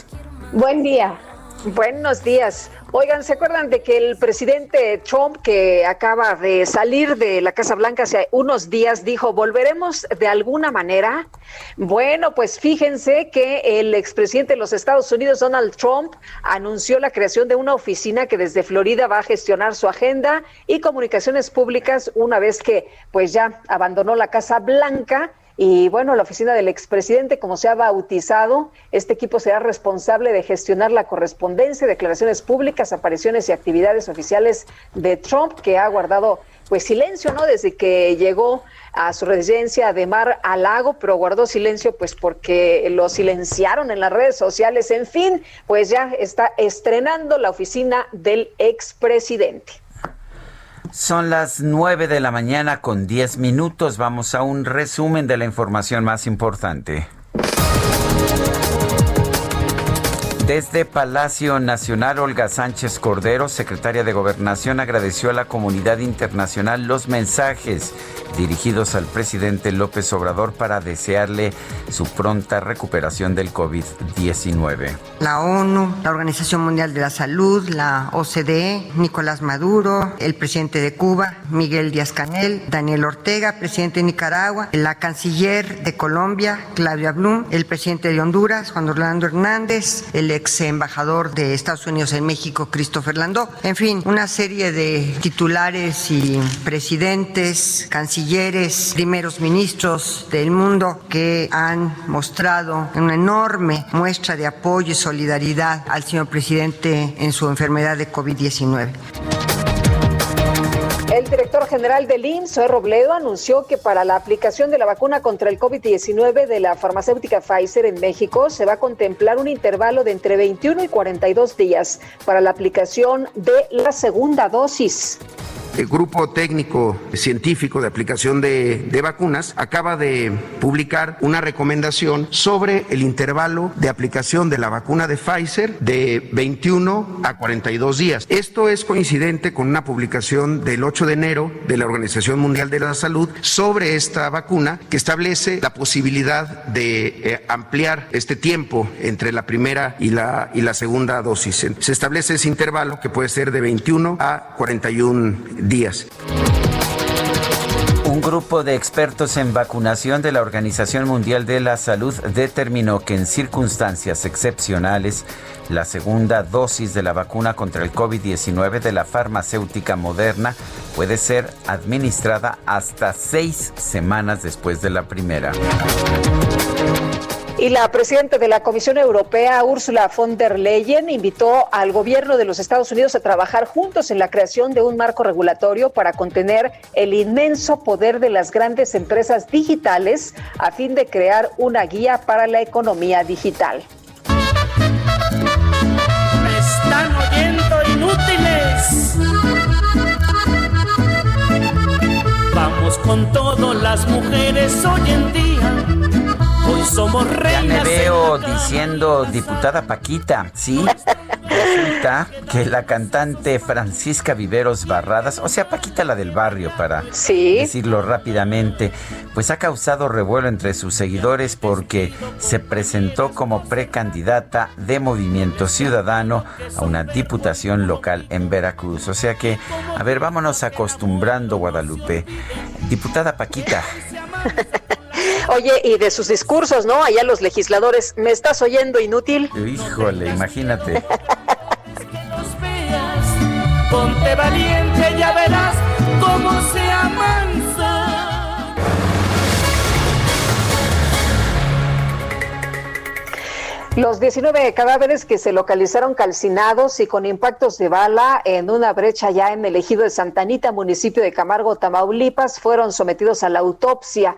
Buen día. Buenos días. Oigan, ¿se acuerdan de que el presidente Trump, que acaba de salir de la Casa Blanca hace unos días, dijo, ¿volveremos de alguna manera? Bueno, pues fíjense que el expresidente de los Estados Unidos, Donald Trump, anunció la creación de una oficina que desde Florida va a gestionar su agenda y comunicaciones públicas una vez que pues ya abandonó la Casa Blanca y bueno, la oficina del expresidente, como se ha bautizado, este equipo será responsable de gestionar la correspondencia, declaraciones públicas, apariciones y actividades oficiales de Trump, que ha guardado pues silencio, ¿no? Desde que llegó a su residencia de Mar a Lago, pero guardó silencio pues porque lo silenciaron en las redes sociales. En fin, pues ya está estrenando la oficina del expresidente. Son las 9 de la mañana con 10 minutos. Vamos a un resumen de la información más importante. Desde Palacio Nacional, Olga Sánchez Cordero, secretaria de Gobernación, agradeció a la comunidad internacional los mensajes dirigidos al presidente López Obrador para desearle su pronta recuperación del COVID-19. La ONU, la Organización Mundial de la Salud, la OCDE, Nicolás Maduro, el presidente de Cuba, Miguel Díaz Canel, Daniel Ortega, presidente de Nicaragua, la canciller de Colombia, Claudia Blum, el presidente de Honduras, Juan Orlando Hernández, el ex embajador de Estados Unidos en México, Christopher Landó. En fin, una serie de titulares y presidentes, cancilleres, primeros ministros del mundo que han mostrado una enorme muestra de apoyo y solidaridad al señor presidente en su enfermedad de COVID-19. El director general del IMSS, Robledo, anunció que para la aplicación de la vacuna contra el COVID-19 de la farmacéutica Pfizer en México se va a contemplar un intervalo de entre 21 y 42 días para la aplicación de la segunda dosis. El Grupo Técnico Científico de Aplicación de, de, Vacunas acaba de publicar una recomendación sobre el intervalo de aplicación de la vacuna de Pfizer de 21 a 42 días. Esto es coincidente con una publicación del 8 de enero de la Organización Mundial de la Salud sobre esta vacuna que establece la posibilidad de eh, ampliar este tiempo entre la primera y la, y la segunda dosis. Se establece ese intervalo que puede ser de 21 a 41 días. Un grupo de expertos en vacunación de la Organización Mundial de la Salud determinó que en circunstancias excepcionales la segunda dosis de la vacuna contra el COVID-19 de la farmacéutica moderna puede ser administrada hasta seis semanas después de la primera. Y la presidenta de la Comisión Europea, Ursula von der Leyen, invitó al gobierno de los Estados Unidos a trabajar juntos en la creación de un marco regulatorio para contener el inmenso poder de las grandes empresas digitales a fin de crear una guía para la economía digital. Me están oyendo inútiles. Vamos con todas las mujeres hoy en día Somos Ya me veo diciendo diputada Paquita, ¿sí? Resulta que la cantante Francisca Viveros Barradas, o sea, Paquita la del barrio, para decirlo rápidamente, pues ha causado revuelo entre sus seguidores porque se presentó como precandidata de Movimiento Ciudadano a una diputación local en Veracruz. O sea que, a ver, vámonos acostumbrando, Guadalupe. Diputada Paquita. Oye, y de sus discursos, ¿no? Allá los legisladores, ¿me estás oyendo inútil? Híjole, imagínate. Ponte valiente, ya verás cómo se amansa. Los 19 cadáveres que se localizaron calcinados y con impactos de bala en una brecha ya en el ejido de Santanita, municipio de Camargo, Tamaulipas, fueron sometidos a la autopsia.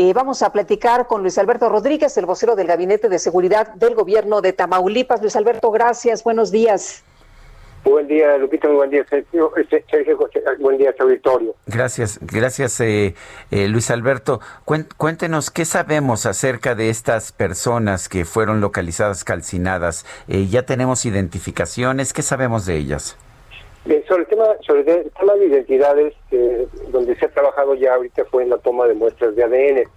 Eh, vamos a platicar con Luis Alberto Rodríguez, el vocero del Gabinete de Seguridad del Gobierno de Tamaulipas. Luis Alberto, gracias. Buenos días. Buen día, Lupita. Muy buen día, Sergio. Este, Sergio buen día, auditorio. Gracias, gracias, eh, eh, Luis Alberto. Cuéntenos qué sabemos acerca de estas personas que fueron localizadas calcinadas. ¿Ya tenemos identificaciones? ¿Qué sabemos de ellas? Bien, sobre el tema, sobre el tema de identidades, eh, donde se ha trabajado ya ahorita fue en la toma de muestras de ADN.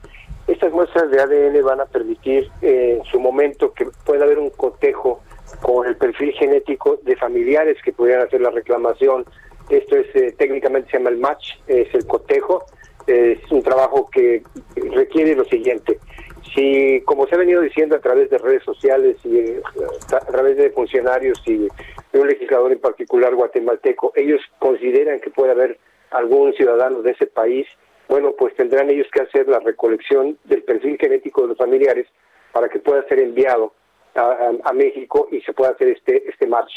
Estas muestras de ADN van a permitir eh, en su momento que pueda haber un cotejo con el perfil genético de familiares que pudieran hacer la reclamación. Esto es eh, técnicamente se llama el match, es el cotejo. Es un trabajo que requiere lo siguiente. Si, como se ha venido diciendo a través de redes sociales y a través de funcionarios y de un legislador en particular guatemalteco, ellos consideran que puede haber algún ciudadano de ese país, bueno, pues tendrán ellos que hacer la recolección del perfil genético de los familiares para que pueda ser enviado a, México y se pueda hacer este, este match.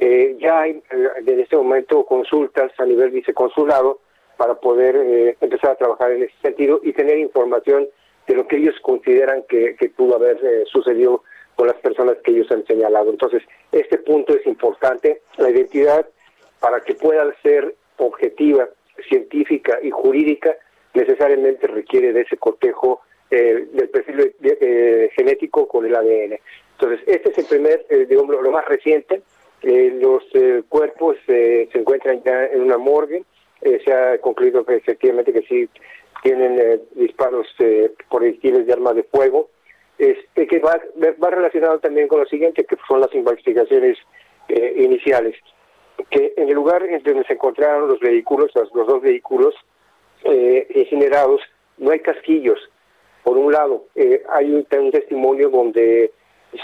Eh, ya hay eh, en este momento consultas a nivel viceconsulado para poder eh, empezar a trabajar en ese sentido y tener información de lo que ellos consideran que, que pudo haber sucedido con las personas que ellos han señalado. Entonces, este punto es importante. La identidad, para que pueda ser objetiva, científica y jurídica, necesariamente requiere de ese cotejo eh, del perfil eh, genético con el ADN. Entonces, este es el primer, eh, digamos, lo más reciente. los cuerpos se encuentran ya en una morgue. se ha concluido que efectivamente que sí tienen disparos por proyectiles de armas de fuego este, que va, va relacionado también con lo siguiente, que son las investigaciones eh, iniciales, que en el lugar en donde se encontraron los vehículos, los, dos vehículos eh, incinerados, no hay casquillos. Por un lado, eh, hay un, testimonio donde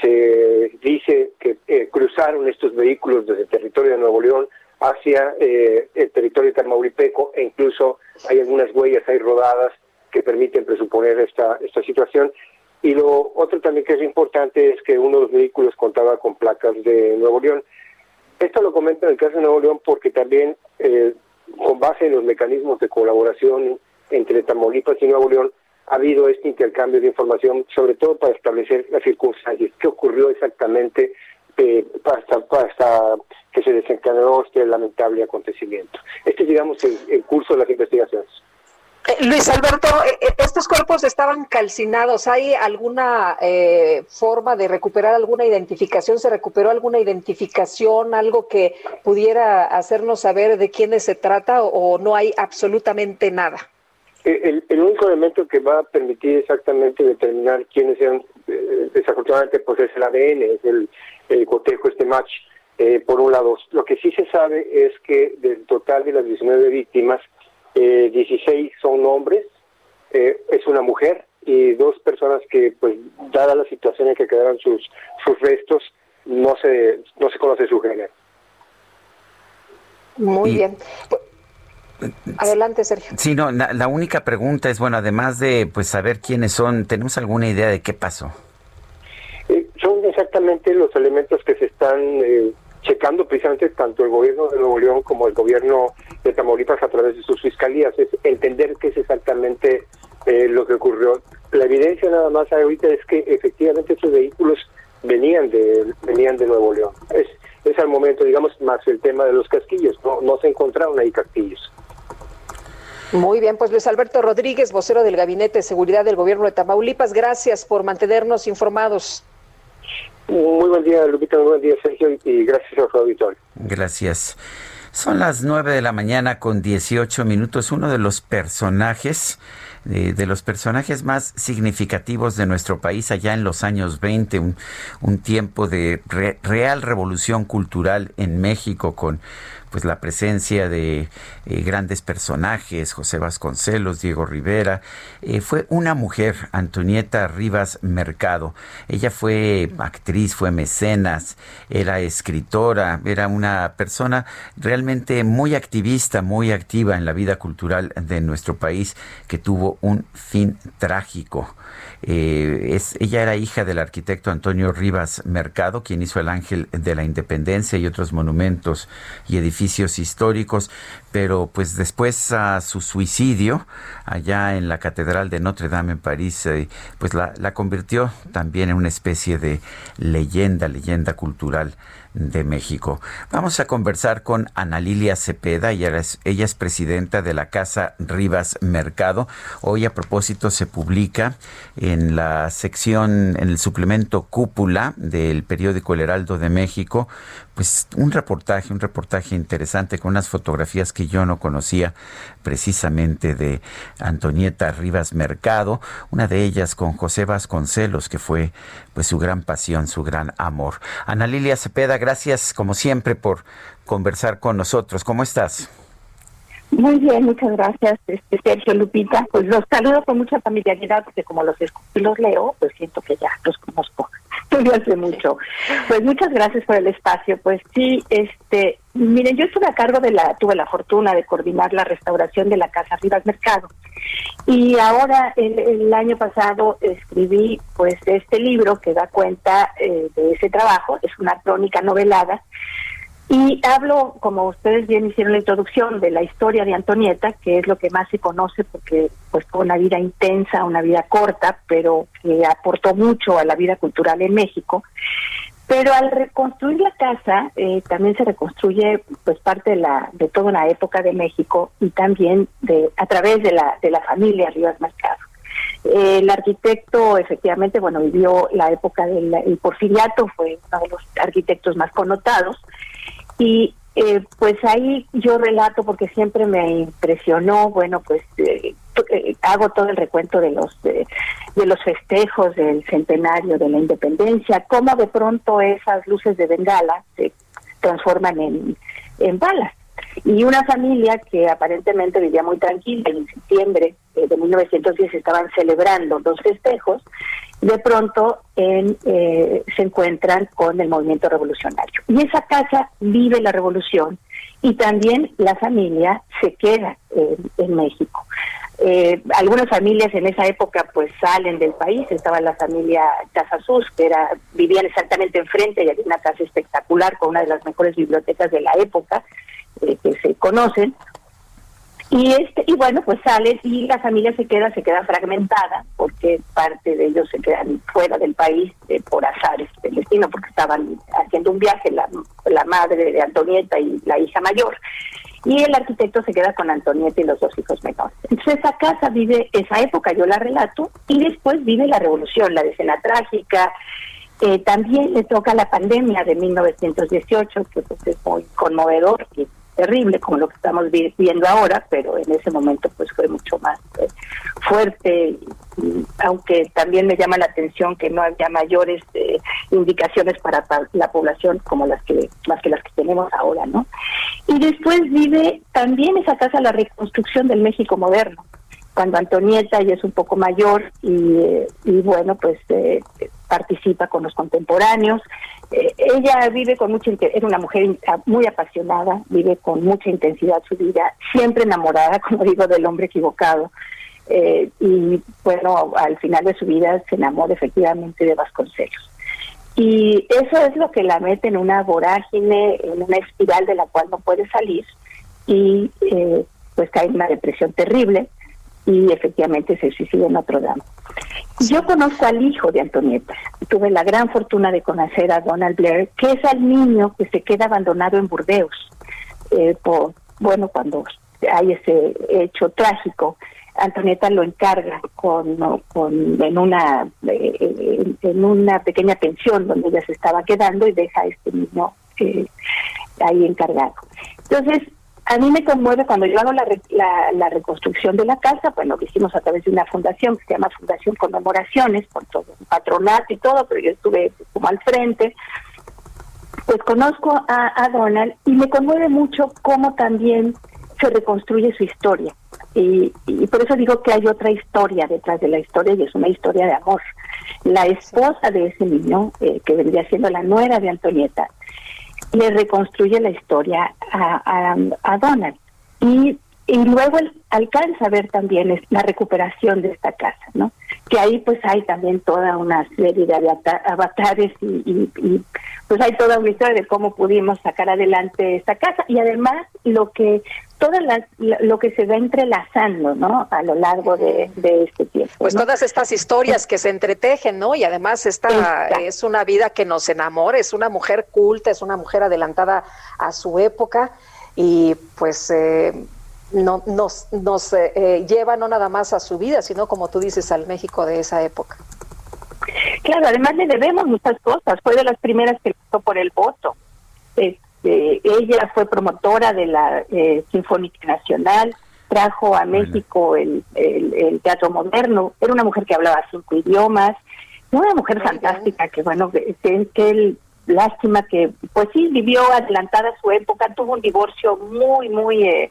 se dice que eh, cruzaron estos vehículos desde el territorio de Nuevo León hacia eh, el territorio de Tamaulipeco e incluso hay algunas huellas ahí rodadas que permiten presuponer esta, esta situación. Y lo otro también que es importante es que uno de los vehículos contaba con placas de Nuevo León. Esto lo comento en el caso de Nuevo León porque también eh, con base en los mecanismos de colaboración entre Tamaulipas y Nuevo León ha habido este intercambio de información, sobre todo para establecer las circunstancias, qué ocurrió exactamente eh, hasta, hasta que se desencadenó este lamentable acontecimiento. Este es, digamos, el, curso de las investigaciones. Eh, Luis Alberto, eh, eh, estos cuerpos estaban calcinados. ¿Hay alguna forma de recuperar alguna identificación? ¿Se recuperó alguna identificación, algo que pudiera hacernos saber de quiénes se trata o no hay absolutamente nada? El, único elemento que va a permitir exactamente determinar quiénes sean, eh, desafortunadamente, pues es el ADN, es el, cotejo, este match, eh, por un lado. Lo que sí se sabe es que del total de las 19 víctimas, eh, 16 son hombres, eh, es una mujer y dos personas que, pues, dada la situación en que quedaron sus, sus restos, no se, no se conoce su género. Muy bien. Adelante, Sergio. Sí, no, la, única pregunta es, bueno, además de pues saber quiénes son, ¿tenemos alguna idea de qué pasó? Los elementos que se están eh, checando precisamente tanto el gobierno de Nuevo León como el gobierno de Tamaulipas a través de sus fiscalías, es entender qué es exactamente eh, lo que ocurrió. La evidencia nada más ahorita es que efectivamente estos vehículos venían de venían de Nuevo León. Es, es al momento, digamos, más el tema de los casquillos, no, no se encontraron ahí casquillos. Muy bien, pues Luis Alberto Rodríguez, vocero del Gabinete de Seguridad del Gobierno de Tamaulipas, gracias por mantenernos informados. Muy buen día, Lupita, muy buen día, Sergio, y gracias a su. Gracias. Son las 9 de la mañana con 18 minutos. Uno de los personajes, de, los personajes más significativos de nuestro país allá en los años 20, un, un tiempo de real revolución cultural en México con pues la presencia de eh, grandes personajes, José Vasconcelos, Diego Rivera, eh, fue una mujer, Antonieta Rivas Mercado. Ella fue actriz, fue mecenas, era escritora, era una persona realmente muy activista, muy activa en la vida cultural de nuestro país, que tuvo un fin trágico. Eh, es, ella era hija del arquitecto Antonio Rivas Mercado, quien hizo el Ángel de la Independencia y otros monumentos y edificios históricos, pero pues después a su suicidio allá en la Catedral de Notre Dame en París, eh, pues la, la convirtió también en una especie de leyenda, leyenda cultural de México. Vamos a conversar con Ana Lilia Cepeda, ella es, ella es presidenta de la Casa Rivas Mercado. Hoy a propósito se publica en la sección, en el suplemento Cúpula del periódico El Heraldo de México, pues un reportaje, un reportaje interesante con unas fotografías que yo no conocía precisamente de Antonieta Rivas Mercado, una de ellas con José Vasconcelos, que fue pues su gran pasión, su gran amor. Ana Lilia Cepeda, gracias como siempre por conversar con nosotros. ¿Cómo estás? Muy bien, muchas gracias, este, Sergio Lupita. Pues los saludo con mucha familiaridad porque como los los leo, pues siento que ya los conozco desde hace mucho. Pues muchas gracias por el espacio. Pues sí, este, miren, yo estuve a cargo de la, tuve la fortuna de coordinar la restauración de la Casa Rivas Mercado. Y ahora, el, año pasado, escribí pues este libro que da cuenta eh, de ese trabajo, es una crónica novelada y hablo, como ustedes bien hicieron la introducción, de la historia de Antonieta, que es lo que más se conoce porque pues fue una vida intensa, una vida corta, pero que aportó mucho a la vida cultural en México. Pero al reconstruir la casa, eh, también se reconstruye pues parte de la de toda una época de México y también de a través de la de la familia Rivas Mercado. el arquitecto efectivamente, bueno, vivió la época del porfiriato, fue uno de los arquitectos más connotados y eh, pues ahí yo relato porque siempre me impresionó, bueno, pues eh, eh, hago todo el recuento de los de, los festejos del centenario de la independencia, cómo de pronto esas luces de bengala se transforman en, en balas. Y una familia que aparentemente vivía muy tranquila en septiembre eh, de 1910 estaban celebrando los festejos, de pronto en, eh, se encuentran con el movimiento revolucionario. Y esa casa vive la revolución y también la familia se queda en, México. Eh, algunas familias en esa época pues salen del país, estaba la familia Casasus, que era, vivían exactamente enfrente y había una casa espectacular con una de las mejores bibliotecas de la época eh, que se conocen. Y este y bueno, pues salen y la familia se queda, se queda fragmentada, porque parte de ellos se quedan fuera del país eh, por azares del destino, porque estaban haciendo un viaje la, la madre de Antonieta y la hija mayor y el arquitecto se queda con Antonieta y los dos hijos menores. Entonces esa casa vive esa época, yo la relato, y después vive la revolución, la decena trágica, eh, también le toca la pandemia de 1918, que pues, es muy conmovedor y terrible como lo que estamos vi- viendo ahora, pero en ese momento pues fue mucho más eh, fuerte, y, aunque también me llama la atención que no había mayores eh, indicaciones para pa- la población como las que más que las que tenemos ahora, ¿no? Y después vive también esa casa la reconstrucción del México moderno, cuando Antonieta ya es un poco mayor y, eh, bueno, pues eh, participa con los contemporáneos. Eh, ella vive con mucha, era una mujer muy apasionada, vive con mucha intensidad su vida, siempre enamorada, como digo, del hombre equivocado. Eh, y bueno, al final de su vida se enamora efectivamente de Vasconcelos. Y eso es lo que la mete en una vorágine, en una espiral de la cual no puede salir y pues cae en una depresión terrible y efectivamente se suicida en Notre Dame. Yo conozco al hijo de Antonieta. Tuve la gran fortuna de conocer a Donald Blair, que es al niño que se queda abandonado en Burdeos. Eh, por, bueno, cuando hay ese hecho trágico, Antonieta lo encarga con, con en una eh, en una pequeña pensión donde ella se estaba quedando y deja a este niño eh, ahí encargado. Entonces, a mí me conmueve cuando yo hago la, la, la reconstrucción de la casa, bueno, lo hicimos a través de una fundación que se llama Fundación Conmemoraciones, con todo patronato y todo, pero yo estuve como al frente, pues conozco a, a Donald y me conmueve mucho cómo también se reconstruye su historia. Y, y por eso digo que hay otra historia detrás de la historia y es una historia de amor. La esposa de ese niño, eh, que vendría siendo la nuera de Antonieta, le reconstruye la historia a, a, Donald. Y, luego él alcanza a ver también la recuperación de esta casa, ¿no? Que ahí pues hay también toda una serie de avata- avatares y, y- y, pues hay toda una historia de cómo pudimos sacar adelante esta casa y además lo que todas las lo lo que se va entrelazando, ¿no? A lo largo de, de este tiempo. Pues ¿no? todas estas historias que se entretejen, ¿no? Y además esta Exacto. es una vida que nos enamora, es una mujer culta, es una mujer adelantada a su época y pues eh, no, nos, nos eh, eh, lleva no nada más a su vida, sino como tú dices, al México de esa época. Claro, además le debemos muchas cosas. Fue de las primeras que luchó por el voto. Este, ella fue promotora de la eh, Sinfónica Nacional, trajo a México el, el- el teatro moderno. Era una mujer que hablaba cinco idiomas, una mujer fantástica que, bueno, que, que- que él- lástima que, pues sí, vivió adelantada a su época, tuvo un divorcio muy, muy... eh,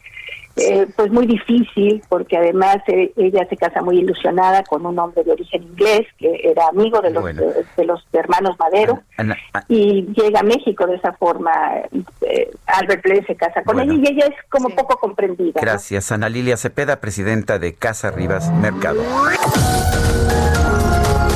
eh, pues muy difícil porque además eh, ella se casa muy ilusionada con un hombre de origen inglés que era amigo de los Bueno. de, de los hermanos Madero Ana- a- y llega a México de esa forma eh, Albert Blair se casa con Bueno. ella y ella es como poco comprendida ¿no? Gracias, Ana Lilia Cepeda, presidenta de Casa Rivas Mercado.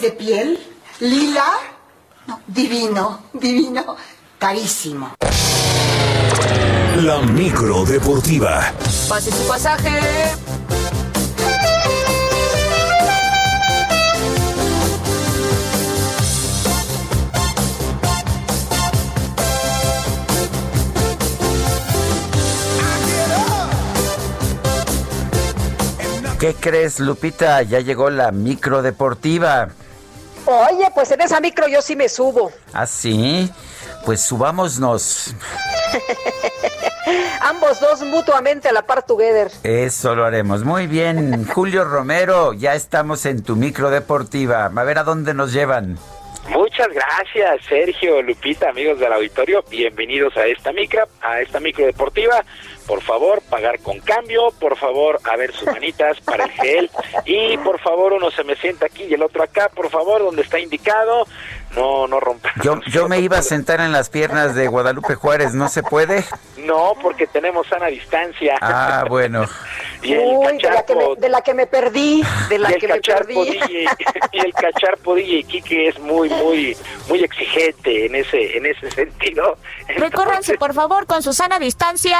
de piel, lila, divino, divino, carísimo. La micro deportiva. Pase su pasaje. ¿Qué crees, Lupita? Ya llegó la micro deportiva. Oye, pues en esa micro yo sí me subo. ¿Ah, sí? Pues subámonos. Ambos dos mutuamente a la par together. Eso lo haremos. Muy bien, Julio Romero, ya estamos en tu micro deportiva. A ver a dónde nos llevan. Muchas gracias, Sergio, Lupita, amigos del auditorio. Bienvenidos a esta micro, a esta micro deportiva. Por favor, pagar con cambio. Por favor, a ver sus manitas para el gel. Y por favor, uno se me sienta aquí y el otro acá. Por favor, donde está indicado. No, no rompa. Yo, yo me iba a sentar en las piernas de Guadalupe Juárez. ¿No se puede? No, porque tenemos sana distancia. Ah, bueno. y el Uy, de la, que me, cacharpo- de la que me perdí, de la y el que me cacharpo perdí. DJ, y el cacharpo DJ Kike es muy muy muy exigente en ese en ese sentido. Recórranse, por favor, con su sana distancia.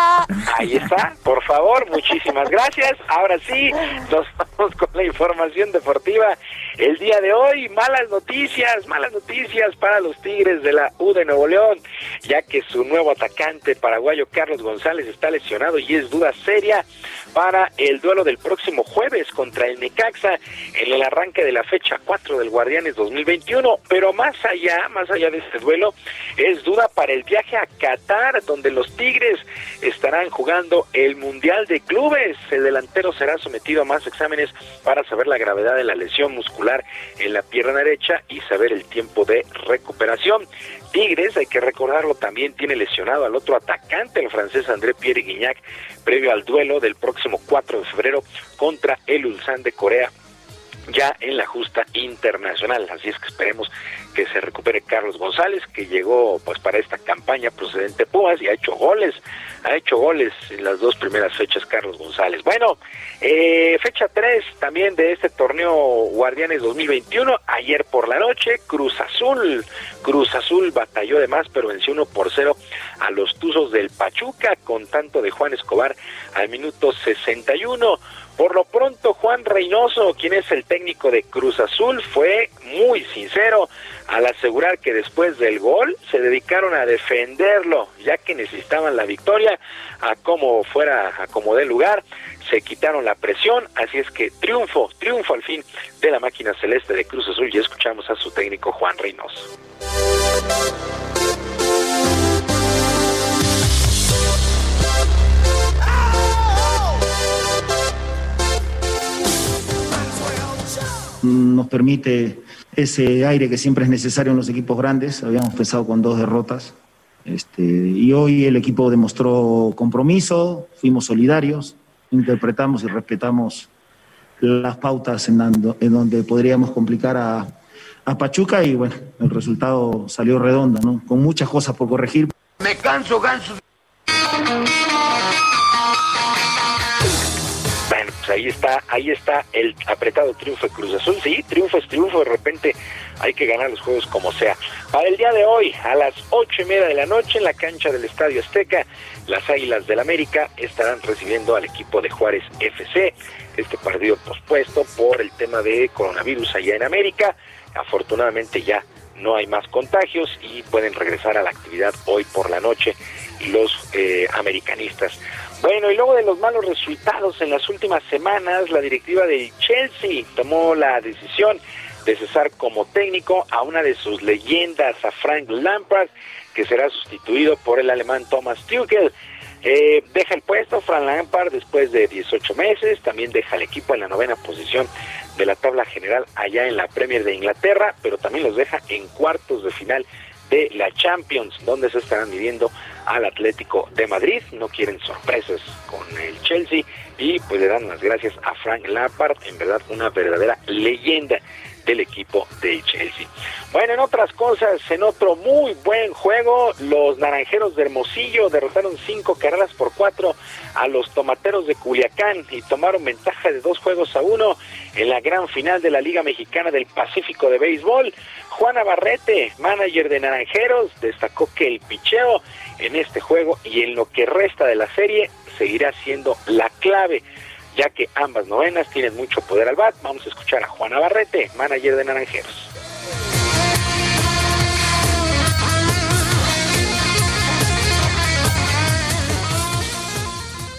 Ahí está, por favor, muchísimas gracias. Ahora sí, nos vamos con la información deportiva. El día de hoy, malas noticias, malas noticias para los Tigres de la U de Nuevo León, ya que su nuevo atacante paraguayo Carlos González está lesionado y es duda seria para el duelo del próximo jueves contra el Necaxa en el arranque de la fecha 4 del Guardianes 2021. Pero más allá, más allá de este duelo, es duda para el viaje a Qatar, donde los Tigres estarán jugando el Mundial de Clubes. El delantero será sometido a más exámenes para saber la gravedad de la lesión muscular en la pierna derecha y saber el tiempo de recuperación. Tigres, hay que recordarlo, también tiene lesionado al otro atacante, el francés André Pierre Guignac, previo al duelo del próximo 4 de febrero contra el Ulsan de Corea ya en la justa internacional. Así es que esperemos que se recupere Carlos González, que llegó pues para esta campaña procedente de Pumas y ha hecho goles, ha hecho goles en las dos primeras fechas Carlos González. Bueno, eh, fecha 3 también de este torneo Guardianes 2021, ayer por la noche, Cruz Azul, Cruz Azul batalló de más, pero venció 1 por 0 a los Tuzos del Pachuca con tanto de Juan Escobar al minuto 61. Por lo pronto, Juan Reynoso, quien es el técnico de Cruz Azul, fue muy sincero al asegurar que después del gol se dedicaron a defenderlo, ya que necesitaban la victoria a como fuera, a como dé lugar, se quitaron la presión, así es que triunfo, triunfo al fin de la máquina celeste de Cruz Azul y escuchamos a su técnico Juan Reynoso. nos permite ese aire que siempre es necesario en los equipos grandes. Habíamos empezado con dos derrotas. Este, y hoy el equipo demostró compromiso, fuimos solidarios, interpretamos y respetamos las pautas en, donde podríamos complicar a, a Pachuca y bueno, el resultado salió redondo, ¿no? Con muchas cosas por corregir. Me canso, ganso. Pues ahí está, ahí está el apretado triunfo de Cruz Azul. Sí, triunfo es triunfo, de repente hay que ganar los juegos como sea. Para el día de hoy, a las ocho y media de la noche, en la cancha del Estadio Azteca, las Águilas del América estarán recibiendo al equipo de Juárez FC. Este partido pospuesto por el tema de coronavirus allá en América. Afortunadamente ya no hay más contagios y pueden regresar a la actividad hoy por la noche los eh, americanistas. Bueno, y luego de los malos resultados en las últimas semanas, la directiva del Chelsea tomó la decisión de cesar como técnico a una de sus leyendas, a Frank Lampard, que será sustituido por el alemán Thomas Tuchel. Eh, deja el puesto Frank Lampard después de 18 meses, también deja el equipo en la novena posición de la tabla general allá en la Premier de Inglaterra, pero también los deja en cuartos de final de la Champions, donde se estarán midiendo al Atlético de Madrid. No quieren sorpresas con el Chelsea y pues le dan las gracias a Frank Lampard, en verdad una verdadera leyenda del equipo de Chelsea. Bueno, en otras cosas, en otro muy buen juego, los naranjeros de Hermosillo derrotaron cinco carreras por cuatro a los tomateros de Culiacán y tomaron ventaja de dos juegos a uno en la gran final de la Liga Mexicana del Pacífico de Béisbol. Juana Barrete, manager de Naranjeros, destacó que el picheo en este juego y en lo que resta de la serie seguirá siendo la clave ya que ambas novenas tienen mucho poder al bat. Vamos a escuchar a Juana Barrete, manager de Naranjeros.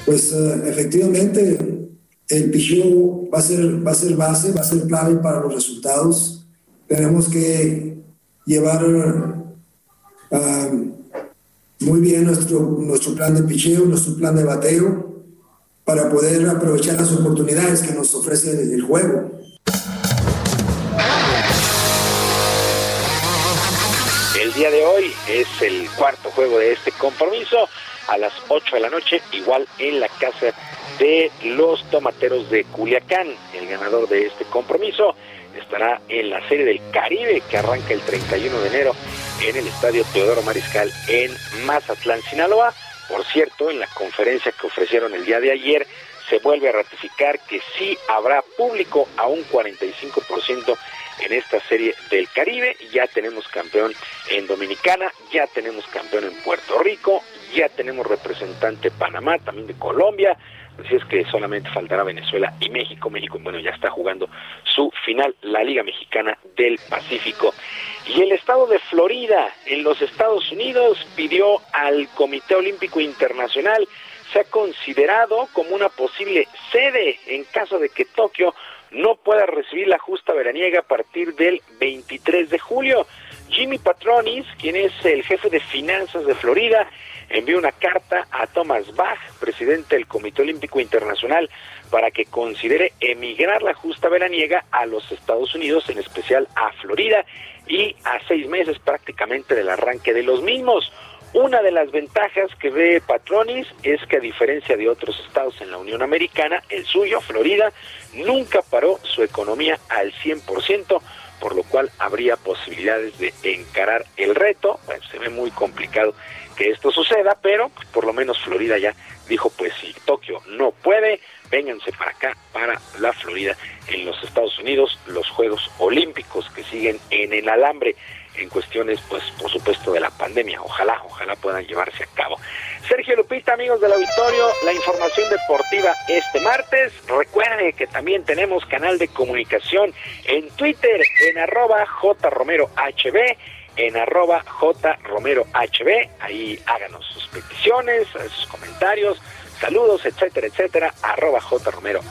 Pues eh, efectivamente el picheo va a ser, va a ser base, va a ser clave para los resultados. Tenemos que llevar ah, muy bien nuestro, nuestro plan de picheo, nuestro plan de bateo, para poder aprovechar las oportunidades que nos ofrece el juego. El día de hoy es el cuarto juego de este compromiso a las 8 de la noche, igual en la casa de los tomateros de Culiacán. El ganador de este compromiso estará en la Serie del Caribe que arranca el 31 de enero en el Estadio Teodoro Mariscal en Mazatlán, Sinaloa. Por cierto, en la conferencia que ofrecieron el día de ayer, se vuelve a ratificar que sí habrá público a un 45% en esta serie del Caribe. Ya tenemos campeón en Dominicana, ya tenemos campeón en Puerto Rico, ya tenemos representante Panamá, también de Colombia, Así es que solamente faltará Venezuela y México. México, bueno, ya está jugando su final, la Liga Mexicana del Pacífico. Y el estado de Florida, en los Estados Unidos, pidió al Comité Olímpico Internacional, se ha considerado como una posible sede en caso de que Tokio no pueda recibir la justa veraniega a partir del 23 de julio. Jimmy Patronis, quien es el jefe de finanzas de Florida, envió una carta a Thomas Bach, presidente del Comité Olímpico Internacional, para que considere emigrar la justa veraniega a los Estados Unidos, en especial a Florida, y a seis meses prácticamente del arranque de los mismos. Una de las ventajas que ve Patronis es que a diferencia de otros estados en la Unión Americana, el suyo, Florida, nunca paró su economía al 100%, por lo cual habría posibilidades de encarar el reto. Bueno, se ve muy complicado que esto suceda, pero por lo menos Florida ya dijo, pues si Tokio no puede, vénganse para acá, para la Florida, en los Estados Unidos, los Juegos Olímpicos que siguen en el alambre en cuestiones, pues por supuesto, de la pandemia. Ojalá, ojalá puedan llevarse a cabo. Sergio Lupita, amigos del auditorio, la información deportiva este martes. Recuerde que también tenemos canal de comunicación en Twitter, en arroba jromerohb en arroba jromerohb. Ahí háganos sus peticiones, sus comentarios, saludos, etcétera, etcétera, arroba jromerohb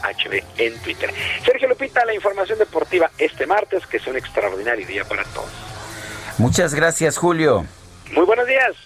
en Twitter. Sergio Lupita, la información deportiva este martes, que es un extraordinario día para todos. Muchas gracias, Julio. Muy buenos días.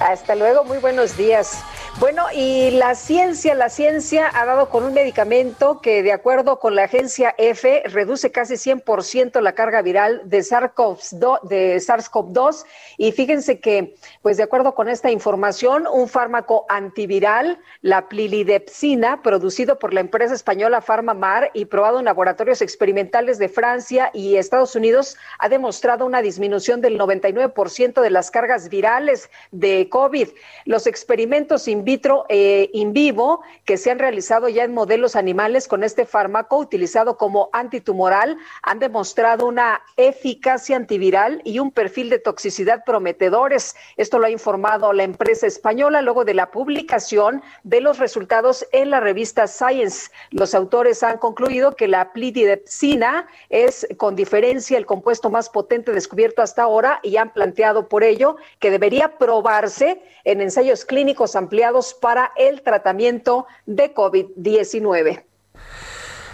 Hasta luego, muy buenos días. Bueno, y la ciencia, la ciencia ha dado con un medicamento que, de acuerdo con la agencia EFE, reduce casi 100% la carga viral de SARS-CoV-2. Y fíjense que, pues de acuerdo con esta información, un fármaco antiviral, la plilidepsina, producido por la empresa española PharmaMar y probado en laboratorios experimentales de Francia y Estados Unidos, ha demostrado una disminución del 99% de las cargas virales de COVID. Los experimentos vitro eh, in vivo que se han realizado ya en modelos animales con este fármaco utilizado como antitumoral han demostrado una eficacia antiviral y un perfil de toxicidad prometedores. Esto lo ha informado la empresa española luego de la publicación de los resultados en la revista Science. Los autores han concluido que la plitidepsina es con diferencia el compuesto más potente descubierto hasta ahora y han planteado por ello que debería probarse en ensayos clínicos ampliados para el tratamiento de COVID-19.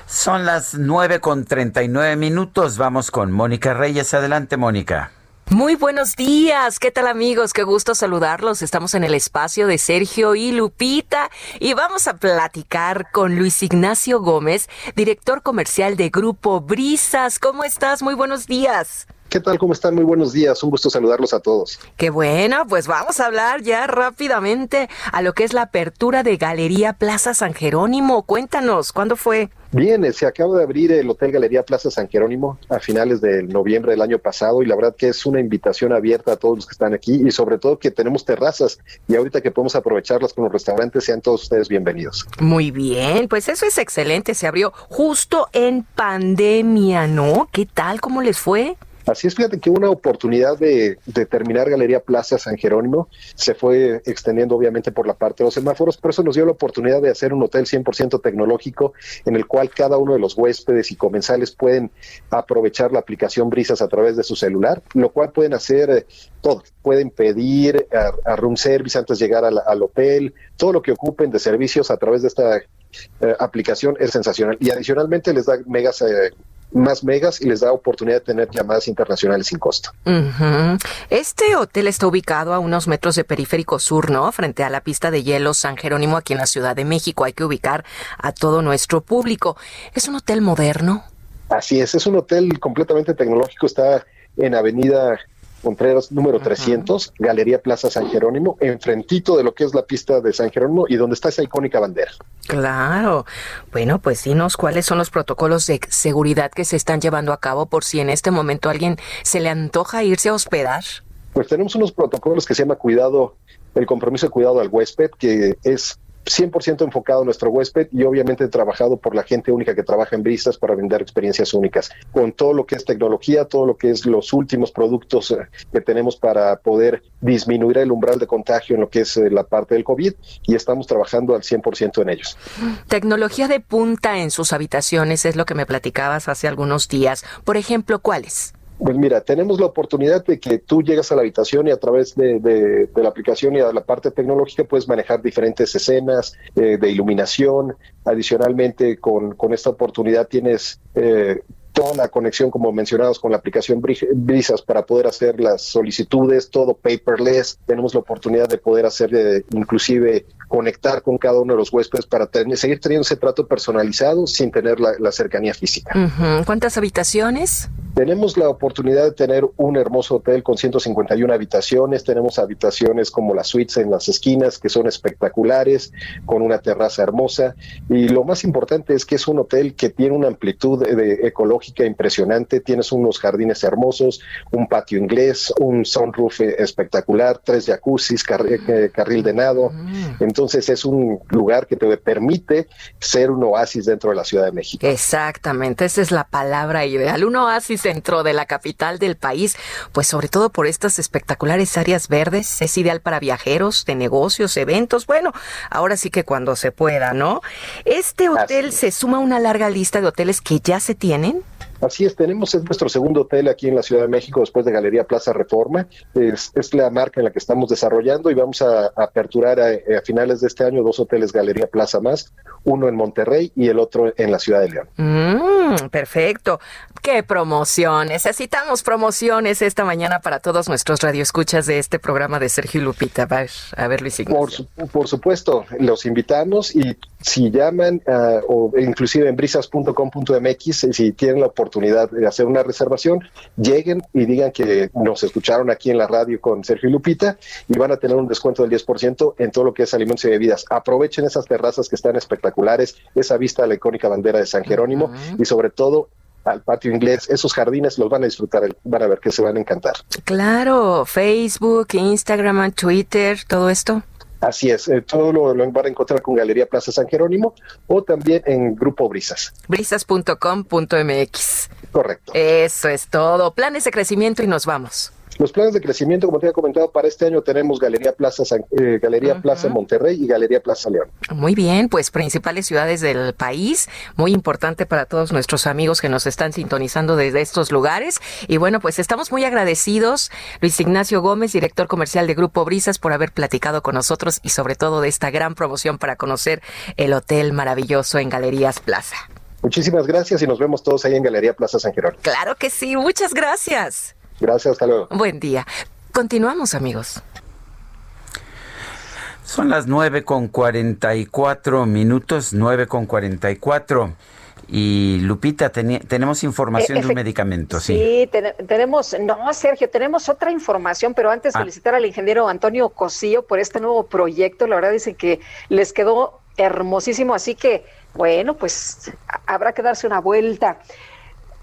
Son las 9 con 39 minutos. Vamos con Mónica Reyes. Adelante, Mónica. Muy buenos días, ¿qué tal amigos? Qué gusto saludarlos. Estamos en el espacio de Sergio y Lupita y vamos a platicar con Luis Ignacio Gómez, director comercial de Grupo Brisas. ¿Cómo estás? Muy buenos días. ¿Qué tal? ¿Cómo están? Muy buenos días. Un gusto saludarlos a todos. Qué bueno, pues vamos a hablar ya rápidamente a lo que es la apertura de Galería Plaza San Jerónimo. Cuéntanos, ¿cuándo fue? Bien, se acaba de abrir el Hotel Galería Plaza San Jerónimo a finales de noviembre del año pasado y la verdad que es una invitación abierta a todos los que están aquí y sobre todo que tenemos terrazas y ahorita que podemos aprovecharlas con los restaurantes, sean todos ustedes bienvenidos. Muy bien, pues eso es excelente, se abrió justo en pandemia, ¿no? ¿Qué tal? ¿Cómo les fue? Así es, fíjate que una oportunidad de, de terminar Galería Plaza San Jerónimo se fue extendiendo obviamente por la parte de los semáforos, pero eso nos dio la oportunidad de hacer un hotel 100% tecnológico en el cual cada uno de los huéspedes y comensales pueden aprovechar la aplicación Brisas a través de su celular, lo cual pueden hacer eh, todo. Pueden pedir a, a room service antes de llegar al, al hotel, todo lo que ocupen de servicios a través de esta eh, aplicación es sensacional. Y adicionalmente les da megas, eh, más megas y les da oportunidad de tener llamadas internacionales sin costo. Este hotel está ubicado a unos metros de Periférico Sur, ¿no? Frente a la pista de hielo San Jerónimo aquí en la Ciudad de México. Hay que ubicar a todo nuestro público. ¿Es un hotel moderno? Así es, es un hotel completamente tecnológico, está en Avenida Contreras número 300, Galería Plaza San Jerónimo, enfrentito de lo que es la pista de San Jerónimo y donde está esa icónica bandera. Claro. Bueno, pues dinos cuáles son los protocolos de seguridad que se están llevando a cabo por si en este momento a alguien se le antoja irse a hospedar. Pues tenemos unos protocolos que se llama cuidado, el compromiso de cuidado al huésped, que es 100% enfocado a nuestro huésped y obviamente trabajado por la gente única que trabaja en Brisas para brindar experiencias únicas, con todo lo que es tecnología, todo lo que es los últimos productos eh, que tenemos para poder disminuir el umbral de contagio en lo que es eh, la parte del COVID y estamos trabajando al 100% en ellos. Tecnología de punta en sus habitaciones es lo que me platicabas hace algunos días. Por ejemplo, ¿cuáles? Pues mira, tenemos la oportunidad de que tú llegas a la habitación y a través de, la aplicación y a la parte tecnológica puedes manejar diferentes escenas eh, de iluminación. Adicionalmente, con, esta oportunidad tienes eh, toda la conexión, como mencionados, con la aplicación Bri- Brisas para poder hacer las solicitudes, todo paperless. Tenemos la oportunidad de poder hacer, eh, inclusive, conectar con cada uno de los huéspedes para tener- seguir teniendo ese trato personalizado sin tener la- la cercanía física. ¿Cuántas habitaciones? Tenemos la oportunidad de tener un hermoso hotel con 151 habitaciones. Tenemos habitaciones como las suites en las esquinas que son espectaculares, con una terraza hermosa. Y lo más importante es que es un hotel que tiene una amplitud de- ecológica impresionante. Tienes unos jardines hermosos, un patio inglés, un sunroof eh, espectacular, tres jacuzzis, carri- eh, carril de nado. Entonces es un lugar que te permite ser un oasis dentro de la Ciudad de México. Exactamente, esa es la palabra ideal. Un oasis dentro de la capital del país, pues sobre todo por estas espectaculares áreas verdes, es ideal para viajeros, de negocios, eventos, bueno, ahora sí que cuando se pueda, ¿no? Este hotel se suma a una larga lista de hoteles que ya se tienen. Así es, tenemos es nuestro segundo hotel aquí en la Ciudad de México después de Galería Plaza Reforma. Es, es la marca en la que estamos desarrollando y vamos a, a aperturar a, a finales de este año dos hoteles Galería Plaza más, uno en Monterrey y el otro en la Ciudad de León. Mm, perfecto. ¡Qué promoción! Necesitamos promociones esta mañana para todos nuestros radioescuchas de este programa de Sergio y Lupita. A ver, a ver Luis Ignacio. Por, su- por supuesto, los invitamos y si llaman ah, o inclusive en brisas.com.mx, si tienen la oportunidad de hacer una reservación, lleguen y digan que nos escucharon aquí en la radio con Sergio y Lupita y van a tener un descuento del 10% en todo lo que es alimentos y bebidas. Aprovechen esas terrazas que están espectaculares, esa vista a la icónica bandera de San Jerónimo y sobre todo al patio inglés, esos jardines los van a disfrutar, van a ver que se van a encantar. Claro, Facebook, Instagram, Twitter, todo esto. Así es, eh, todo lo, lo van a encontrar con Galería Plaza San Jerónimo o también en Grupo Brisas. Brisas.com.mx. Correcto. Eso es todo. Planes de crecimiento y nos vamos. Los planes de crecimiento, como te había comentado, para este año tenemos Galería Plaza, San- eh, Galería Plaza Monterrey y Galería Plaza León. Muy bien, pues principales ciudades del país, muy importante para todos nuestros amigos que nos están sintonizando desde estos lugares. Y bueno, pues estamos muy agradecidos, Luis Ignacio Gómez, director comercial de Grupo Brisas, por haber platicado con nosotros y sobre todo de esta gran promoción para conocer el hotel maravilloso en Galerías Plaza. Muchísimas gracias y nos vemos todos ahí en Galería Plaza San Jerónimo. Claro que sí, muchas gracias. Gracias, hasta luego. Buen día. Continuamos, amigos. Son las nueve con cuarenta y cuatro minutos, nueve con cuarenta y cuatro. Y Lupita, tenemos información Eh, de un medicamento, sí. Sí, ten- tenemos, no, Sergio, tenemos otra información, pero antes Ah. felicitar al ingeniero Antonio Cosillo por este nuevo proyecto. La verdad dicen que les quedó hermosísimo, así que, bueno, pues habrá que darse una vuelta.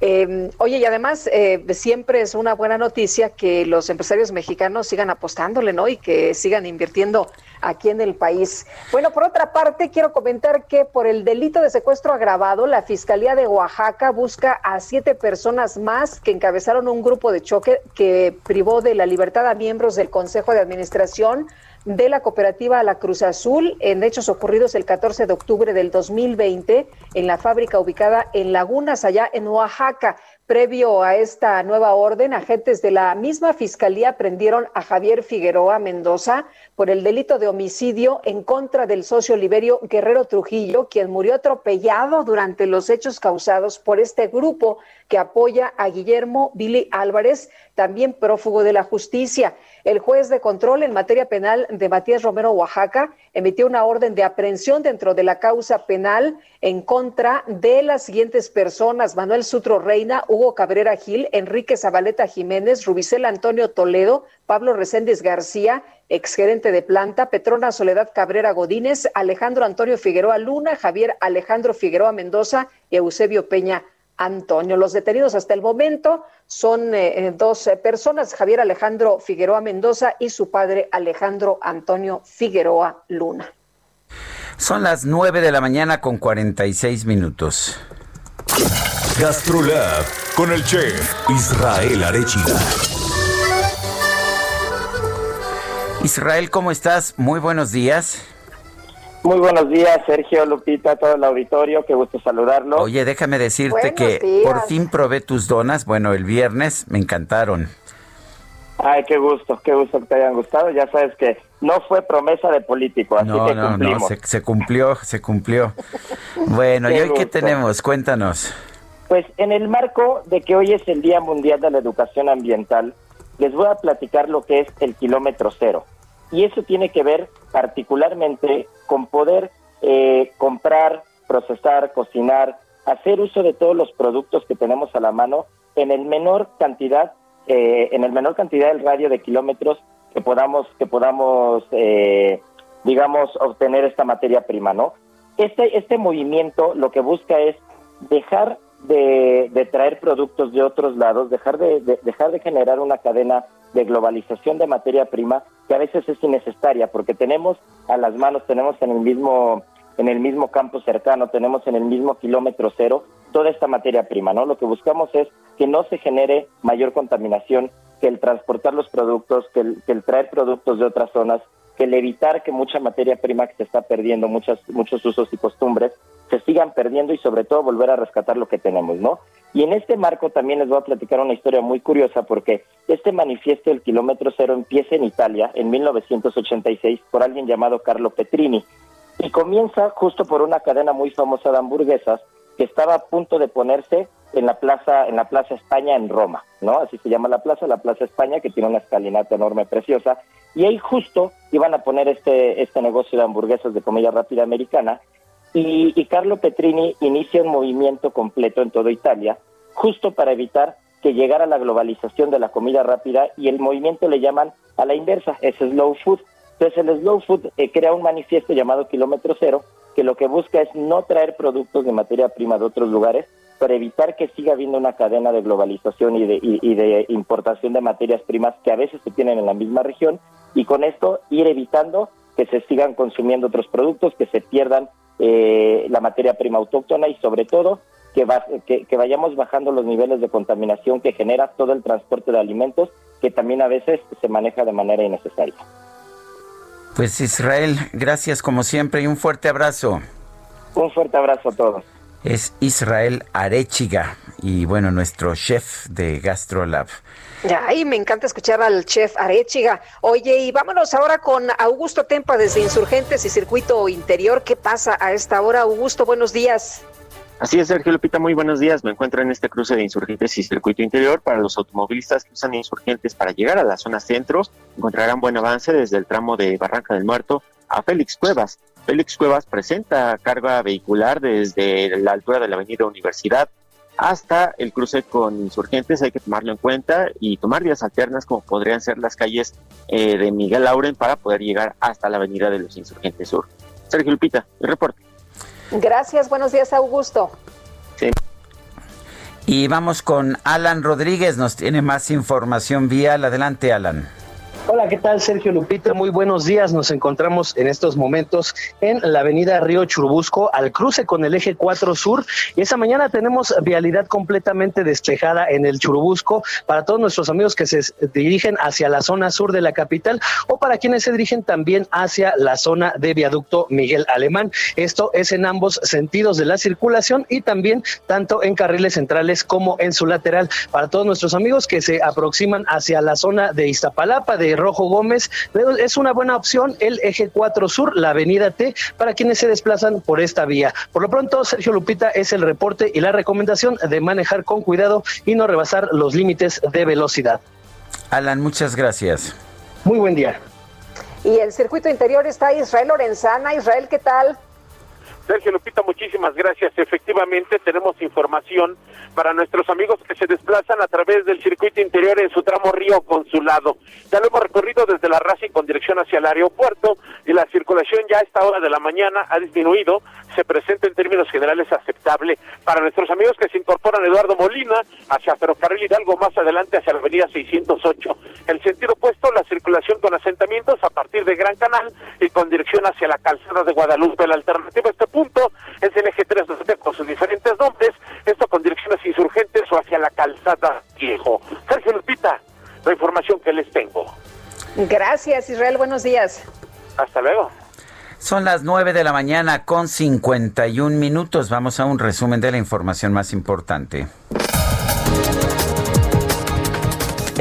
Eh, oye, y además eh, siempre es una buena noticia que los empresarios mexicanos sigan apostándole, ¿no? Y que sigan invirtiendo aquí en el país. Bueno, por otra parte, quiero comentar que por el delito de secuestro agravado, la Fiscalía de Oaxaca busca a siete personas más que encabezaron un grupo de choque que privó de la libertad a miembros del Consejo de Administración de la cooperativa La Cruz Azul en hechos ocurridos el 14 de octubre del 2020 en la fábrica ubicada en Lagunas, allá en Oaxaca. Previo a esta nueva orden, agentes de la misma fiscalía prendieron a Javier Figueroa Mendoza por el delito de homicidio en contra del socio Liberio Guerrero Trujillo, quien murió atropellado durante los hechos causados por este grupo que apoya a Guillermo Billy Álvarez, también prófugo de la justicia. El juez de control en materia penal de Matías Romero, Oaxaca, emitió una orden de aprehensión dentro de la causa penal en contra de las siguientes personas: Manuel Sutro Reina, Hugo Cabrera Gil, Enrique Zabaleta Jiménez, Rubicel Antonio Toledo, Pablo Reséndiz García, exgerente de planta, Petrona Soledad Cabrera Godínez, Alejandro Antonio Figueroa Luna, Javier Alejandro Figueroa Mendoza y Eusebio Peña Antonio. Los detenidos hasta el momento son eh, eh, dos eh, personas, Javier Alejandro Figueroa Mendoza y su padre Alejandro Antonio Figueroa Luna. Son las nueve de la mañana con 46 minutos. GastroLab con el chef Israel Arechiga. Israel, ¿cómo estás? Muy buenos días. Muy buenos días, Sergio, Lupita, todo el auditorio, qué gusto saludarlo. Oye, déjame decirte que por fin probé tus donas, bueno, el viernes me encantaron. Ay, qué gusto, qué gusto que te hayan gustado. Ya sabes que no fue promesa de político, así no, que no, cumplimos. No, se, se cumplió, se cumplió. Bueno, ¿y hoy qué tenemos? Cuéntanos. Pues en el marco de que hoy es el Día Mundial de la Educación Ambiental, les voy a platicar lo que es el kilómetro cero. Y eso tiene que ver particularmente con poder eh, comprar, procesar, cocinar, hacer uso de todos los productos que tenemos a la mano en el menor cantidad, eh, en el menor cantidad del radio de kilómetros que podamos, que podamos, eh, digamos, obtener esta materia prima, ¿no? Este, este movimiento lo que busca es dejar de, de traer productos de otros lados, dejar de, de- dejar de generar una cadena de globalización de materia prima que a veces es innecesaria porque tenemos a las manos, tenemos en el mismo en el mismo campo cercano, tenemos en el mismo kilómetro cero toda esta materia prima, ¿no? Lo que buscamos es que no se genere mayor contaminación, que el transportar los productos, que el, que el traer productos de otras zonas, que el evitar que mucha materia prima que se está perdiendo, muchas, muchos usos y costumbres, se sigan perdiendo y sobre todo volver a rescatar lo que tenemos, ¿no? Y en este marco también les voy a platicar una historia muy curiosa porque este manifiesto del kilómetro cero empieza en Italia en 1986 por alguien llamado Carlo Petrini y comienza justo por una cadena muy famosa de hamburguesas que estaba a punto de ponerse en la plaza en la plaza España en Roma, ¿no? Así se llama la plaza, la plaza España que tiene una escalinata enorme preciosa y ahí justo iban a poner este este negocio de hamburguesas de comida rápida americana y, Carlo Petrini inicia un movimiento completo en toda Italia justo para evitar que llegara la globalización de la comida rápida y el movimiento le llaman a la inversa, es slow food. Entonces el slow food eh, crea un manifiesto llamado Kilómetro Cero que lo que busca es no traer productos de materia prima de otros lugares para evitar que siga habiendo una cadena de globalización y de, y- y de importación de materias primas que a veces se tienen en la misma región y con esto ir evitando que se sigan consumiendo otros productos, que se pierdan eh, la materia prima autóctona y sobre todo que, va- que, que vayamos bajando los niveles de contaminación que genera todo el transporte de alimentos que también a veces se maneja de manera innecesaria. Pues Israel, gracias como siempre y un fuerte abrazo. Un fuerte abrazo a todos. Es Israel Arechiga y bueno, nuestro chef de GastroLab. Ay, me encanta escuchar al chef Arechiga. Oye, y vámonos ahora con Augusto Tempa desde Insurgentes y Circuito Interior. ¿Qué pasa a esta hora, Augusto? Buenos días. Así es, Sergio Lupita, muy buenos días. Me encuentro en este cruce de Insurgentes y Circuito Interior. Para los automovilistas que usan Insurgentes para llegar a la zona centro, encontrarán buen avance desde el tramo de Barranca del Muerto a Félix Cuevas. Félix Cuevas presenta carga vehicular desde la altura de la avenida Universidad hasta el cruce con Insurgentes. Hay que tomarlo en cuenta y tomar vías alternas como podrían ser las calles eh, de Miguel Lauren para poder llegar hasta la avenida de los Insurgentes Sur. Sergio Lupita, el reporte. Gracias, buenos días, Augusto. Y vamos con Alan Rodríguez, nos tiene más información vial. Adelante, Alan. Hola, ¿qué tal? Sergio Lupita, muy buenos días. Nos encontramos en estos momentos en la avenida Río Churubusco, al cruce con el eje 4 Sur. Y esta mañana tenemos vialidad completamente despejada en el Churubusco para todos nuestros amigos que se dirigen hacia la zona sur de la capital o para quienes se dirigen también hacia la zona de viaducto Miguel Alemán. Esto es en ambos sentidos de la circulación y también tanto en carriles centrales como en su lateral. Para todos nuestros amigos que se aproximan hacia la zona de Iztapalapa, de Rojo Gómez. Es una buena opción el eje 4 Sur, la avenida T, para quienes se desplazan por esta vía. Por lo pronto, Sergio Lupita es el reporte y la recomendación de manejar con cuidado y no rebasar los límites de velocidad. Alan, muchas gracias. Muy buen día. Y el circuito interior está Israel Lorenzana. Israel, ¿qué tal? Sergio Lupita, muchísimas gracias. Efectivamente, tenemos información para nuestros amigos que se desplazan a través del circuito interior en su tramo Río Consulado. Ya lo hemos recorrido desde la y con dirección hacia el aeropuerto y la circulación ya a esta hora de la mañana ha disminuido. Se presenta en términos generales aceptable. Para nuestros amigos que se incorporan Eduardo Molina hacia Ferrocarril Hidalgo, más adelante hacia la avenida 608. El sentido opuesto, la circulación con asentamientos a partir de Gran Canal y con dirección hacia la calzada de Guadalupe. La alternativa a este punto es el eje 3 con sus diferentes nombres, esto con direcciones insurgentes o hacia la calzada viejo. Sergio Lupita, la información que les tengo. Gracias, Israel. Buenos días. Hasta luego. Son las 9 de la mañana con 51 minutos. Vamos a un resumen de la información más importante.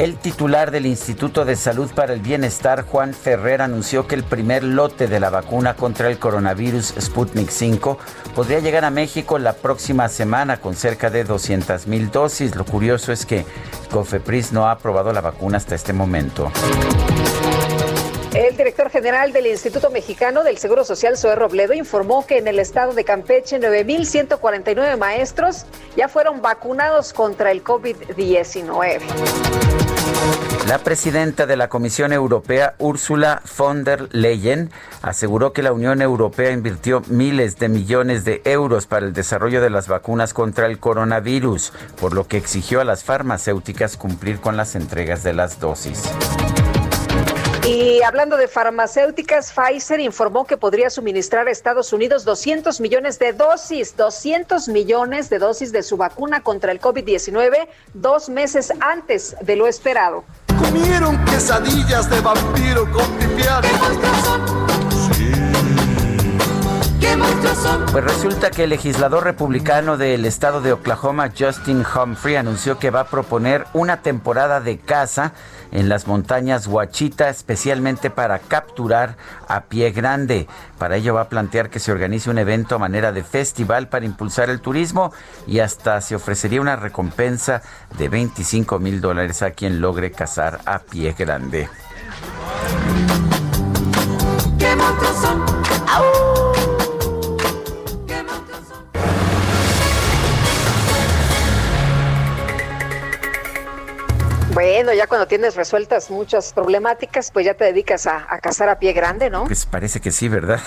El titular del Instituto de Salud para el Bienestar, Juan Ferrer, anunció que el primer lote de la vacuna contra el coronavirus Sputnik 5 podría llegar a México la próxima semana con cerca de 200 mil dosis. Lo curioso es que Cofepris no ha aprobado la vacuna hasta este momento. El director general del Instituto Mexicano del Seguro Social, Zoe Robledo, informó que en el estado de Campeche 9.149 maestros ya fueron vacunados contra el COVID-19. La presidenta de la Comisión Europea, Ursula von der Leyen, aseguró que la Unión Europea invirtió miles de millones de euros para el desarrollo de las vacunas contra el coronavirus, por lo que exigió a las farmacéuticas cumplir con las entregas de las dosis. Y hablando de farmacéuticas, Pfizer informó que podría suministrar a Estados Unidos 200 millones de dosis, 200 millones de dosis de su vacuna contra el COVID-19 dos meses antes de lo esperado. Comieron quesadillas de vampiro con pipián. Pues resulta que el legislador republicano del estado de Oklahoma, Justin Humphrey, anunció que va a proponer una temporada de caza en las montañas Huachita, especialmente para capturar a pie grande. Para ello va a plantear que se organice un evento a manera de festival para impulsar el turismo y hasta se ofrecería una recompensa de 25 mil dólares a quien logre cazar a pie grande. Bueno, ya cuando tienes resueltas muchas problemáticas, pues ya te dedicas a, a cazar a pie grande, ¿no? Pues parece que sí, ¿verdad?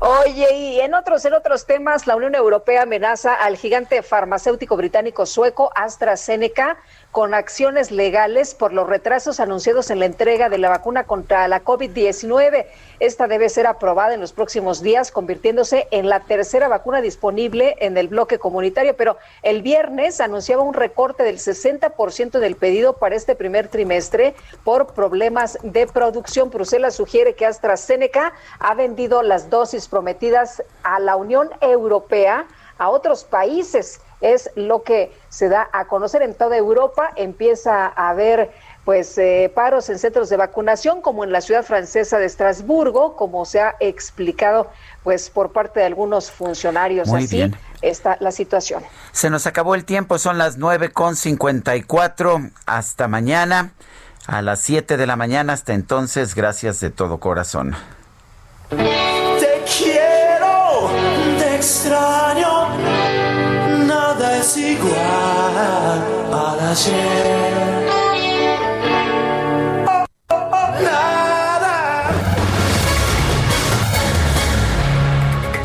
Oye, y en otros, en otros temas, la Unión Europea amenaza al gigante farmacéutico británico sueco AstraZeneca con acciones legales por los retrasos anunciados en la entrega de la vacuna contra la COVID-19. Esta debe ser aprobada en los próximos días, convirtiéndose en la tercera vacuna disponible en el bloque comunitario. Pero el viernes anunciaba un recorte del 60% del pedido para este primer trimestre por problemas de producción. Bruselas sugiere que AstraZeneca ha vendido las dosis prometidas a la Unión Europea a otros países es lo que se da a conocer en toda Europa. Empieza a haber pues eh, paros en centros de vacunación como en la ciudad francesa de Estrasburgo, como se ha explicado pues por parte de algunos funcionarios. Muy Así bien. está la situación. Se nos acabó el tiempo, son las nueve con 54. Hasta mañana a las 7 de la mañana. Hasta entonces, gracias de todo corazón. Te quiero, te extraño, nada es igual al ayer.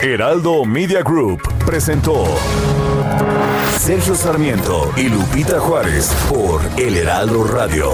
Heraldo Media Group presentó Sergio Sarmiento y Lupita Juárez por El Heraldo Radio.